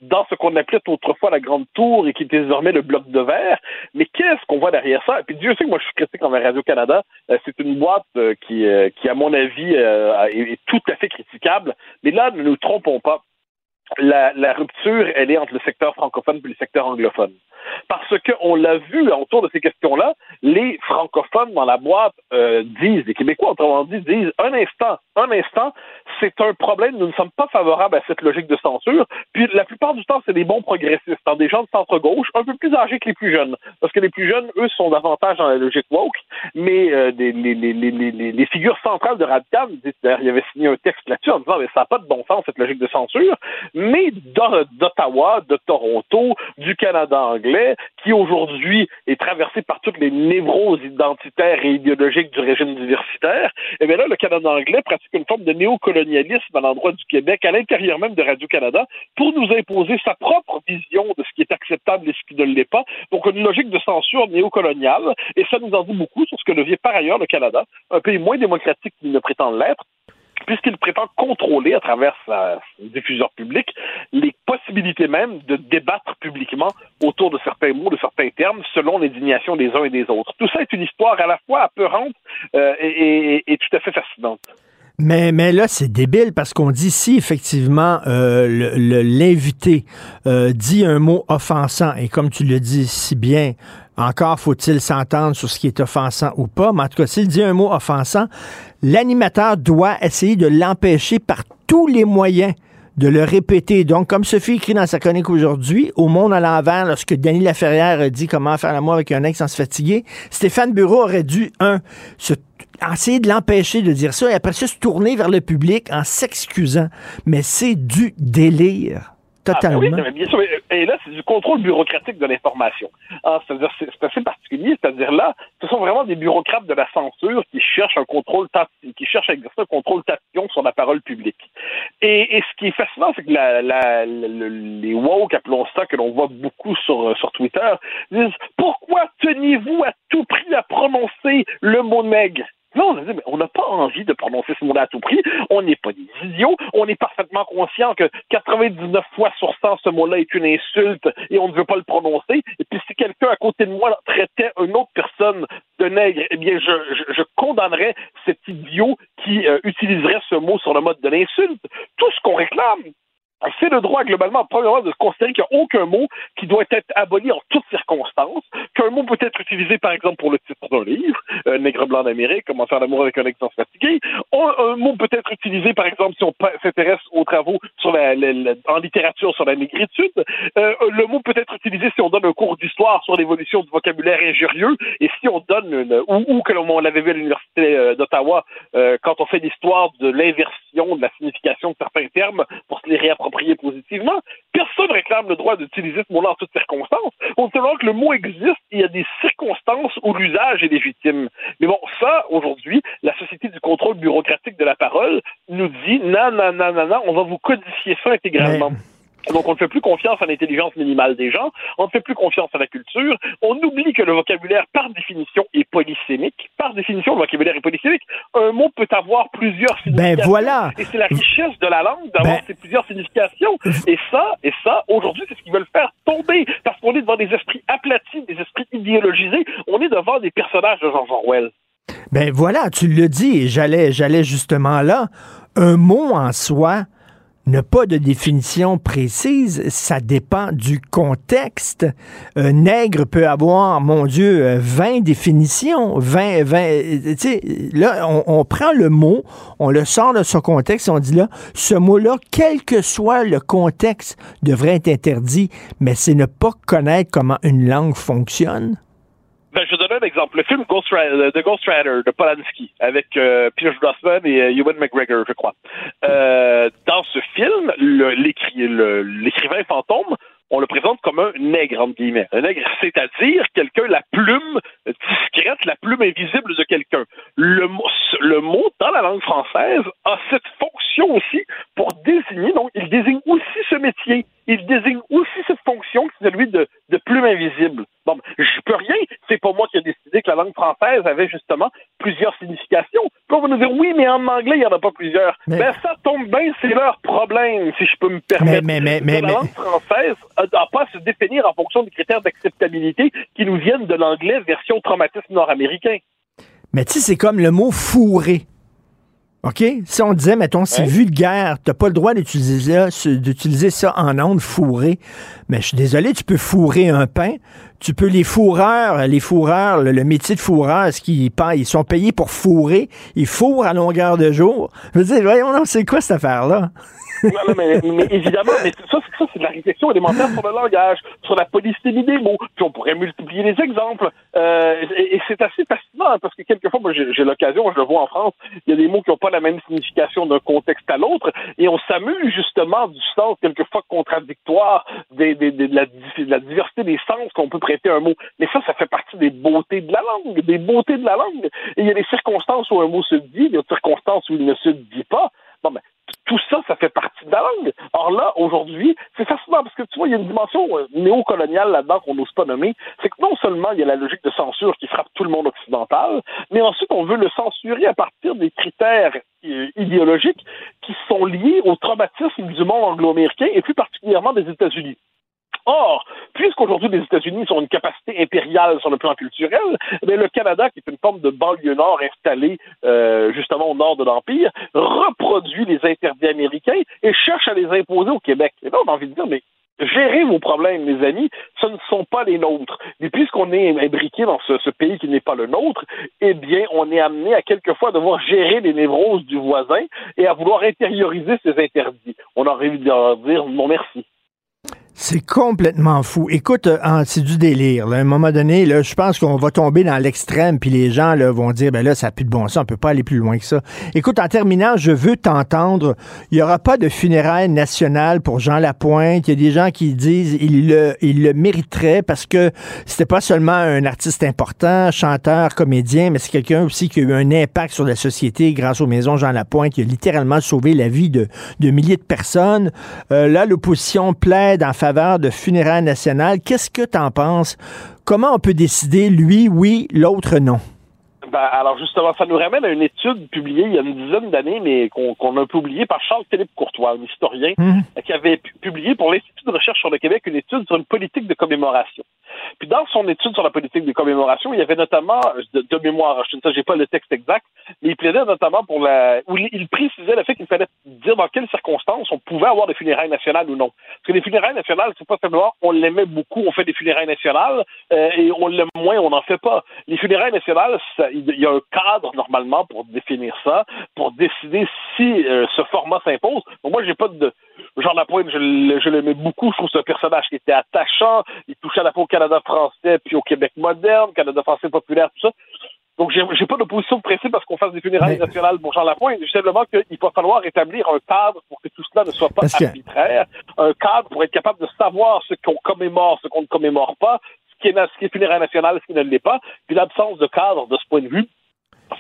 dans ce qu'on appelait autrefois la Grande Tour et qui est désormais le bloc de verre. Mais qu'est-ce qu'on voit derrière ça? Et puis Dieu sait que moi je suis critique envers Radio-Canada. Euh, c'est une boîte euh, qui, euh, qui, à mon avis, est tout à fait critiquable. Mais là, ne nous trompons pas la, la, rupture, elle est entre le secteur francophone et le secteur anglophone. Parce qu'on l'a vu autour de ces questions-là, les francophones dans la boîte euh, disent, les Québécois autrement dit, disent un instant, un instant, c'est un problème, nous ne sommes pas favorables à cette logique de censure. Puis la plupart du temps, c'est des bons progressistes, hein, des gens de centre-gauche, un peu plus âgés que les plus jeunes. Parce que les plus jeunes, eux, sont davantage dans la logique woke, mais euh, les, les, les, les, figures centrales de d'ailleurs, il avait signé un texte là-dessus en disant, mais ça n'a pas de bon sens, cette logique de censure, d'Ottawa, de Toronto, du Canada anglais, qui aujourd'hui est traversé par toutes les névroses identitaires et idéologiques du régime universitaire, et bien là, le Canada anglais pratique une forme de néocolonialisme à l'endroit du Québec, à l'intérieur même de Radio-Canada, pour nous imposer sa propre vision de ce qui est acceptable et ce qui ne l'est pas. Donc, une logique de censure néocoloniale, et ça nous en dit beaucoup sur ce que devient par ailleurs le Canada, un pays moins démocratique qu'il ne prétend l'être, puisqu'il prétend contrôler à travers sa diffuseur public les possibilités même de débattre publiquement autour de certains mots, de certains termes, selon l'indignation des uns et des autres. Tout ça est une histoire à la fois apeurante euh, et, tout à fait fascinante. Mais, mais là, c'est débile parce qu'on dit si effectivement euh, l'invité euh, dit un mot offensant, et comme tu le dis si bien, encore faut-il s'entendre sur ce qui est offensant ou pas, mais en tout cas, s'il dit un mot offensant, l'animateur doit essayer de l'empêcher par tous les moyens de le répéter. Donc, comme Sophie écrit dans sa chronique aujourd'hui, au monde à l'envers, lorsque Denis Laferrière dit comment faire l'amour avec un ex sans se fatiguer, Stéphane Bureau aurait dû, un, se essayer de l'empêcher de dire ça et après ça se tourner vers le public en s'excusant. Mais c'est du délire. Totalement. Ah, ben oui, mais bien sûr. Et là, c'est du contrôle bureaucratique de l'information. Ah, c'est-à-dire, c'est c'est assez particulier. C'est-à-dire là, ce sont vraiment des bureaucrates de la censure qui cherchent un contrôle, qui cherchent à exercer un contrôle tatillon sur la parole publique. Et, et ce qui est fascinant, c'est que la, la- le- les woke, appelons ça, que l'on voit beaucoup sur, euh, sur Twitter, disent pourquoi teniez-vous à tout prix à prononcer le mot nègre? Non, on a dit, mais on n'a pas envie de prononcer ce mot-là à tout prix. On n'est pas des idiots. On est parfaitement conscient que 99 fois sur 100, ce mot-là est une insulte et on ne veut pas le prononcer. Et puis, si quelqu'un à côté de moi traitait une autre personne de nègre, eh bien, je, je, je condamnerais cet idiot qui euh, utiliserait ce mot sur le mode de l'insulte. Tout ce qu'on réclame, c'est le droit globalement, premièrement, de considérer qu'il n'y a aucun mot qui doit être aboli en toutes circonstances, qu'un mot peut être utilisé, par exemple, pour le titre d'un livre, euh, Nègre blanc d'Amérique, Comment faire l'amour avec un ex fatigué. Un, mot peut être utilisé, par exemple, si on s'intéresse aux travaux sur la, la- la- en littérature sur la négritude. Euh, le mot peut être utilisé si on donne un cours d'histoire sur l'évolution du vocabulaire injurieux, et si on donne, une, ou, ou que l'on on l'avait vu à l'Université euh, d'Ottawa, euh, quand on fait l'histoire de l'inversion de la signification de certains termes pour se les réapproprier positivement, personne réclame le droit d'utiliser ce mot-là en toutes circonstances. On alors que le mot existe il y a des circonstances où l'usage est légitime. Mais bon, ça, aujourd'hui, la Société du contrôle bureaucratique de la parole nous dit non, non, non, non, non, on va vous codifier ça intégralement. Donc, on ne fait plus confiance à l'intelligence minimale des gens, on ne fait plus confiance à la culture, on oublie que le vocabulaire, par définition, est polysémique. Par définition, le vocabulaire est polysémique. Un mot peut avoir plusieurs significations. Ben voilà. Et c'est la richesse de la langue d'avoir Ben- ces plusieurs significations. Et ça, et ça, aujourd'hui, c'est ce qu'ils veulent faire tomber. Parce qu'on est devant des esprits aplatis, des esprits idéologisés. On est devant des personnages de George Orwell. Ben voilà, tu le dis, et j'allais, j'allais justement là. Un mot en soi n'a pas de définition précise, ça dépend du contexte. Un nègre peut avoir, mon Dieu, euh, 20 définitions, 20, 20, euh, tu sais, là, on, on prend le mot, on le sort de son contexte, on dit là, ce mot-là, quel que soit le contexte, devrait être interdit, mais c'est ne pas connaître comment une langue fonctionne. Ben, je donne un exemple. Le film Ghost Rider, The Ghost Rider de Polanski avec euh, Pierce Brosnan et euh, Ewan McGregor, je crois. Euh, dans ce film, l'écrivain fantôme, on le présente comme un nègre, entre guillemets. Un nègre, c'est-à-dire quelqu'un, la plume discrète, la plume invisible de quelqu'un. Le, le mot, dans la langue française, a cette fonction aussi pour désigner, donc il désigne aussi ce métier. Il désigne aussi cette fonction qui est celui de, de plume invisible. Bon, ben, je peux rien. C'est pas moi qui ai décidé que la langue française avait justement plusieurs significations. Puis on va nous dire, oui, mais en anglais, il n'y en a pas plusieurs? Mais- Ben, ça tombe bien, c'est leur problème, si je peux me permettre. Mais- mais- mais- la mais- langue française n'a pas à se définir en fonction des critères d'acceptabilité qui nous viennent de l'anglais version traumatisme nord-américain. Mais tu sais, c'est comme le mot fourré. OK? Si on disait, mettons, c'est Ouais. vulgaire, t'as pas le droit d'utiliser ça, d'utiliser ça en ondes fourré. Mais je suis désolé, tu peux fourrer un pain. Tu peux les fourreurs, les fourreurs, le, le métier de fourreur, ce qu'ils ils sont payés pour fourrer. Ils fourrent à longueur de jour. Je veux dire, voyons, non, c'est quoi cette affaire-là? Non, mais, évidemment, mais ça, c'est- de la réflexion élémentaire sur le langage, sur la polysémie des mots. Puis on pourrait multiplier les exemples. Euh, et c'est assez fascinant parce que quelquefois, moi, j'ai l'occasion, je le vois en France, il y a des mots qui n'ont pas la même signification d'un contexte à l'autre, et on s'amuse justement du sens quelquefois contradictoire de, la, de la diversité des sens qu'on peut prêter à un mot. Mais ça, ça fait partie des beautés de la langue, des beautés de la langue. Et il y a des circonstances où un mot se dit, il y a des circonstances où il ne se dit pas. Bon, ben, tout ça, ça fait partie de la langue. Or là, aujourd'hui, c'est fascinant parce que tu vois, il y a une dimension euh, néocoloniale là-dedans qu'on n'ose pas nommer. C'est que non seulement il y a la logique de censure qui frappe tout le monde occidental, mais ensuite on veut le censurer à partir des critères euh, idéologiques qui sont liés au traumatisme du monde anglo-américain et plus particulièrement des États-Unis. Or, puisqu'aujourd'hui les États-Unis sont une capacité impériale sur le plan culturel, mais le Canada, qui est une forme de banlieue nord installée euh, justement au nord de l'Empire, reproduit les interdits américains et cherche à les imposer au Québec. Et là, on a envie de dire, mais Gérez vos problèmes, mes amis, ce ne sont pas les nôtres. Et puisqu'on est imbriqué dans ce, ce pays qui n'est pas le nôtre, eh bien, on est amené à quelquefois devoir gérer les névroses du voisin et à vouloir intérioriser ces interdits. On aurait envie de leur dire non merci. C'est complètement fou. Écoute, euh, ah, c'est du délire. là. À un moment donné, là, je pense qu'on va tomber dans l'extrême, puis les gens là, vont dire, ben là, ça n'a plus de bon sens, on peut pas aller plus loin que ça. Écoute, en terminant, je veux t'entendre. Il n'y aura pas de funérailles nationales pour Jean Lapointe. Il y a des gens qui disent il le, mériterait parce que c'était pas seulement un artiste important, chanteur, comédien, mais c'est quelqu'un aussi qui a eu un impact sur la société grâce aux maisons Jean Lapointe. Il a littéralement sauvé la vie de, de milliers de personnes. Euh, là, l'opposition plaide en faveur de funérailles nationales. Qu'est-ce que tu en penses? Comment on peut décider, lui, oui, l'autre, non? Ben, alors justement, ça nous ramène à une étude publiée il y a une dizaine d'années, mais qu'on a publiée par Charles-Philippe Courtois, un historien, euh, qui avait pu- publié pour l'Institut de recherche sur le Québec une étude sur une politique de commémoration. Puis dans son étude sur la politique de commémoration, il y avait notamment, de, de mémoire, je ne sais, pas le texte exact, mais il plaidait notamment pour la, où il, il précisait le fait qu'il fallait dire dans quelles circonstances on pouvait avoir des funérailles nationales ou non. Parce que les funérailles nationales, c'est pas simplement on l'aimait beaucoup, on fait des funérailles nationales, euh, et on l'aime moins, on n'en fait pas. Les funérailles nationales, ça- il y a un cadre normalement pour définir ça, pour décider si euh, ce format s'impose. Moi, j'ai pas de Jean Lapointe, je, je l'aimais beaucoup. Je trouve que c'est un personnage qui était attachant. Il touchait à la fois au Canada français puis au Québec moderne, Canada français populaire, tout ça. Donc, j'ai pas d'opposition de principe parce qu'on fasse des funérailles nationales pour Jean Lapointe. Simplement qu'il va falloir établir un cadre pour que tout cela ne soit pas Parce que- arbitraire. Un cadre pour être capable de savoir ce qu'on commémore, ce qu'on ne commémore pas, qui est, ce qui est funéraire national, ce qui ne l'est pas. Puis l'absence de cadre de ce point de vue,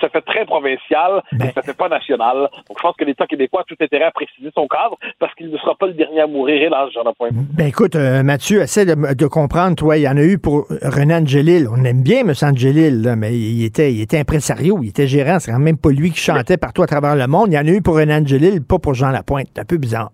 ça fait très provincial et ça fait pas national. Donc, je pense que l'État québécois a tout intérêt à préciser son cadre parce qu'il ne sera pas le dernier à mourir, hélas, Jean Lapointe. Ben écoute, euh, Mathieu, essaie de, de comprendre, toi, il y en a eu pour René Angelil. On aime bien M. Angelil, là, mais il était, il était impresario, il était gérant. C'est quand même pas lui qui chantait partout à travers le monde. Il y en a eu pour René Angelil, pas pour Jean Lapointe. C'est un peu bizarre.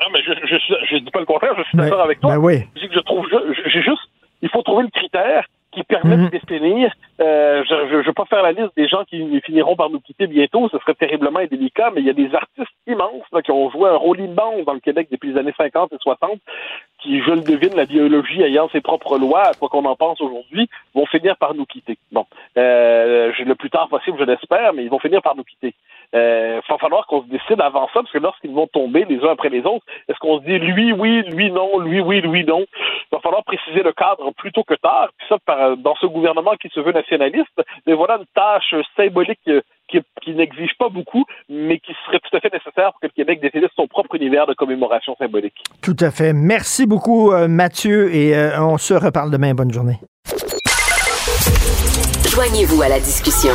Non, mais je, je, je, je dis pas le contraire, je suis d'accord avec toi. ben oui. Je dis que je trouve, j'ai juste, il faut trouver le critère qui permet de définir. Euh, je ne veux pas faire la liste des gens qui finiront par nous quitter bientôt, ce serait terriblement indélicat, mais il y a des artistes immenses là, qui ont joué un rôle immense dans le Québec depuis les années 50 et 60, qui, je le devine, la biologie ayant ses propres lois, à quoi qu'on en pense aujourd'hui, vont finir par nous quitter. Bon, euh, le plus tard possible, je l'espère, mais ils vont finir par nous quitter. Euh, va falloir qu'on se décide avant ça, parce que lorsqu'ils vont tomber les uns après les autres, est-ce qu'on se dit lui oui, lui non, lui oui, lui non? Il va falloir préciser le cadre plus tôt que tard. Puis ça, par- dans ce gouvernement qui se veut nationaliste, mais voilà une tâche symbolique euh, qui, qui n'exige pas beaucoup, mais qui serait tout à fait nécessaire pour que le Québec définisse son propre univers de commémoration symbolique. Tout à fait. Merci beaucoup, euh, Mathieu, et euh, on se reparle demain. Bonne journée. Joignez-vous à la discussion.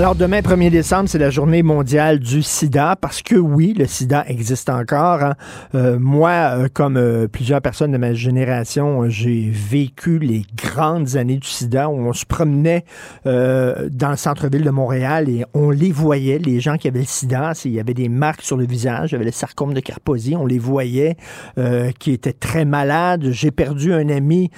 Alors, demain, 1er décembre, c'est la journée mondiale du sida, parce que oui, le sida existe encore. hein. Euh, moi, euh, comme euh, plusieurs personnes de ma génération, j'ai vécu les grandes années du sida où on se promenait dans le centre-ville de Montréal et on les voyait, les gens qui avaient le sida. Il y avait des marques sur le visage, il y avait le sarcome de Carposie, on les voyait, qui étaient très malades. J'ai perdu un ami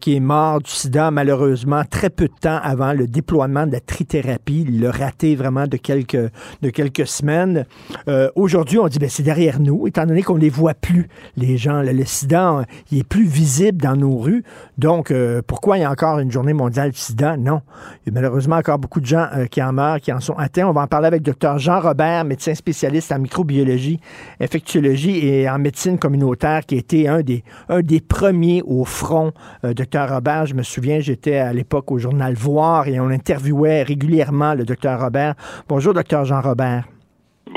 qui est mort du sida, malheureusement, très peu de temps avant le déploiement de la trithérapie. Il l'a raté vraiment de quelques, de quelques semaines. Euh, Aujourd'hui, on dit, ben, c'est derrière nous, étant donné qu'on ne les voit plus, les gens. Le, le sida, euh, il est plus visible dans nos rues. Donc, euh, pourquoi il y a encore une journée mondiale du sida? Non. Il y a malheureusement encore beaucoup de gens euh, qui en meurent, qui en sont atteints. On va en parler avec Dr. Jean Robert, médecin spécialiste en microbiologie, infectiologie et en médecine communautaire, qui a été un des, un des premiers au front. Dr. Robert, je me souviens, j'étais à l'époque au journal Voir et on interviewait régulièrement le Dr. Robert. Bonjour, Dr. Jean Robert.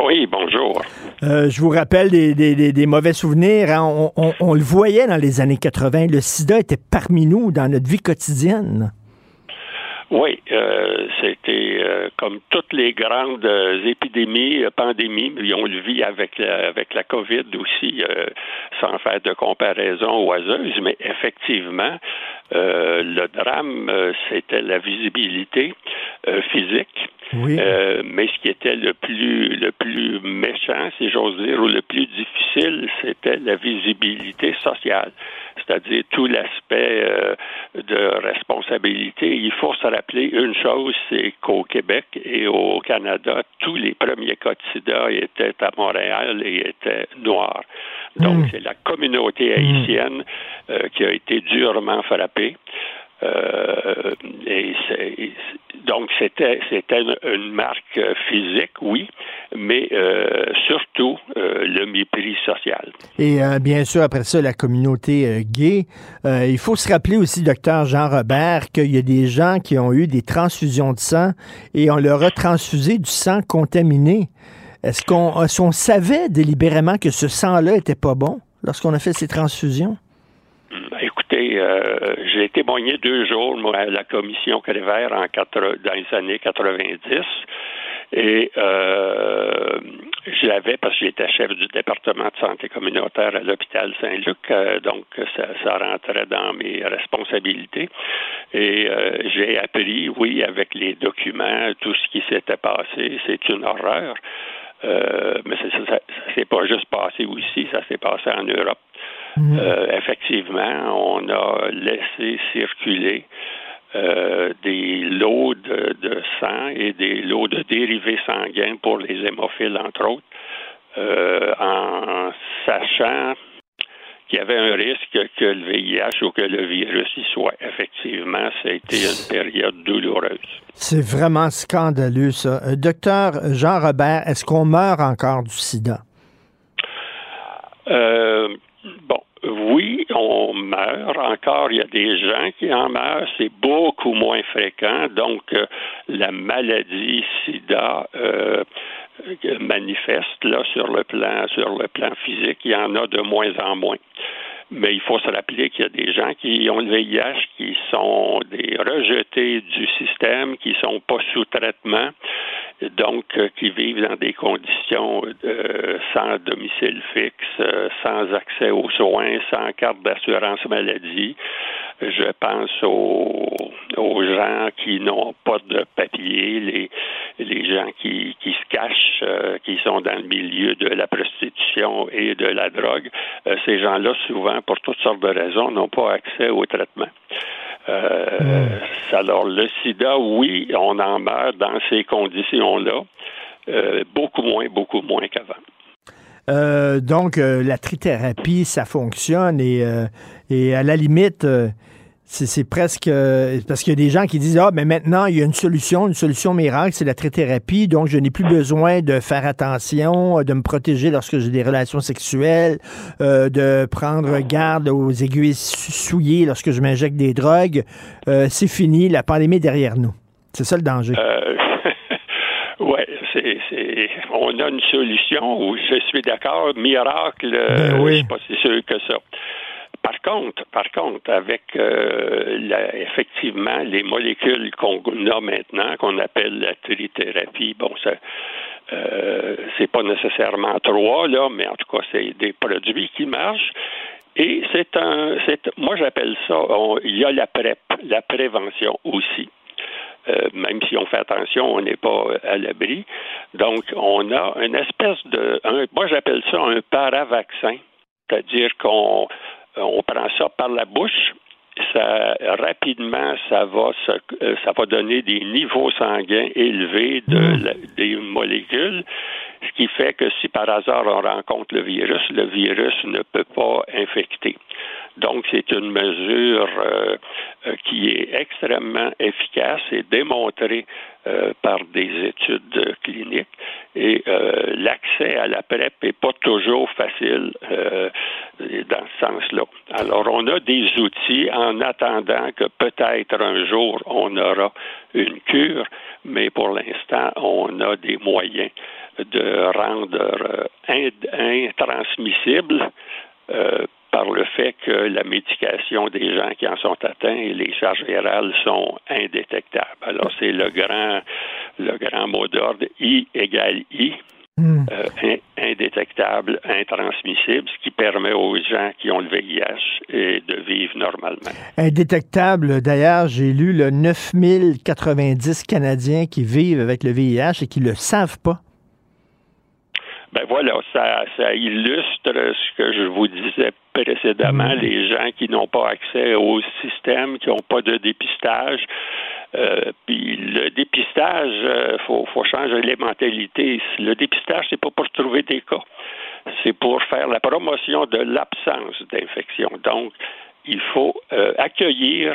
Oui, bonjour. Euh, je vous rappelle des, des- des- des mauvais souvenirs. hein. On, on- on le voyait dans les années 80. Le sida était parmi nous dans notre vie quotidienne. Oui, euh, c'était euh, comme toutes les grandes épidémies, pandémies, on le vit avec la, avec la COVID aussi, sans faire de comparaison oiseuse, mais effectivement, le drame, euh, c'était la visibilité. euh, physique. Euh, mais ce qui était le plus le plus méchant, si j'ose dire, ou le plus difficile, c'était la visibilité sociale, c'est-à-dire tout l'aspect euh, de responsabilité. Il faut se rappeler une chose, c'est qu'au Québec et au Canada, tous les premiers cas de sida étaient à Montréal et étaient noirs. Donc, c'est la communauté haïtienne euh, qui a été durement frappée. Euh, et donc c'était c'était une, marque physique, oui, mais euh, surtout euh, le mépris social. Et bien sûr après ça la communauté gay. il faut se rappeler aussi, docteur Jean Robert, qu'il y a des gens qui ont eu des transfusions de sang et on leur a transfusé du sang contaminé. Est-ce qu'on est on savait délibérément que ce sang-là était pas bon lorsqu'on a fait ces transfusions? Euh, j'ai été témoigné deux jours moi, à la commission Calvaire en dans les années 90. Et euh, j'avais, parce que j'étais chef du département de santé communautaire à l'hôpital Saint-Luc, euh, donc ça, rentrait dans mes responsabilités. Et euh, j'ai appris, oui, avec les documents, tout ce qui s'était passé. C'est une horreur. Mais ça, ça, ça s'est pas juste passé ici, ça s'est passé en Europe. Mhm. Euh, effectivement, on a laissé circuler euh, des lots de, sang et des lots de dérivés sanguins pour les hémophiles, entre autres, euh, en sachant qu'il y avait un risque que le VIH ou que le virus y soit. Effectivement, ça a été une période douloureuse. C'est vraiment scandaleux, ça. docteur Jean Robert, est-ce qu'on meurt encore du sida? Euh, Bon, oui, on meurt. Encore, il y a des gens qui en meurent. C'est beaucoup moins fréquent. Donc, euh, la maladie SIDA euh, manifeste sur le plan sur le plan physique. Il y en a de moins en moins. Mais il faut se rappeler qu'il y a des gens qui ont le VIH, qui sont des rejetés du système, qui sont pas sous traitement, donc euh, qui vivent dans des conditions euh, sans domicile fixe, euh, sans accès aux soins, sans carte d'assurance maladie. Je pense aux, aux gens qui n'ont pas de papier, les, les gens qui, qui se cachent, qui sont dans le milieu de la prostitution et de la drogue. ces gens-là, souvent, pour toutes sortes de raisons, n'ont pas accès au traitement. Euh, alors, le sida, oui, on en meurt dans ces conditions-là, euh, beaucoup moins, beaucoup moins qu'avant. Euh, donc, la trithérapie, ça fonctionne et, et à la limite, c'est presque euh, parce qu'il y a des gens qui disent ah mais maintenant il y a une solution, une solution miracle, c'est la trithérapie, donc je n'ai plus besoin de faire attention, euh, de me protéger lorsque j'ai des relations sexuelles, euh, de prendre garde aux aiguilles souillées lorsque je m'injecte des drogues. c'est fini, la pandémie est derrière nous. C'est ça le danger. Oui, c'est, on a une solution où je suis d'accord, miracle, ben oui. je suis pas si sûr que ça. Par contre, par contre, avec euh, effectivement les molécules qu'on a maintenant, qu'on appelle la trithérapie, bon, ça, euh, c'est pas nécessairement trois là, mais en tout cas, c'est des produits qui marchent. Et c'est un, c'est, moi j'appelle ça, il y a la PrEP, la prévention aussi. Euh, même si on fait attention, on n'est pas à l'abri. Donc, on a une espèce de, moi j'appelle ça un paravaccin, c'est-à-dire qu'on euh, on prend ça par la bouche, ça rapidement ça va euh, ça va donner des niveaux sanguins élevés de hmm. des molécules ce qui fait que si par hasard on rencontre le virus le virus ne peut pas infecter donc c'est une mesure euh, qui est extrêmement efficace et démontrée par des études cliniques et l'accès à la PrEP n'est pas toujours facile dans ce sens-là. Alors, on a des outils en attendant que peut-être un jour on aura une cure, mais pour l'instant, on a des moyens de rendre euh, intransmissible euh, par le fait que la médication des gens qui en sont atteints et les charges virales sont indétectables. Alors, c'est le grand, le grand mot d'ordre I égale I euh, in- indétectable, intransmissible, ce qui permet aux gens qui ont le VIH et de vivre normalement. Indétectable. D'ailleurs, j'ai lu le 9090 Canadiens qui vivent avec le VIH et qui le savent pas. Ben voilà, ça, ça illustre ce que je vous disais précédemment, les gens qui n'ont pas accès au système, qui n'ont pas de dépistage. Euh, puis le dépistage, euh, faut, faut changer les mentalités. Le dépistage, c'est pas pour trouver des cas, c'est pour faire la promotion de l'absence d'infection. Donc, il faut euh, accueillir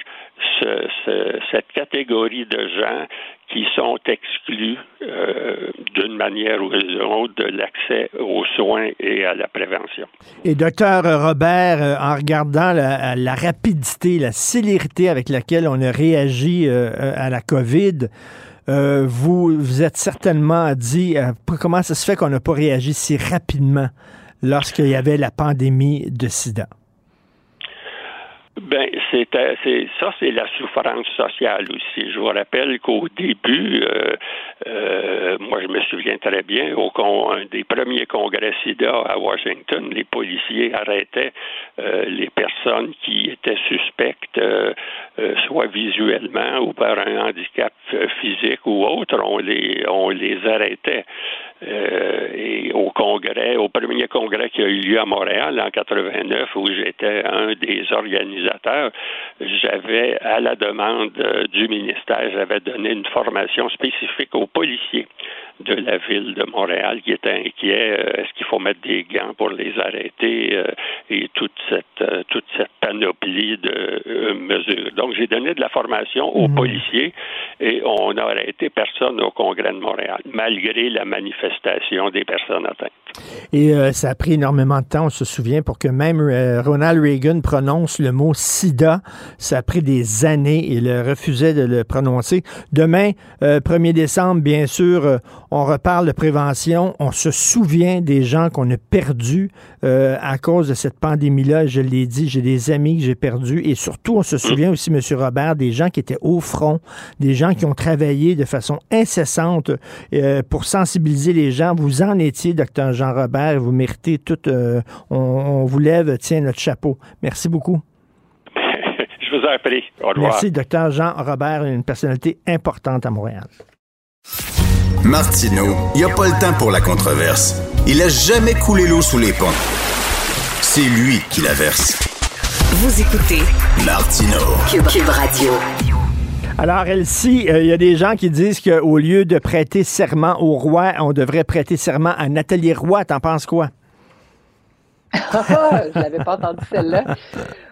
ce- ce- cette catégorie de gens qui sont exclus euh, d'une manière ou d'une autre de l'accès aux soins et à la prévention. Et docteur Robert, euh, en regardant la, la rapidité, la célérité avec laquelle on a réagi à la COVID, vous vous êtes certainement dit comment ça se fait qu'on n'a pas réagi si rapidement lorsqu'il y avait la pandémie de sida? Ben, c'est, euh, c'est ça, c'est la souffrance sociale aussi. Je vous rappelle qu'au début, euh, moi, je me souviens très bien, au con, un des premiers congrès SIDA à Washington, les policiers arrêtaient euh, les personnes qui étaient suspectes, euh, euh, soit visuellement ou par un handicap euh, physique ou autre, on les, on les arrêtait. Euh, et au congrès, au premier congrès qui a eu lieu à Montréal en 89, où j'étais un des organisateurs, j'avais, à la demande euh, du ministère, j'avais donné une formation spécifique aux policiers de la ville de Montréal qui étaient inquiets. euh, Est-ce qu'il faut mettre des gants pour les arrêter euh, et toute cette euh, toute cette panoplie de mesures. Donc j'ai donné de la formation aux policiers et on n'a arrêté personne au congrès de Montréal malgré la manifestation des personnes atteintes. Et euh, ça a pris énormément de temps, on se souvient, pour que même euh, Ronald Reagan prononce le mot sida. Ça a pris des années. Il refusait de le prononcer. Demain, euh, 1er décembre, bien sûr, on reparle de prévention. On se souvient des gens qu'on a perdus euh, à cause de cette pandémie-là. Je l'ai dit, j'ai des amis que j'ai perdus. Et surtout, on se souvient aussi, M. Robert, des gens qui étaient au front, des gens qui ont travaillé de façon incessante euh, pour sensibiliser les gens. Vous en étiez, docteur Jean Robert, vous méritez tout. euh, on, on vous lève, tiens, notre chapeau. Merci beaucoup. Je vous en prie. Au revoir. Merci, docteur Jean Robert, une personnalité importante à Montréal. Martineau, il n'y a pas le temps pour la controverse. Il a jamais coulé l'eau sous les ponts. C'est lui qui la verse. Vous écoutez Martineau. Cube, Cube Radio. Alors, Elsie, euh, il y a des gens qui disent qu'au lieu de prêter serment au roi, on devrait prêter serment à Nathalie Roy. T'en penses quoi? Je l'avais pas entendu celle-là.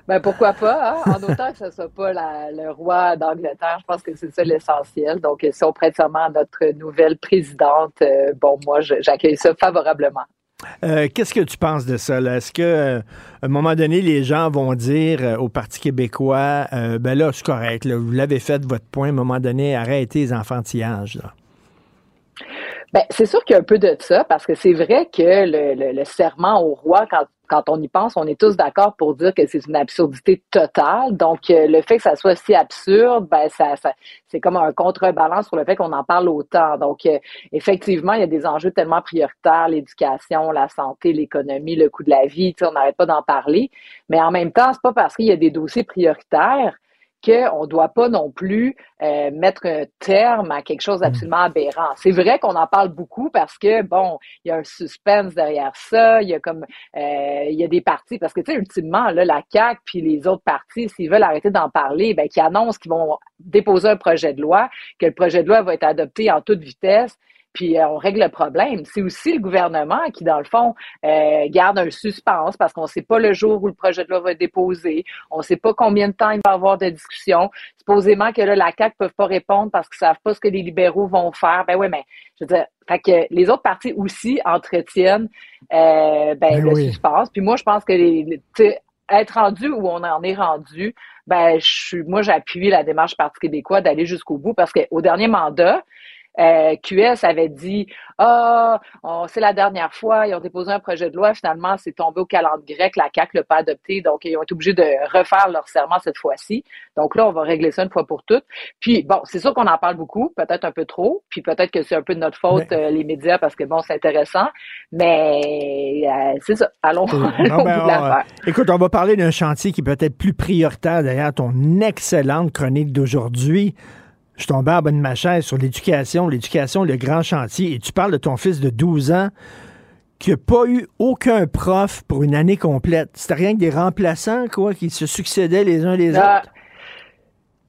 Ben pourquoi pas, hein? en autant que ce soit pas la- le roi d'Angleterre, je pense que c'est ça l'essentiel. Donc, si on prête serment à notre nouvelle présidente, euh, bon, moi, j'accueille ça favorablement. Euh, Qu'est-ce que tu penses de ça? Est-ce que euh, à un moment donné, les gens vont dire au Parti québécois, ben là, c'est correct, là, vous l'avez fait votre point, à un moment donné, arrêtez les enfantillages. Là? Ben, c'est sûr qu'il y a un peu de ça, parce que c'est vrai que le, le- le serment au roi, quand, quand on y pense, on est tous d'accord pour dire que c'est une absurdité totale. Donc, euh, le fait que ça soit si absurde, ben, ça, c'est comme un contrebalance sur le fait qu'on en parle autant. Donc, euh, effectivement, il y a des enjeux tellement prioritaires, l'éducation, la santé, l'économie, le coût de la vie, on n'arrête pas d'en parler. Mais en même temps, c'est pas parce qu'il y a des dossiers prioritaires qu'on ne doit pas non plus euh, mettre un terme à quelque chose d'absolument aberrant. C'est vrai qu'on en parle beaucoup parce que, bon, il y a un suspense derrière ça, il y a comme, euh, il y a des partis, parce que, tu sais, ultimement, là, la CAQ puis les autres partis, s'ils veulent arrêter d'en parler, ben, qui annoncent qu'ils vont déposer un projet de loi, que le projet de loi va être adopté en toute vitesse, puis euh, on règle le problème. C'est aussi le gouvernement qui, dans le fond, euh, garde un suspense parce qu'on ne sait pas le jour où le projet de loi va être déposé. On ne sait pas combien de temps il va y avoir de discussion. Supposément que là, la CAQ ne peuvent pas répondre parce qu'ils ne savent pas ce que les libéraux vont faire. Ben oui, mais je veux dire, fait que les autres partis aussi entretiennent euh, ben, Ben le oui. suspense. Puis moi, je pense que les, être rendu où on en est rendu, ben je suis, moi j'appuie la démarche Parti québécois d'aller jusqu'au bout parce qu'au dernier mandat, Euh, QS avait dit Ah, c'est la dernière fois, ils ont déposé un projet de loi, finalement, c'est tombé au calendrier grec, la CAC l'a pas adopté, donc ils ont été obligés de refaire leur serment cette fois-ci. Donc là, on va régler ça une fois pour toutes. Puis bon, c'est sûr qu'on en parle beaucoup, peut-être un peu trop, puis peut-être que c'est un peu de notre faute, euh, les médias, parce que bon, c'est intéressant, mais euh, c'est ça. Allons, au Non, ben, de on- l'affaire. écoute, on va parler d'un chantier qui peut être plus prioritaire derrière ton excellente chronique d'aujourd'hui. Je suis tombé en bas de ma chaise sur l'éducation, l'éducation, le grand chantier, et tu parles de ton fils de 12 ans qui n'a pas eu aucun prof pour une année complète. C'était rien que des remplaçants, quoi, qui se succédaient les uns les Ah, autres.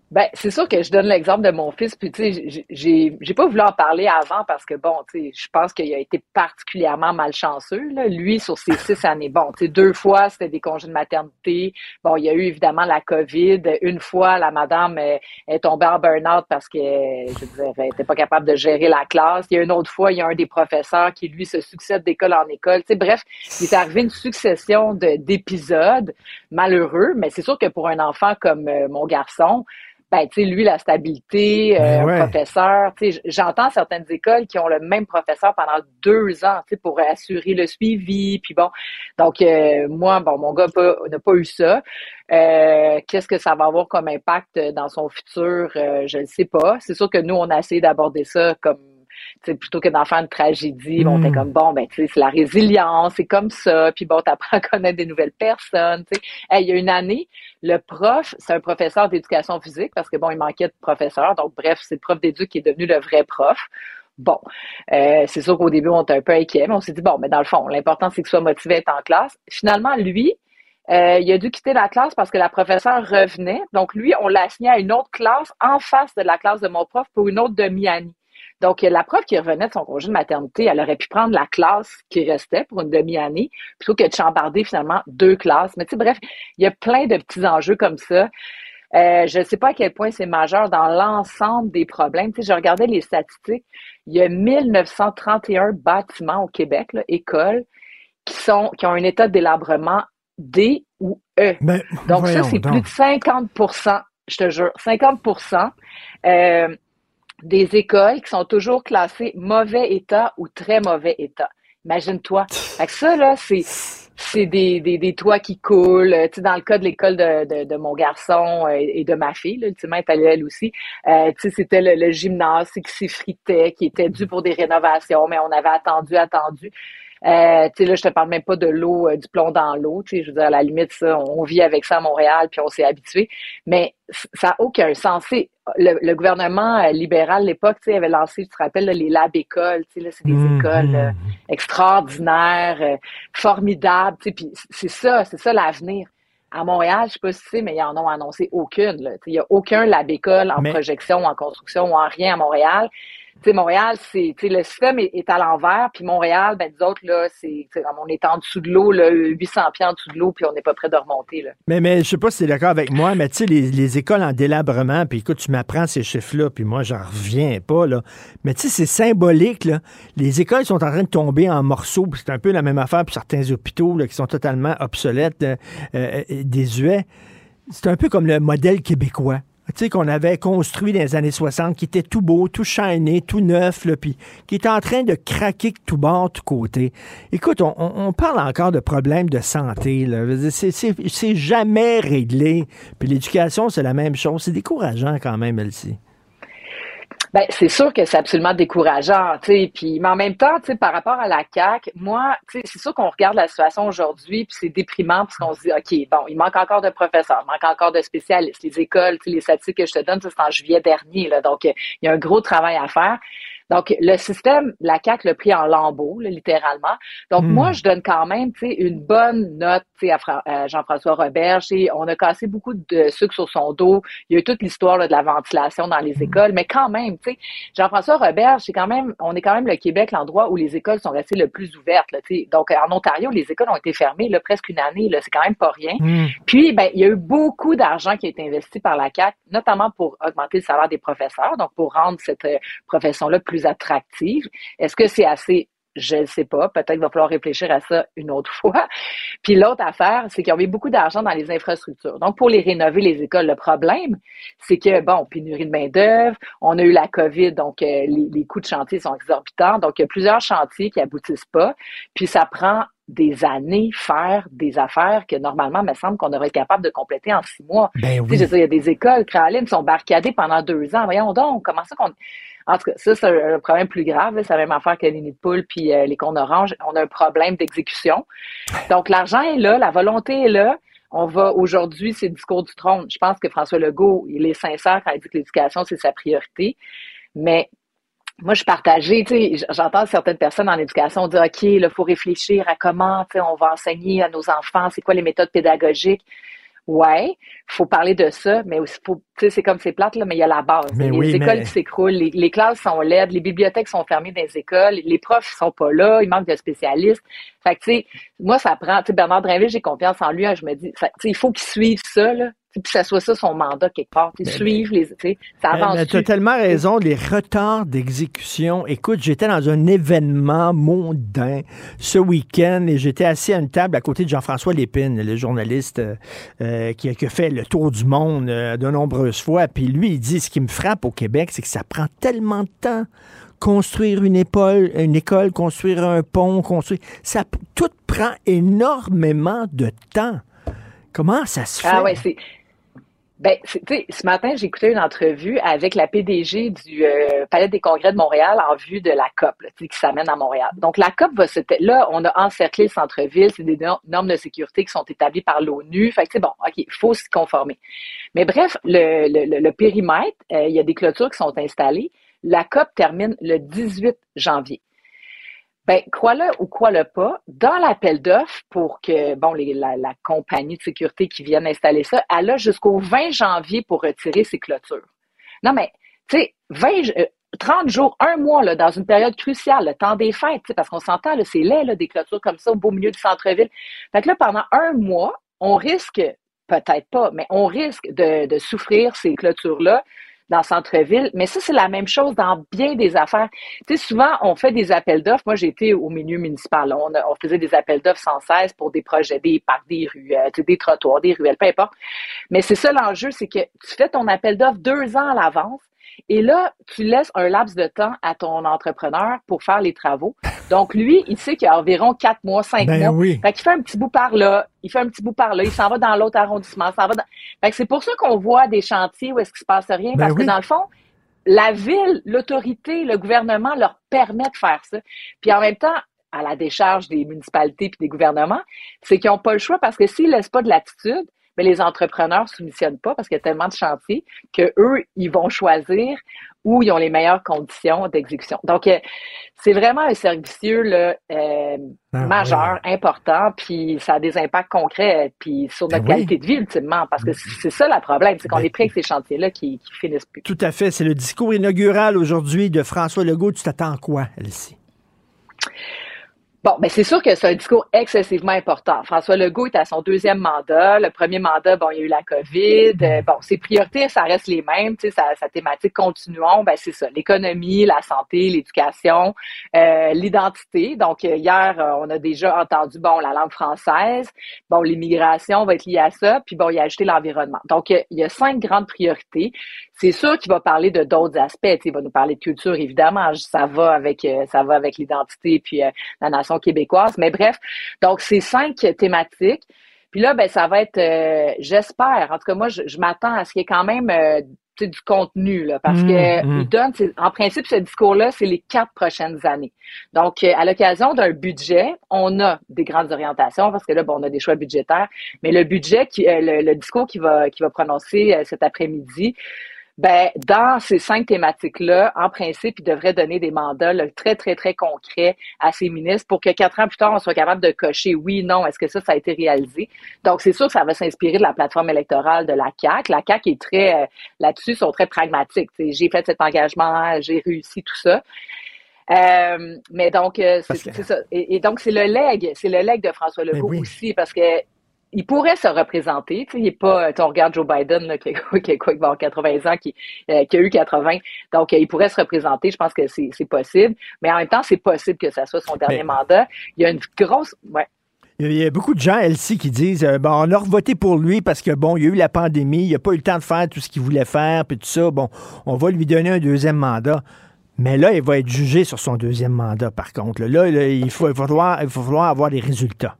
Ben, c'est sûr que je donne l'exemple de mon fils, puis tu sais, j'ai- j'ai pas voulu en parler avant parce que bon, tu sais, je pense qu'il a été particulièrement malchanceux, là. Lui, sur ses six années, bon, tu sais, deux fois, c'était des congés de maternité. Bon, il y a eu évidemment la COVID. Une fois, la madame euh, est tombée en burn-out parce que, je veux elle était pas capable de gérer la classe. Il y a une autre fois, il y a un des professeurs qui, lui, se succède d'école en école. Tu sais, bref, il est arrivé une succession de- d'épisodes malheureux, mais c'est sûr que pour un enfant comme euh, mon garçon, ben, tu sais, lui, la stabilité, euh, Ben ouais. professeur, tu sais, j'entends certaines écoles qui ont le même professeur pendant deux ans, tu sais, pour assurer le suivi, puis bon. Donc, euh, moi, bon, mon gars n'a pas eu ça. Euh, Qu'est-ce que ça va avoir comme impact dans son futur? Euh, je ne sais pas. C'est sûr que nous, on a essayé d'aborder ça comme plutôt que d'en faire une tragédie, bon, t'es Mm. comme bon, ben tu sais, c'est la résilience, c'est comme ça, puis bon, t'apprends à connaître des nouvelles personnes. Tu sais, Hey, il y a une année, le prof, c'est un professeur d'éducation physique parce que bon, il manquait de professeur, donc bref, c'est le prof d'éduc qui est devenu le vrai prof. Bon, euh, c'est sûr qu'au début, on était un peu inquiet, mais on s'est dit bon, mais dans le fond, l'important c'est qu'il soit motivé à être en classe. Finalement, lui, euh, il a dû quitter la classe parce que la professeure revenait. Donc, lui, on l'a assigné à une autre classe en face de la classe de mon prof pour une autre demi-année. Donc, la prof qui revenait de son congé de maternité, elle aurait pu prendre la classe qui restait pour une demi-année plutôt que de chambarder finalement deux classes. Mais tu sais, bref, il y a plein de petits enjeux comme ça. Euh, je ne sais pas à quel point c'est majeur dans l'ensemble des problèmes. Tu sais, je regardais les statistiques. Il y a 1931 bâtiments au Québec, là, écoles, qui sont qui ont un état de délabrement D ou E. Ben, donc ça, c'est plus de 50% je te jure, 50 euh, des écoles qui sont toujours classées mauvais état ou très mauvais état. Imagine-toi. Ça, là, c'est c'est des, des, des toits qui coulent. Euh, Tu sais, dans le cas de l'école de, de, de mon garçon euh, et de ma fille, là, ultimement, est allée elle aussi, euh, tu sais, c'était le, le gymnase qui s'effritait, qui était dû pour des rénovations, mais on avait attendu, attendu. Euh, tu sais, là, je te parle même pas de l'eau, euh, du plomb dans l'eau. Tu sais, je veux dire, à la limite, ça, on vit avec ça à Montréal, puis on s'est habitué. Mais ça n'a aucun sens. Le, le gouvernement euh, libéral, à l'époque, tu sais, avait lancé, tu te rappelles, là, les lab écoles. Tu sais, là, c'est des Mhm. écoles euh, extraordinaires, euh, formidables. Tu sais, puis c'est ça, c'est ça l'avenir. À Montréal, je sais pas si tu sais, mais ils en ont annoncé aucune. là. Il n'y a aucun lab école en Mais- projection, en construction ou en rien à Montréal. Montréal, c'est, le système est, à l'envers, puis Montréal, ben, nous autres, là, c'est, on est en dessous de l'eau, là, 800 pieds en dessous de l'eau, puis on n'est pas prêt de remonter, là. Mais, mais je sais pas si es d'accord avec moi, mais tu sais, les, les écoles en délabrement, puis écoute, tu m'apprends ces chiffres-là, puis moi, j'en reviens pas, là. Mais tu sais, c'est symbolique, là. Les écoles sont en train de tomber en morceaux, c'est un peu la même affaire pour certains hôpitaux, là, qui sont totalement obsolètes, euh, euh, désuets. C'est un peu comme le modèle québécois. Qu'on avait construit dans les années 60, qui était tout beau, tout shiny, tout neuf, là, puis qui est en train de craquer tout bord, tout côté. Écoute, on, on- parle encore de problèmes de santé. c'est jamais réglé. Puis l'éducation, c'est la même chose. C'est décourageant quand même, Elsie. Ben, c'est sûr que c'est absolument décourageant, tu sais. Puis, mais en même temps, tu par rapport à la CAC, moi, c'est sûr qu'on regarde la situation aujourd'hui, puis c'est déprimant parce qu'on se dit, ok, bon, il manque encore de professeurs, il manque encore de spécialistes, les écoles, tu sais, les statistiques que je te donne, c'est en juillet dernier, là, donc euh, il y a un gros travail à faire. Donc, le système, la CAC l'a pris en lambeaux, là, littéralement. Donc, Hmm. moi, je donne quand même, tu sais, une bonne note, tu sais, à, Fra- à Jean-François Robert. Tu sais, On a cassé beaucoup de sucre sur son dos. Il y a eu toute l'histoire de la ventilation dans les écoles, mais quand même, tu sais, Jean-François Robert, c'est quand même, on est quand même le Québec, l'endroit où les écoles sont restées le plus ouvertes. Là, tu sais. Donc, en Ontario, les écoles ont été fermées là, presque une année. Là, c'est quand même pas rien. Puis, ben, il y a eu beaucoup d'argent qui a été investi par la CAC, notamment pour augmenter le salaire des professeurs, donc pour rendre cette euh, profession-là plus attractive. Est-ce que c'est assez? Je ne sais pas. Peut-être qu'il va falloir réfléchir à ça une autre fois. Puis l'autre affaire, c'est qu'ils ont mis beaucoup d'argent dans les infrastructures. Donc, pour les rénover, les écoles, le problème, c'est que, bon, pénurie de main-d'œuvre, on a eu la COVID, donc euh, les, les coûts de chantier sont exorbitants. Donc, il y a plusieurs chantiers qui aboutissent pas. Puis ça prend des années faire des affaires que normalement, il me semble qu'on devrait être capable de compléter en six mois. Ben Tu sais, je veux dire, il y a des écoles, qui sont barricadées pendant deux ans. Voyons donc, comment ça qu'on... En tout cas, ça, c'est un, problème plus grave. C'est la même affaire que les nids de poules puis euh, les cônes oranges. On a un problème d'exécution. Donc, l'argent est là, la volonté est là. On va aujourd'hui, c'est le discours du trône. Je pense que François Legault, il est sincère quand il dit que l'éducation, c'est sa priorité. Mais moi, je suis partagée. J'entends certaines personnes en éducation dire, OK, il faut réfléchir à comment on va enseigner à nos enfants, c'est quoi les méthodes pédagogiques. Ouais, faut parler de ça, mais aussi, faut, tu sais, c'est comme c'est plate, là, mais il y a la base. Mais les oui, écoles mais- qui s'écroulent, les, les classes sont laides, les bibliothèques sont fermées dans les écoles, les profs sont pas là, il manque de spécialistes. Fait que, tu sais, moi, ça prend, tu sais, Bernard Drinville, j'ai confiance en lui, hein, je me dis, ça- tu sais, il faut qu'il suive ça, là, puis que ça soit ça son mandat quelque part, tu sais, suivre les, tu sais, ça avance. tu as tellement raison, les retards d'exécution. Écoute, j'étais dans un événement mondain ce week-end et j'étais assis à une table à côté de Jean-François Lépine, le journaliste euh, euh, qui, a, qui a fait le tour du monde euh, de nombreuses fois. Puis lui, il dit, ce qui me frappe au Québec, c'est que ça prend tellement de temps construire une école, une école, construire un pont, construire... Ça, tout prend énormément de temps. Comment ça se fait? Ah ouais, c'est. Ben, c'est- tu sais, ce matin, j'ai écouté une entrevue avec la PDG du euh, Palais des Congrès de Montréal en vue de la COP, là, qui s'amène à Montréal. Donc, la COP va se... Là, on a encerclé le centre-ville, c'est des nor- normes de sécurité qui sont établies par l'ONU. Fait que, c'est bon, OK, il faut s'y conformer. Mais bref, le, le, le- le périmètre, euh, il y a des clôtures qui sont installées. La COP termine le 18 janvier. Ben, crois-le ou crois-le pas, dans l'appel d'offres pour que, bon, les- la, la compagnie de sécurité qui vienne installer ça, elle a jusqu'au 20 janvier pour retirer ses clôtures. Non, mais, tu sais, 20, j- euh, 30 jours, un mois, là, dans une période cruciale, le temps des fêtes, parce qu'on s'entend, c'est laid, là, des clôtures comme ça au beau milieu du centre-ville. Fait que là, pendant un mois, on risque, peut-être pas, mais on risque de, de souffrir ces clôtures-là dans le centre-ville. Mais ça, c'est la même chose dans bien des affaires. Tu sais, souvent, on fait des appels d'offres. Moi, été au milieu municipal. On, on faisait des appels d'offres sans cesse pour des projets, des parcs, des rues, euh, des trottoirs, des ruelles, peu importe. Mais c'est ça l'enjeu, c'est que tu fais ton appel d'offres deux ans à l'avance. Et là, tu laisses un laps de temps à ton entrepreneur pour faire les travaux. Donc, lui, il sait qu'il y a environ quatre mois, cinq Ben mois. oui. Fait qu'il fait un petit bout par là, il fait un petit bout par là, il s'en va dans l'autre arrondissement, s'en va dans... Fait que c'est pour ça qu'on voit des chantiers où est-ce qu'il se passe rien, Ben parce oui. que dans le fond, la ville, l'autorité, le gouvernement leur permet de faire ça. Puis en même temps, à la décharge des municipalités puis des gouvernements, c'est qu'ils n'ont pas le choix parce que s'ils laissent pas de latitude, ben les entrepreneurs soumissionnent pas parce qu'il y a tellement de chantiers que eux, ils vont choisir où ils ont les meilleures conditions d'exécution. Donc, euh, c'est vraiment un servicieux là, euh, Ah, majeur, important, puis ça a des impacts concrets, puis sur notre Ben oui. qualité de vie ultimement, parce que c'est c'est ça le problème, c'est qu'on est pris avec ces chantiers-là qui, qui finissent plus. Tout à fait. C'est le discours inaugural aujourd'hui de François Legault. Tu t'attends quoi, Elsie? Bon, ben c'est sûr que c'est un discours excessivement important. François Legault est à son deuxième mandat. Le premier mandat, bon, il y a eu la COVID. Euh, bon, ses priorités, ça reste les mêmes. Tu sais, sa, sa thématique continuons, ben c'est ça. L'économie, la santé, l'éducation, euh, l'identité. Donc, euh, hier, on a déjà entendu, bon, la langue française. Bon, l'immigration va être liée à ça. Puis, bon, il a ajouté l'environnement. Donc, il y a cinq grandes priorités. C'est sûr qu'il va parler de d'autres aspects. Tu sais, Il va nous parler de culture, évidemment. Ça va avec, ça va avec l'identité puis la nation québécoise. Mais bref, donc c'est cinq thématiques. Puis là, ben ça va être, euh, j'espère. En tout cas, moi, je, je m'attends à ce qu'il y ait quand même euh, du contenu là, parce Mmh, que mmh. il donne, en principe, ce discours-là, c'est les quatre prochaines années. Donc, euh, à l'occasion d'un budget, on a des grandes orientations parce que là, bon, on a des choix budgétaires, mais le budget, qui, le, le discours qui va, qui va prononcer cet après-midi. Ben, dans ces cinq thématiques-là, en principe, il devrait donner des mandats là, très, très, très concrets à ses ministres pour que quatre ans plus tard, on soit capable de cocher oui, non, est-ce que ça, ça a été réalisé? Donc, c'est sûr que ça va s'inspirer de la plateforme électorale de la CAQ. La CAQ est très, euh, là-dessus, sont très pragmatiques. J'ai fait cet engagement, j'ai réussi tout ça. Euh, mais donc, euh, c'est ça. Et, et donc, c'est le leg, c'est le leg de François Legault oui. aussi, parce que il pourrait se représenter. Tu sais, il est pas, tu regardes Joe Biden, là, qui, qui, a quoi, qui va avoir 80 ans, qui, euh, qui a eu 80. Donc, euh, il pourrait se représenter. Je pense que c'est possible. Mais en même temps, c'est possible que ça soit son dernier Mais- mandat. Il y a une grosse, ouais. Il y a beaucoup de gens, Elsie, qui disent euh, bon, on a voté pour lui parce que bon, il y a eu la pandémie, il n'a pas eu le temps de faire tout ce qu'il voulait faire, puis tout ça. Bon, on va lui donner un deuxième mandat. Mais là, il va être jugé sur son deuxième mandat, par contre. Là, là, il, faut, il, va falloir, il va falloir avoir des résultats.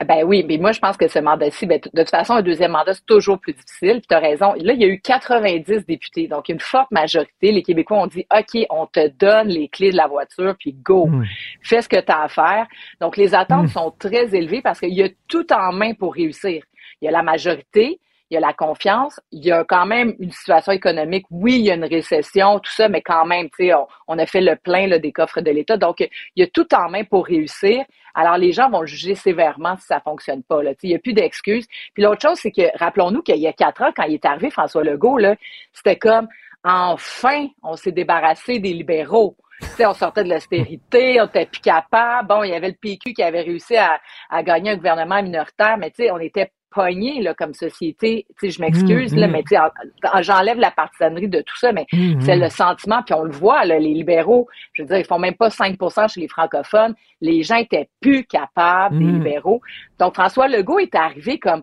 Ben oui, mais moi, je pense que ce mandat-ci, ben, de toute façon, un deuxième mandat, c'est toujours plus difficile. Tu as raison. Là, il y a eu 90 députés. Donc, une forte majorité. Les Québécois ont dit, OK, on te donne les clés de la voiture, puis go. Fais ce que tu as à faire. Donc, les attentes sont très élevées parce qu'il y a tout en main pour réussir. Il y a la majorité, il y a la confiance, il y a quand même une situation économique. Oui, il y a une récession, tout ça, mais quand même, tu sais, on, a fait le plein là, des coffres de l'État. Donc, il y a tout en main pour réussir. Alors, les gens vont juger sévèrement si ça fonctionne pas. Là. Il n'y a plus d'excuses. Puis l'autre chose, c'est que, rappelons-nous qu'il y a quatre ans, quand il est arrivé, François Legault, c'était comme, enfin, on s'est débarrassé des libéraux. Tu sais, on sortait de l'austérité, on était plus capable. Bon, il y avait le PQ qui avait réussi à, à gagner un gouvernement minoritaire, mais on était pognés là, comme société. Je m'excuse, Mm, là, mm. mais j'enlève la partisanerie de tout ça, mais Mm, c'est le sentiment, puis on le voit, là, les libéraux, je veux dire, ils font même pas 5% chez les francophones. Les gens étaient plus capables, des Mm. libéraux. Donc, François Legault est arrivé comme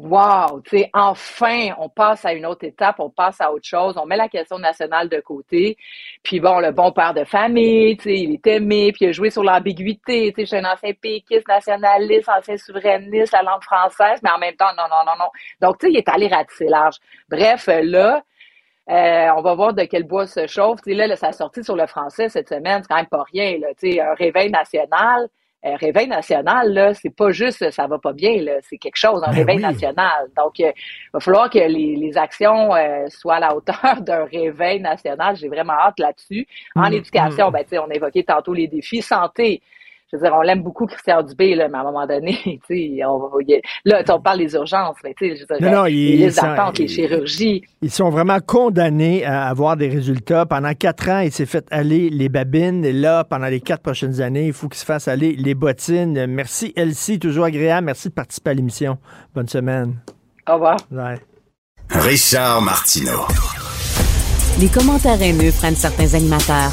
Wow, tu sais, enfin, on passe à une autre étape, on passe à autre chose, on met la question nationale de côté. Puis bon, le bon père de famille, tu sais, il est aimé, puis il a joué sur l'ambiguïté, tu sais, je suis un ancien péquiste, nationaliste, ancien souverainiste, la langue française, mais en même temps, non, non, non, non. Donc, tu sais, il est allé ratisser large. Bref, là, euh, on va voir de quel bois se chauffe. Tu sais, là, là, ça a sorti sur le français cette semaine, c'est quand même pas rien. Tu sais, un réveil national. Euh, réveil national, là, c'est pas juste euh, ça va pas bien, là, c'est quelque chose, un Ben réveil oui. national. Donc, euh, il va falloir que les, les actions euh, soient à la hauteur d'un réveil national. J'ai vraiment hâte là-dessus. En Mm, éducation, mm. ben, tu sais, on a évoqué tantôt les défis. Santé, je veux dire, on l'aime beaucoup, Christian Dubé, là, mais à un moment donné, tu sais, on, va- il là, tu sais, on parle des urgences, mais tu sais, je veux dire, Non, non, les ils listes sont- d'attente, les ils- chirurgies. Ils sont vraiment condamnés à avoir des résultats. Pendant quatre ans, il s'est fait aller les babines. Et là, pendant les quatre prochaines années, il faut qu'il se fasse aller les bottines. Merci, Elsie. Toujours agréable. Merci de participer à l'émission. Bonne semaine. Au revoir. Ouais. Richard Martineau. Les commentaires haineux prennent certains animateurs.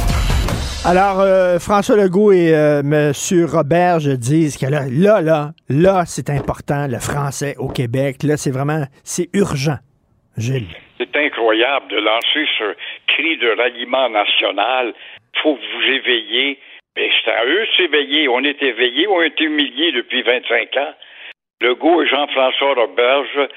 Alors, euh, François Legault et euh, M. Roberge disent que là, là, là, là, c'est important, le français au Québec. Là, c'est vraiment, c'est urgent. Gilles. C'est incroyable de lancer ce cri de ralliement national. faut vous éveiller. Mais c'est à eux de s'éveiller. On est éveillés, on est humiliés depuis 25 ans. Legault et Jean-François Roberge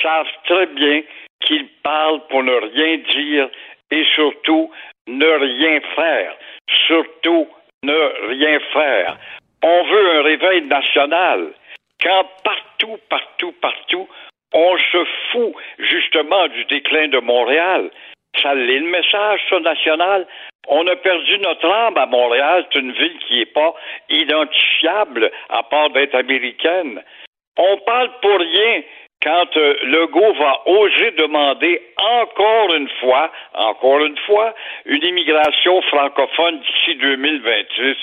savent très bien qu'ils parlent pour ne rien dire et surtout ne rien faire. Surtout ne rien faire. On veut un réveil national. Quand partout, partout, partout, on se fout justement du déclin de Montréal. Ça l'est le message, ça, national. On a perdu notre âme à Montréal. C'est une ville qui n'est pas identifiable à part d'être américaine. On parle pour rien quand euh, Legault va oser demander encore une fois, encore une fois, une immigration francophone d'ici 2026.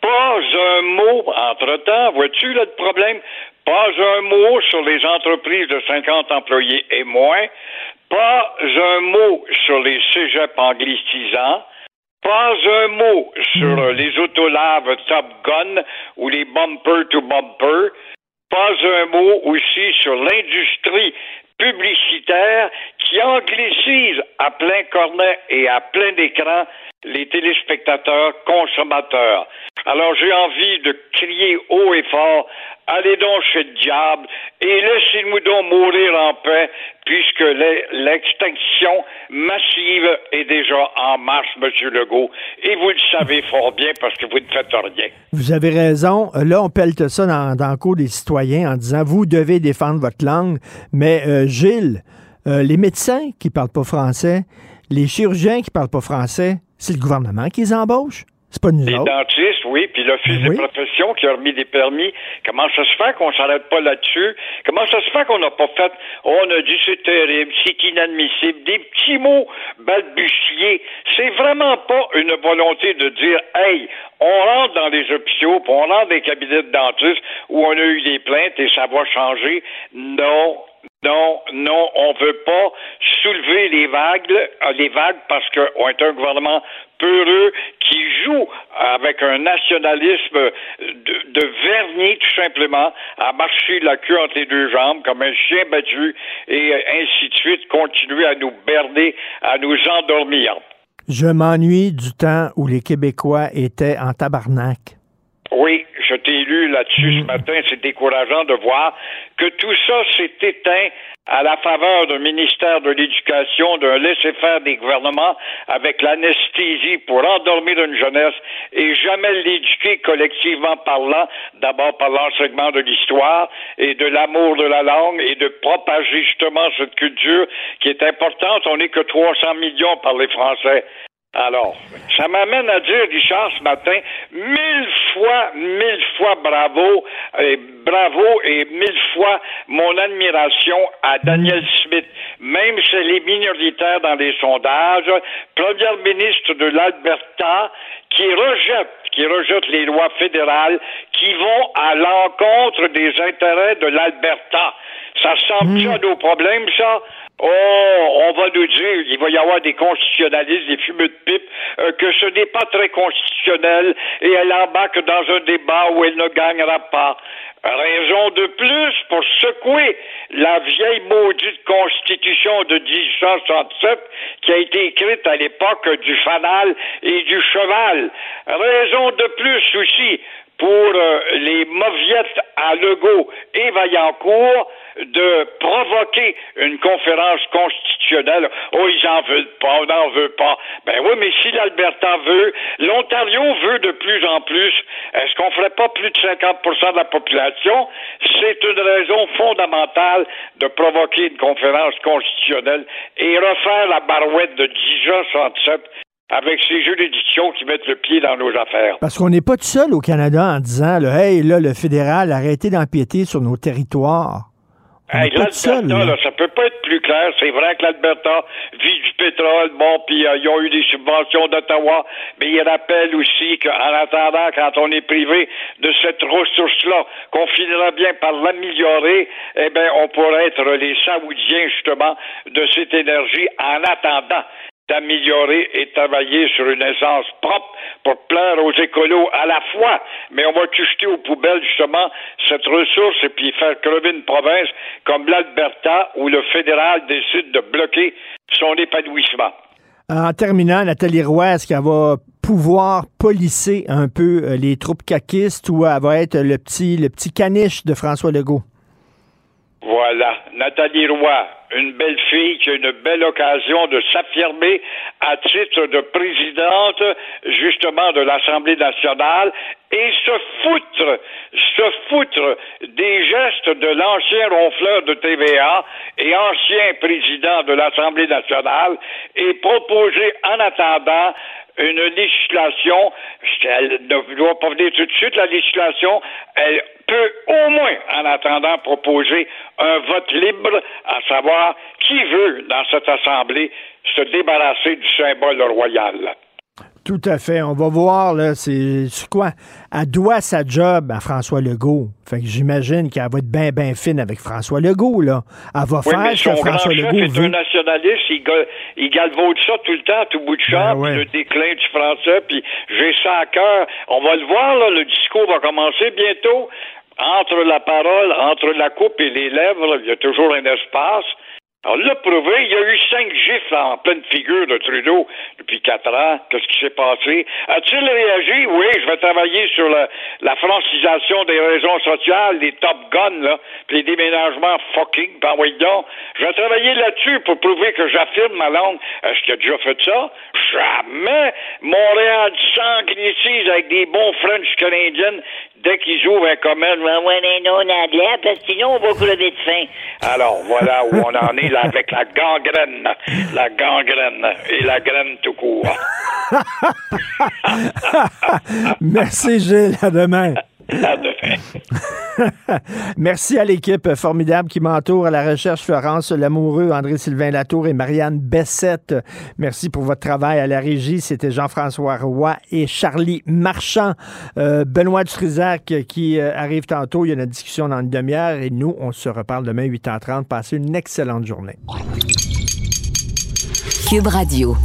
Pas un mot, entre-temps, vois-tu là, le problème? Pas un mot sur les entreprises de 50 employés et moins. Pas un mot sur les cégeps anglicisants. Pas un mot sur euh, les autolaves Top Gun ou les bumper to bumper. Pas un mot aussi sur l'industrie publicitaire qui anglicise à plein cornet et à plein écran les téléspectateurs consommateurs. Alors j'ai envie de crier haut et fort, allez donc chez le diable et laissez-nous donc mourir en paix puisque l'e- l'extinction massive est déjà en marche, Monsieur Legault, et vous le savez fort bien parce que vous ne faites rien. Vous avez raison. Là, on pelte ça dans, dans le cours des citoyens en disant vous devez défendre votre langue. Mais euh, Gilles, euh, les médecins qui parlent pas français, les chirurgiens qui parlent pas français, c'est le gouvernement qui les embauche. C'est pas nous Les autres. dentistes, oui, puis l'Office Oui. des professions qui a remis des permis. Comment ça se fait qu'on s'arrête pas là-dessus? Comment ça se fait qu'on n'a pas fait, on a dit c'est terrible, c'est inadmissible, des petits mots balbutiés. C'est vraiment pas une volonté de dire, hey, on rentre dans les hôpitaux, puis on rentre dans des cabinets de dentistes où on a eu des plaintes et ça va changer. Non, non, non, on veut pas soulever les vagues, euh, les vagues parce qu'on est un gouvernement peureux qui joue avec un nationalisme de, de vernis tout simplement à marcher la queue entre les deux jambes comme un chien battu et ainsi de suite, continuer à nous berner, à nous endormir. Je m'ennuie du temps où les Québécois étaient en tabarnak. Oui, je t'ai lu là-dessus ce matin. C'est décourageant de voir que tout ça s'est éteint à la faveur d'un ministère de l'Éducation, d'un laisser-faire des gouvernements avec l'anesthésie pour endormir une jeunesse et jamais l'éduquer collectivement parlant, d'abord par l'enseignement de l'histoire et de l'amour de la langue et de propager justement cette culture qui est importante. On n'est que 300 millions par les Français. Alors, ça m'amène à dire, Richard, ce matin, mille fois, mille fois bravo, et bravo et mille fois mon admiration à Daniel Smith. Même si elle est minoritaire dans les sondages, première ministre de l'Alberta, qui rejette, qui rejette les lois fédérales qui vont à l'encontre des intérêts de l'Alberta. Ça ressemble ça à nos problèmes, ça? Oh, on va nous dire, il va y avoir des constitutionnalistes, des fumeux de pipe, euh, que ce n'est pas très constitutionnel et elle embarque dans un débat où elle ne gagnera pas. Raison de plus pour secouer la vieille maudite constitution de 1867 qui a été écrite à l'époque du fanal et du cheval. Raison de plus aussi pour euh, les mauviettes à Legault et Vaillancourt de provoquer une conférence constitutionnelle. Oh, ils en veulent pas, on n'en veut pas. Ben oui, mais si l'Alberta veut, l'Ontario veut de plus en plus, est-ce qu'on ferait pas plus de 50% de la population? C'est une raison fondamentale de provoquer une conférence constitutionnelle et refaire la barouette de 1067 avec ces juridictions qui mettent le pied dans nos affaires. Parce qu'on n'est pas tout seul au Canada en disant, là, hey, là, le fédéral, arrêtez d'empiéter sur nos territoires. On Hey, l'Alberta, là, ça peut pas être plus clair. C'est vrai que l'Alberta vit du pétrole, bon, puis euh, ils ont eu des subventions d'Ottawa, mais ils rappellent aussi qu'en attendant, quand on est privé de cette ressource-là, qu'on finira bien par l'améliorer, eh bien, on pourrait être les Saoudiens, justement, de cette énergie en attendant d'améliorer et travailler sur une essence propre pour plaire aux écolos à la fois. Mais on va jeter aux poubelles, justement, cette ressource et puis faire crever une province comme l'Alberta où le fédéral décide de bloquer son épanouissement. En terminant, Nathalie Roy, est-ce qu'elle va pouvoir polisser un peu euh, les troupes caquistes ou elle va être le petit, le petit caniche de François Legault? Voilà, Nathalie Roy, une belle fille qui a une belle occasion de s'affirmer à titre de présidente justement de l'Assemblée nationale et se foutre, se foutre des gestes de l'ancien ronfleur de TVA et ancien président de l'Assemblée nationale et proposer en attendant une législation, elle ne doit pas venir tout de suite, la législation, elle peut au moins, en attendant, proposer un vote libre, à savoir qui veut, dans cette Assemblée, se débarrasser du symbole royal. Tout à fait. On va voir, là, c'est quoi? Elle doit sa job à François Legault. Fait que j'imagine qu'elle va être bien, bien fine avec François Legault, là. Elle va Oui, faire mais ce que son grand François Legault est un nationaliste, il, il galvaude ça tout le temps, à tout bout de champ, Ben ouais. puis le déclin du français, puis j'ai ça à cœur. On va le voir, là, le discours va commencer bientôt. Entre la parole, entre la coupe et les lèvres, il y a toujours un espace. Alors, l'a prouvé, il y a eu cinq gifles en pleine figure de Trudeau depuis quatre ans. Qu'est-ce qui s'est passé? A-t-il réagi? Oui, je vais travailler sur la, francisation des raisons sociales, les top guns, là, les déménagements fucking, ben oui. Je vais travailler là-dessus pour prouver que j'affirme ma langue. Est-ce qu'il a déjà fait ça? Jamais! Montréal s'anglicise avec des bons French Canadiens dès qu'ils ouvrent un commerce. Ben ouais, mais non, anglais, parce que sinon, on va crever de faim. Alors, voilà où on en est là avec la gangrène. La gangrène et la graine tout court. Merci, Gilles. À demain. Merci à l'équipe formidable qui m'entoure à la recherche, Florence Lamoureux, André-Sylvain Latour et Marianne Bessette. Merci pour votre travail à la régie. C'était Jean-François Roy et Charlie Marchand. Euh, Benoît Dutrisac qui euh, arrive tantôt. Il y a une discussion dans une demi-heure et nous, on se reparle demain 8h30. Passez une excellente journée. Cube Radio.